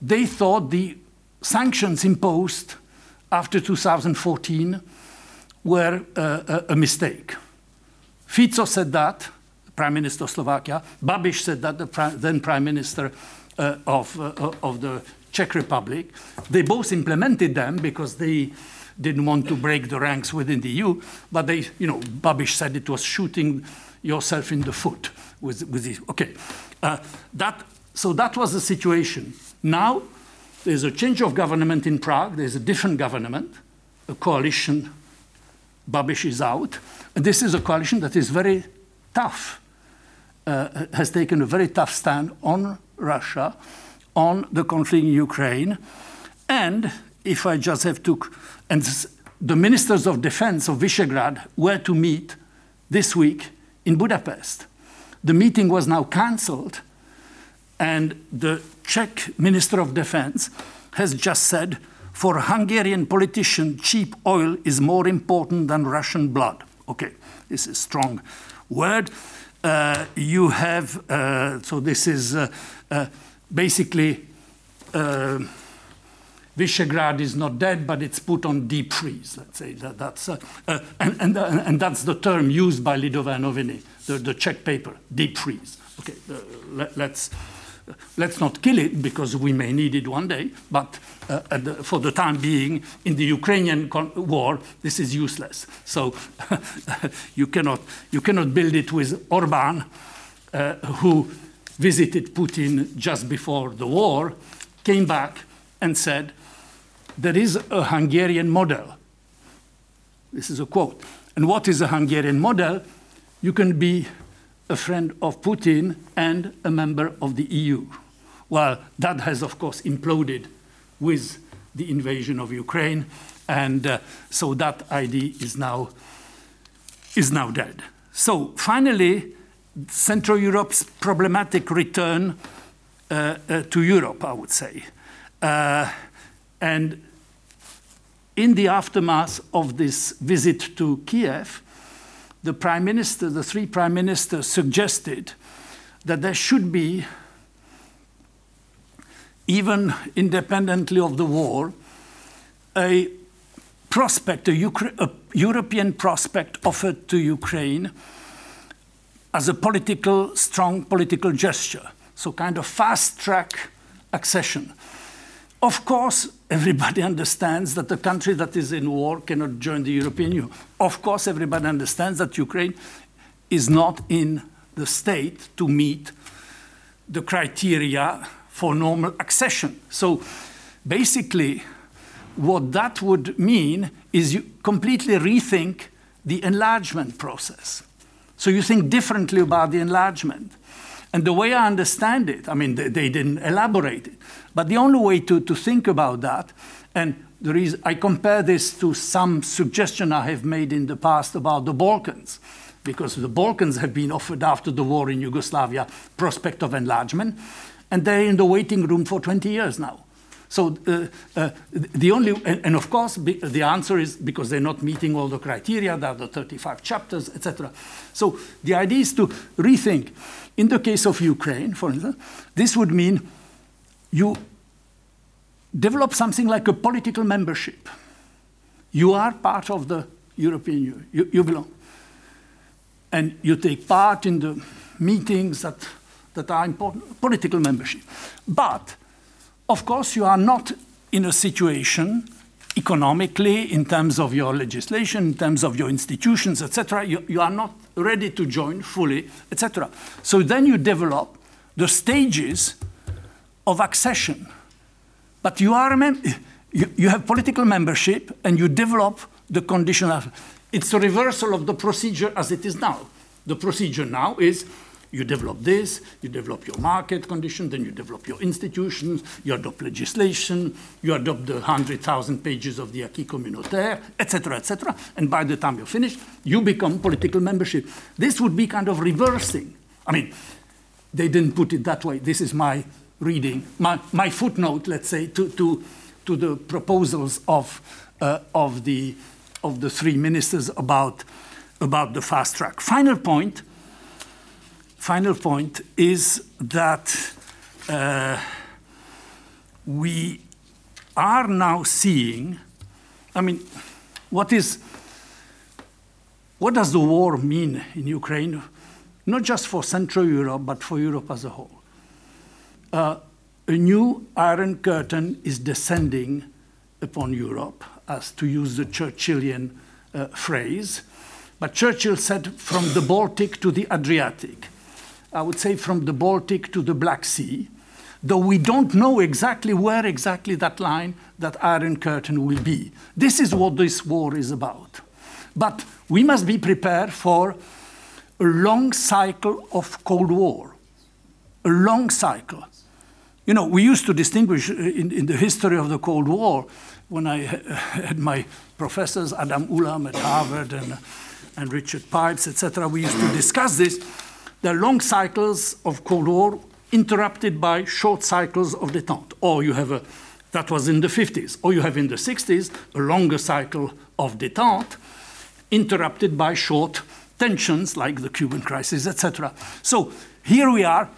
They thought the sanctions imposed after 2014 were uh, a mistake. Fico said that, Prime Minister of Slovakia. Babiš said that, the then Prime Minister uh, of, uh, of the Czech Republic. They both implemented them because they didn't want to break the ranks within the EU, but they, you know, Babiš said it was shooting yourself in the foot with, with the, okay. Uh, that, so that was the situation. Now, there's a change of government in Prague, there's a different government, a coalition, Babiš is out, and this is a coalition that is very tough, uh, has taken a very tough stand on Russia, on the conflict in Ukraine. And if I just have to, and the ministers of defense of Visegrad were to meet this week in Budapest. The meeting was now cancelled, and the Czech minister of defense has just said for a Hungarian politician, cheap oil is more important than Russian blood. Okay, this is a strong word. Uh, you have, uh, so this is uh basically uh, Visegrad is not dead, but it's put on deep freeze. Let's say that, that's uh, and, and, and that's the term used by Lidové noviny, the, the Czech paper, deep freeze. Okay, let, us let's not kill it because we may need it one day, but uh, the, for the time being, in the Ukrainian war, this is useless. So you, cannot, you cannot build it with Orban, uh, who visited Putin just before the war, came back and said, There is a Hungarian model. This is a quote. And what is a Hungarian model? You can be a friend of Putin and a member of the EU. Well, that has, of course, imploded with the invasion of Ukraine, and uh, so that idea is now, is now dead. So, finally, Central Europe's problematic return uh, uh, to Europe, I would say. Uh, and in the aftermath of this visit to Kiev, the prime minister, the three prime ministers suggested that there should be, even independently of the war, a prospect, a, a European prospect offered to Ukraine as a political, strong political gesture. So, kind of fast track accession. Of course, everybody understands that a country that is in war cannot join the European Union. Of course, everybody understands that Ukraine is not in the state to meet the criteria for normal accession. So basically, what that would mean is you completely rethink the enlargement process. So you think differently about the enlargement. And the way I understand it, I mean, they, they didn't elaborate it, but the only way to, to think about that, and there is, I compare this to some suggestion I have made in the past about the Balkans, because the Balkans have been offered after the war in Yugoslavia prospect of enlargement, and they're in the waiting room for 20 years now. So uh, uh, the only, and, and, of course, be, the answer is because they're not meeting all the criteria, there are the 35 chapters, etc. So the idea is to rethink. In the case of Ukraine, for instance, this would mean you develop something like a political membership. You are part of the European Union, you, you belong. And you take part in the meetings that, that are important, political membership. But of course, you are not in a situation economically, in terms of your legislation, in terms of your institutions, etc. You, you are not ready to join fully, etc. So then you develop the stages of accession. But you are you, you have political membership and you develop the condition of it's a reversal of the procedure as it is now. The procedure now is you develop this, you develop your market condition, then you develop your institutions, you adopt legislation, you adopt the 100,000 pages of the acquis communautaire, etc., etc. And by the time you're finished, you become political membership. This would be kind of reversing. I mean, they didn't put it that way. This is my reading, my, my footnote, let's say, to, to, to the proposals of, uh, of, the, of the three ministers about, about the fast track. Final point final point is that uh, we are now seeing, I mean, what is, what does the war mean in Ukraine? Not just for Central Europe, but for Europe as a whole. Uh, a new Iron Curtain is descending upon Europe, as to use the Churchillian uh, phrase. But Churchill said from the Baltic to the Adriatic. I would say from the Baltic to the Black Sea, though we don't know exactly where exactly that line, that Iron Curtain will be. This is what this war is about. But we must be prepared for a long cycle of Cold War. A long cycle. You know, we used to distinguish uh, in, in the history of the Cold War when I had my professors, Adam Ulam at Harvard and, and Richard Pipes, etc., we used to discuss this are long cycles of Cold War interrupted by short cycles of detente. Or you have a, that was in the 50s, or you have in the 60s a longer cycle of detente interrupted by short tensions like the Cuban crisis, etc. So here we are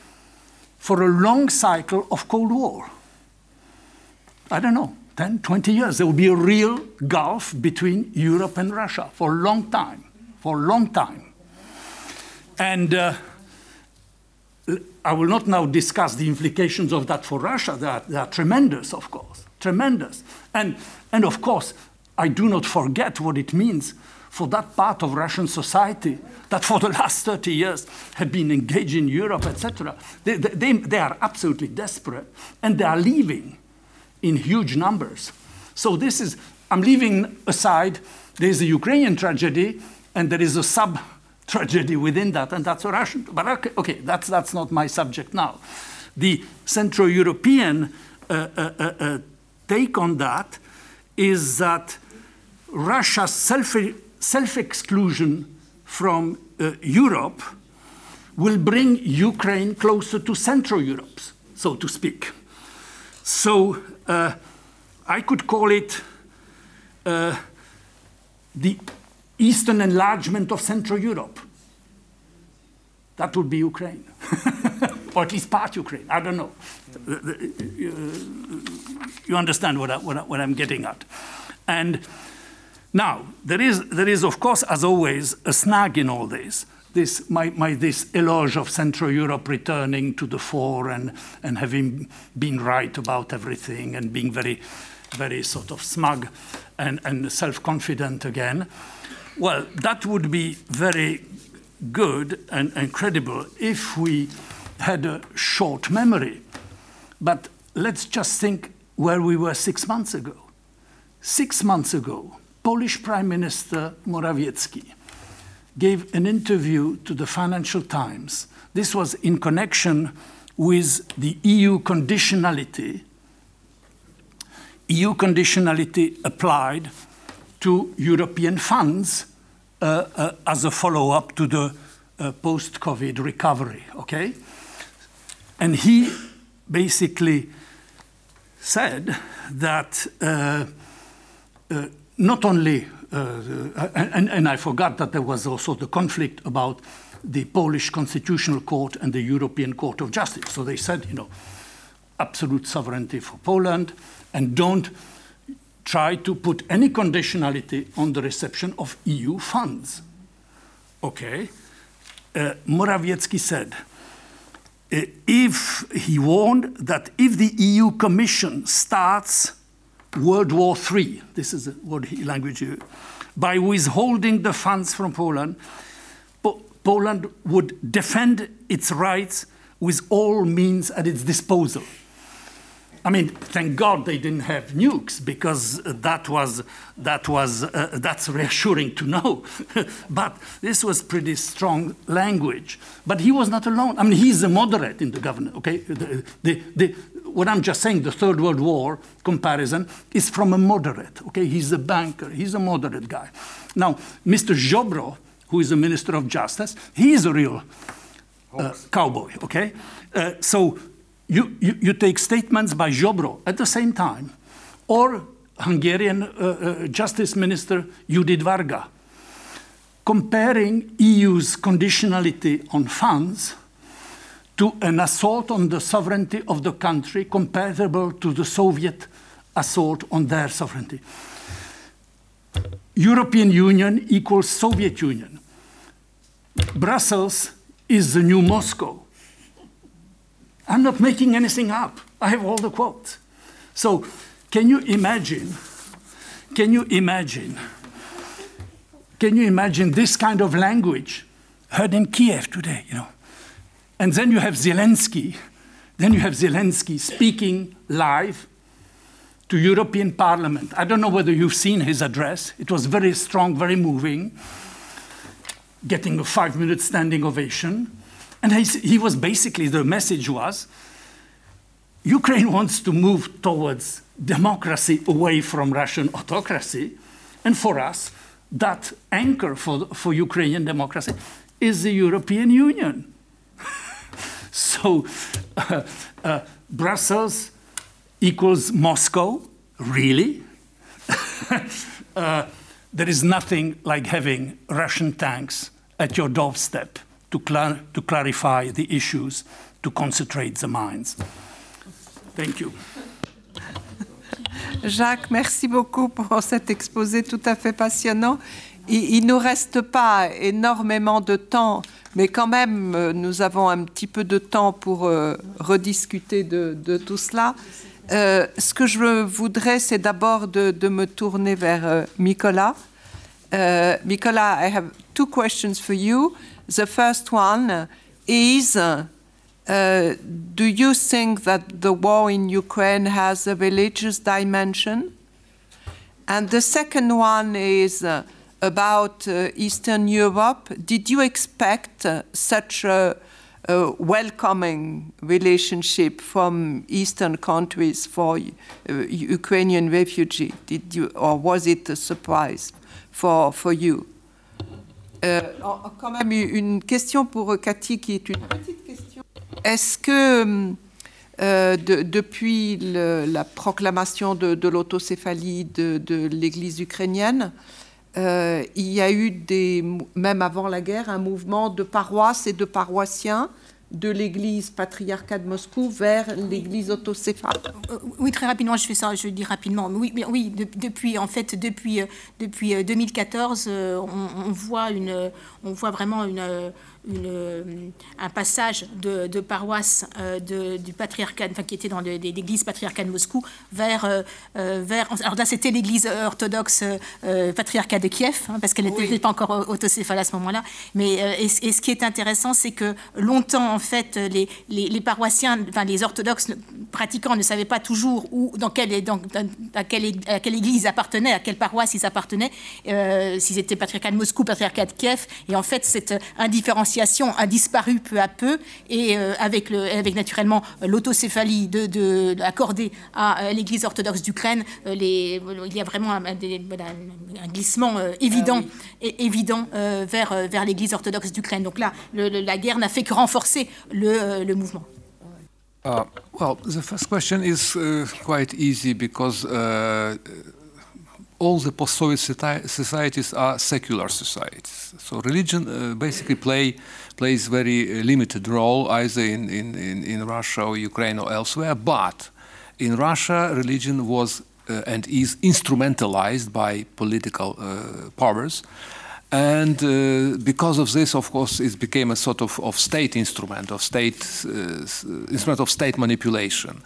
for a long cycle of Cold War. I don't know, 10, 20 years. There will be a real gulf between Europe and Russia for a long time, for a long time. And uh, I will not now discuss the implications of that for Russia. They are, they are tremendous, of course, tremendous. And, and of course, I do not forget what it means for that part of Russian society that for the last 30 years had been engaged in Europe, etc. They, they, they are absolutely desperate and they are leaving in huge numbers. So this is, I'm leaving aside, there's a Ukrainian tragedy and there is a sub tragedy within that, and that's a Russian. But okay, okay that's, that's not my subject now. The Central European uh, uh, uh, uh take on that is that Russia's self, self exclusion from uh, Europe will bring Ukraine closer to Central Europe, so to speak. So uh, I could call it the eastern enlargement of Central Europe. That would be Ukraine, or at least part Ukraine. I don't know. Uh, uh, uh, you understand what, I, what, I, I'm getting at. And now, there is, there is, of course, as always, a snag in all this. This, my, my, this eloge of Central Europe returning to the fore and, and having been right about everything and being very, very sort of smug and, and self confident again. Well, that would be very good and, credible if we had a short memory. But let's just think where we were six months ago. Six months ago, Polish Prime Minister Morawiecki gave an interview to the Financial Times. This was in connection with the EU conditionality. EU conditionality applied to European funds uh, uh, as a follow up to the uh, post COVID recovery. Okay? And he basically said that not only, and, and, I forgot that there was also the conflict about the Polish Constitutional Court and the European Court of Justice. So they said, you know, absolute sovereignty for Poland and don't try to put any conditionality on the reception of EU funds. Okay? Uh, Morawiecki said, uh, if he warned that if the EU Commission starts World War III, this is what he language by withholding the funds from Poland, po Poland would defend its rights with all means at its disposal. I mean, thank God they didn't have nukes because that was that was uh, that's reassuring to know. but this was pretty strong language. But he was not alone. I mean, he's a moderate in the government. Okay, the, the, the, what I'm just saying, the Third World War comparison is from a moderate. Okay, he's a banker. He's a moderate guy. Now, Mr. Ziobro, who is the Minister of Justice, he is a real uh, cowboy. Okay, uh, so you, you, you take statements by Ziobro at the same time, or Hungarian uh, uh, Justice Minister Judit Varga, comparing EU's conditionality on funds to an assault on the sovereignty of the country comparable to the Soviet assault on their sovereignty. European Union equals Soviet Union. Brussels is the new Moscow. I'm not making anything up. I have all the quotes. So, can you imagine? Can you imagine? Can you imagine this kind of language heard in Kiev today? You know, and then you have Zelensky. Then you have Zelensky speaking live to European Parliament. I don't know whether you've seen his address. It was very strong, very moving, getting a five-minute standing ovation. And he was basically, the message was Ukraine wants to move towards democracy away from Russian autocracy. And for us, that anchor for, for Ukrainian democracy is the European Union. so uh, uh, Brussels equals Moscow, really? uh, there is nothing like having Russian tanks at your doorstep to, cl to clarify the issues, to concentrate the minds. Thank you. Jacques, merci beaucoup pour cet exposé tout à fait passionnant. Il ne nous reste pas énormément de temps mais quand même, euh, nous avons un petit peu de temps pour euh, rediscuter de, tout cela. Euh, ce que je voudrais, c'est d'abord de, me tourner vers euh, Nicolas. Nicolas, I have two questions for you. The first one is uh, Do you think that the war in Ukraine has a religious dimension? And the second one is uh, about uh, Eastern Europe. Did you expect uh, such a, a, welcoming relationship from Eastern countries for uh, Ukrainian refugees? Did you, or was it a surprise for, for you? Euh, quand même une question pour Cathy qui est une petite question. Est-ce que euh, de, depuis la proclamation de, l'autocéphalie de, l'Église ukrainienne, euh, il y a eu, des, même avant la guerre, un mouvement de paroisses et de paroissiens de l'église patriarcat de Moscou vers l'église autocéphale. Oui, très rapidement, je fais ça, je dis rapidement. Oui, oui de, depuis, en fait, depuis, depuis 2014, on, on voit, une, on voit vraiment une une, un passage de, de paroisse euh, de, du patriarcat, enfin, qui était dans l'église patriarcat de Moscou, vers, euh, vers alors là c'était l'église orthodoxe euh, patriarcat de Kiev, hein, parce qu'elle n'était oui. pas encore autocéphale à ce moment-là. Mais et, et, ce qui est intéressant, c'est que longtemps en fait les, les, les, paroissiens, enfin les orthodoxes pratiquants ne savaient pas toujours où, dans quelle, dans, à, quelle, à quelle église ils appartenaient, à quelle paroisse ils appartenaient, s'ils étaient patriarcat de Moscou, patriarcat de Kiev, et en fait cette indifférenciation a disparu peu à peu et euh, avec, le, avec naturellement l'autocéphalie de, de, accordée à l'Église orthodoxe d'Ukraine, euh, il y a vraiment un, un glissement euh, évident, ah oui. et, évident euh, vers, vers l'Église orthodoxe d'Ukraine. Donc là, le, le, la guerre n'a fait que renforcer le, le mouvement. Uh, well, the first question is uh, quite easy because uh, all the post-Soviet societies are secular societies. So religion uh, basically play, plays very uh, limited role either in, in, in, in, Russia or Ukraine or elsewhere. But in Russia, religion was uh, and is instrumentalized by political uh, powers. And uh, because of this, of course, it became a sort of, of state instrument, of state uh, instrument of state manipulation.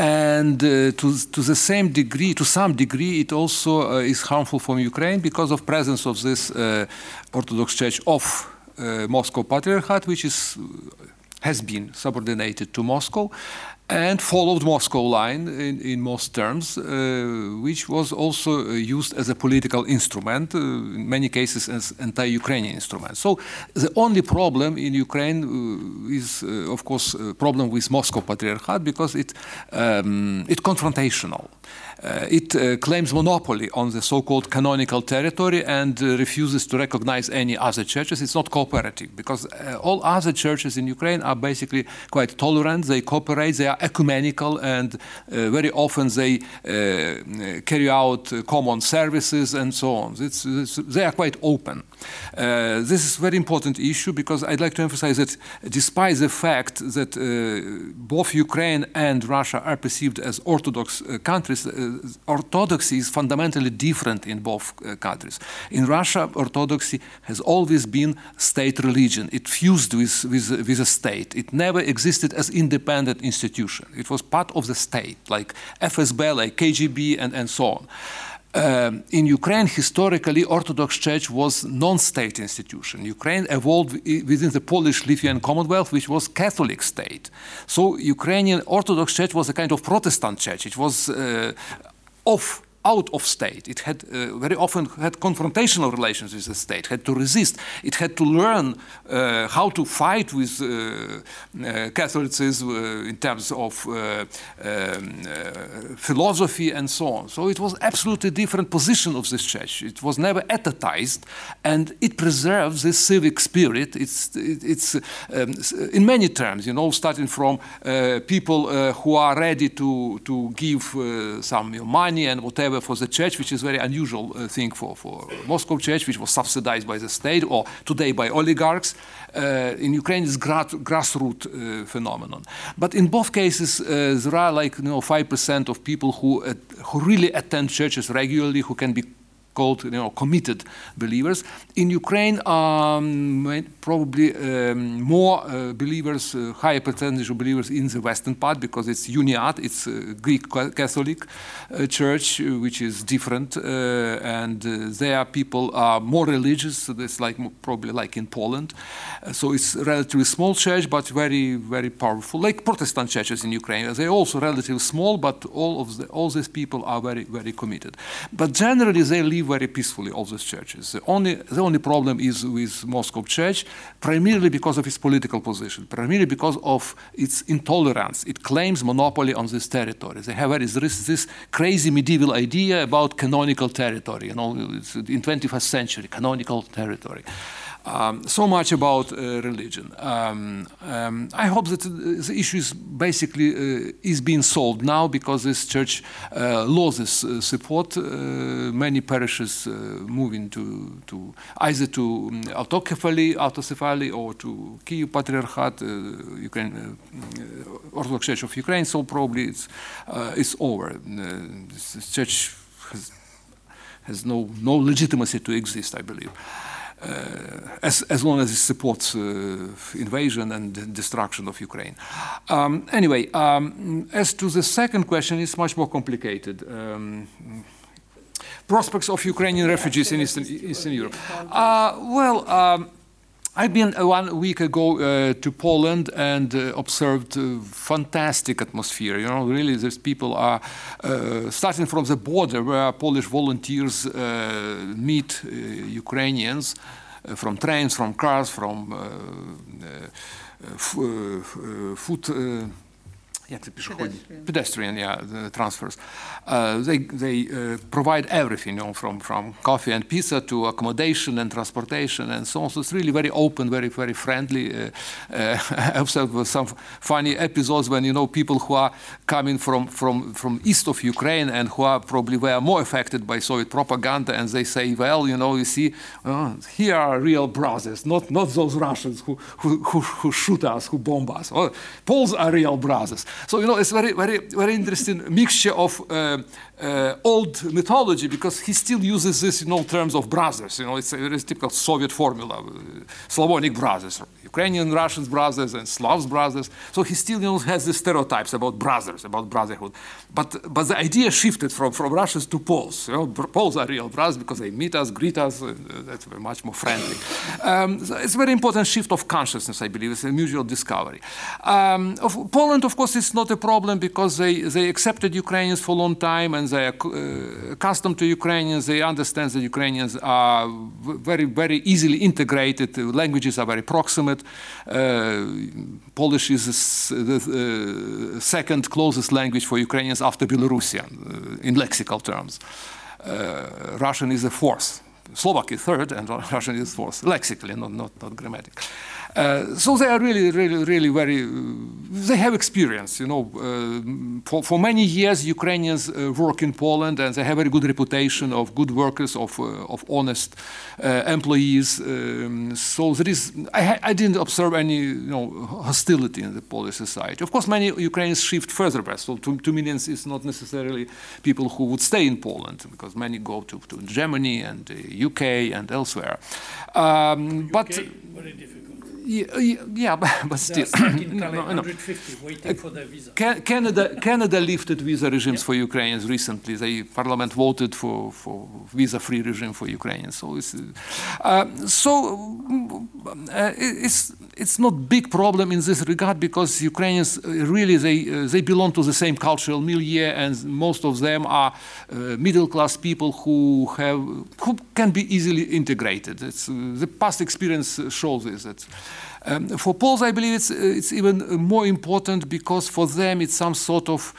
And uh, to, to the same degree, to some degree, it also uh, is harmful for Ukraine because of presence of this uh, Orthodox Church of uh, Moscow Patriarchate, which is has been subordinated to Moscow, and followed Moscow line in, in most terms, uh, which was also uh, used as a political instrument, uh, in many cases as anti-Ukrainian instrument. So the only problem in Ukraine uh, is, uh, of course, a problem with Moscow Patriarchate because it um, it's confrontational. Uh, it uh, claims monopoly on the so-called canonical territory and uh, refuses to recognize any other churches. It's not cooperative because all other churches in Ukraine are basically quite tolerant. They cooperate. They are ecumenical, and uh, very often they uh, carry out common services and so on. It's, it's, they are quite open. Uh, this is a very important issue because I'd like to emphasize that despite the fact that uh, both Ukraine and Russia are perceived as Orthodox uh, countries, Orthodoxy is fundamentally different in both countries. In Russia, Orthodoxy has always been state religion. It fused with, with, with a state. It never existed as independent institution. It was part of the state, like FSB, like KGB, and, and so on. Um, in Ukraine, historically, Orthodox Church was non-state institution. Ukraine evolved within the Polish-Lithuanian Commonwealth, which was Catholic state. So Ukrainian Orthodox Church was a kind of Protestant church. It was uh, off out of state. It had uh, very often had confrontational relations with the state, had to resist. It had to learn uh, how to fight with uh, uh Catholicism uh, in terms of uh, um, philosophy and so on. So it was absolutely different position of this church. It was never etatized, and it preserves this civic spirit. It's, it, it's um, in many terms, you know, starting from people who are ready to, to give some money and whatever for the church, which is a very unusual uh, thing for, for Moscow church, which was subsidized by the state or today by oligarchs. Uh, in Ukraine, it's gra grassroots uh, phenomenon. But in both cases, uh, there are like you know five percent of people who who really attend churches regularly, who can be called you know, committed believers. In Ukraine, um, probably um, more uh, believers, uh, higher percentage of believers in the western part because it's Uniat, it's a Greek Catholic uh, church, uh, which is different, uh, and uh, there people are more religious. So it's like probably like in Poland. so it's a relatively small church, but very very powerful, like Protestant churches in Ukraine. They're also relatively small, but all of the, all these people are very very committed. But generally, they live very peacefully. All these churches. The only the only problem is with Moscow Church, primarily because of its political position, primarily because of its intolerance. It claims monopoly on this territory. They have this, this crazy medieval idea about canonical territory. You know, in 21st century, canonical territory. Um, so much about uh, religion. Um, um, I hope that the issue is basically uh, is being solved now because this church uh, loses uh, support. Uh, many parishes uh, moving to, to either to um, autocephaly, autocephaly or to Kiev Patriarchat, Ukraine, Orthodox Church of Ukraine. So probably it's it's over. this church has, has no no legitimacy to exist, I believe. Uh, as, as long as it supports uh, invasion and destruction of Ukraine. Um, anyway, um, as to the second question, it's much more complicated. Um, prospects of Ukrainian refugees in Eastern, Eastern Europe. Uh, well, um, I've been uh, one week ago uh, to Poland and uh, observed uh, fantastic atmosphere. You know, really, these people are uh, starting from the border where Polish volunteers uh, meet Ukrainians from trains, from cars, from foot jak to pedestrian. pedestrian, yeah, the transfers. Uh, they they uh, provide everything, you know, from from coffee and pizza to accommodation and transportation and so on. So it's really very open, very very friendly. Uh, uh I observed some funny episodes when you know people who are coming from from from east of Ukraine and who are probably were more affected by Soviet propaganda, and they say, well, you know, you see, uh, here are real brothers, not not those Russians who who who, who shoot us, who bomb us. Well, Poles are real brothers. So you know, it's very, very, very interesting mixture of uh, uh, old mythology because he still uses this in all terms of brothers. You know, it's a very typical Soviet formula, Slavonic brothers, Ukrainian, Russians brothers, and Slavs brothers. So he still you know, has the stereotypes about brothers, about brotherhood. But but the idea shifted from, from Russians to Poles. You know, Poles are real brothers because they meet us, greet us. Uh, that's much more friendly. Um, so it's a very important shift of consciousness, I believe. It's a mutual discovery. Um, of, Poland, of course, is not a problem because they, they accepted Ukrainians for a long time and they are uh, accustomed to Ukrainians. They understand that Ukrainians are very, very easily integrated. The languages are very proximate. Uh, Polish is the uh, second closest language for Ukrainians after Belarusian uh, in lexical terms. Uh, Russian is the fourth. Slovak is third, and Russian is fourth, lexically, not, not, not grammatically. Uh, so they are really, really, really very, uh, they have experience, you know. Uh, for, for many years, Ukrainians uh, work in Poland and they have a very good reputation of good workers, of, uh, of honest employees. Um, so there is, I, I, didn't observe any, you know, hostility in the Polish society. Of course, many Ukrainians shift further west, so two, two millions is not necessarily people who would stay in Poland, because many go to, to Germany and the UK and elsewhere. Um, UK, but very difficult. Yeah, yeah, but still. no, no. waiting for their visa. Canada, Canada lifted visa regimes for Ukrainians recently. The parliament voted for, for visa-free regime for Ukrainians. So it's, uh, so uh, it's it's not big problem in this regard because Ukrainians uh, really they uh, they belong to the same cultural milieu and most of them are uh, middle class people who have who can be easily integrated. It's, uh, the past experience shows this. That, um, for Poles, I believe it's it's even more important because for them it's some sort of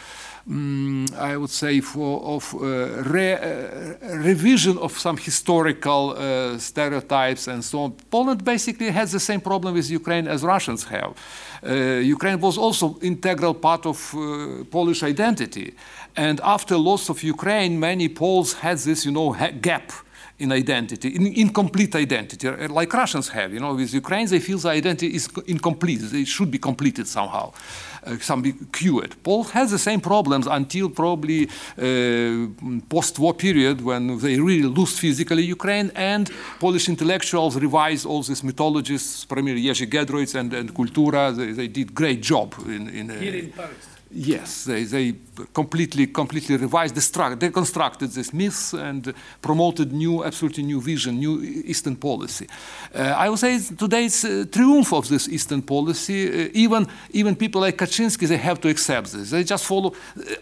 um, I would say, for of uh, re, uh, revision of some historical uh, stereotypes and so on. Poland basically has the same problem with Ukraine as Russians have. Uh, Ukraine was also integral part of uh, Polish identity, and after loss of Ukraine, many Poles had this, you know, gap in identity, in incomplete identity, like Russians have. You know, with Ukraine, they feel the identity is incomplete. It should be completed somehow, uh, some cured. Paul has the same problems until probably uh, post-war period when they really lose physically Ukraine, and Polish intellectuals revised all these mythologies, primarily Jerzy Giedroyc and, and Kultura. They, they did great job in, in, uh, Here in Paris. Yes, they, they completely, completely revised, destruct, deconstructed this myths and promoted new, absolutely new vision, new Eastern policy. Uh, I would say today's a triumph of this Eastern policy. Uh, even, even people like Kaczynski, they have to accept this. They just follow.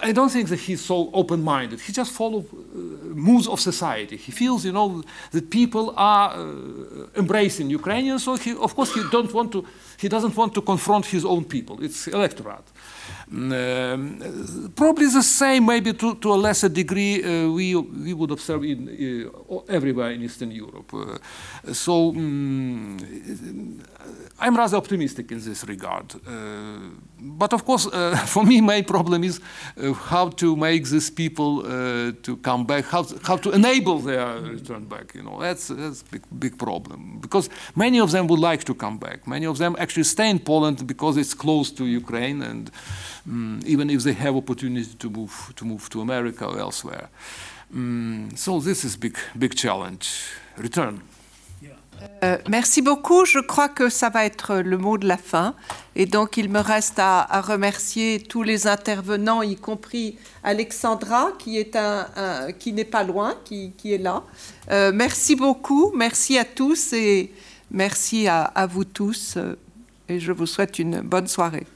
I don't think that he's so open-minded. He just follows uh, moods of society. He feels, you know, that people are uh, embracing Ukrainians. So he, of course, he don't want to. He doesn't want to confront his own people. It's electorate. Um, probably the same, maybe to, to a lesser degree, uh, we, we would observe in, uh, everywhere in Eastern Europe. Uh, so um, I'm rather optimistic in this regard. Uh, but of course, uh, for me, my problem is uh, how to make these people to come back, how, how to enable their return back. You know, that's that's big big problem because many of them would like to come back. Many of them actually stay in Poland because it's close to Ukraine and um, even if they have opportunity to move to move to America or elsewhere. Um, so this is big big challenge. Return. Euh, merci beaucoup. Je crois que ça va être le mot de la fin. Et donc, il me reste à, remercier tous les intervenants, y compris Alexandra, qui n'est pas loin, qui, est là. Euh, merci beaucoup. Merci à tous et merci à vous tous. Et je vous souhaite une bonne soirée.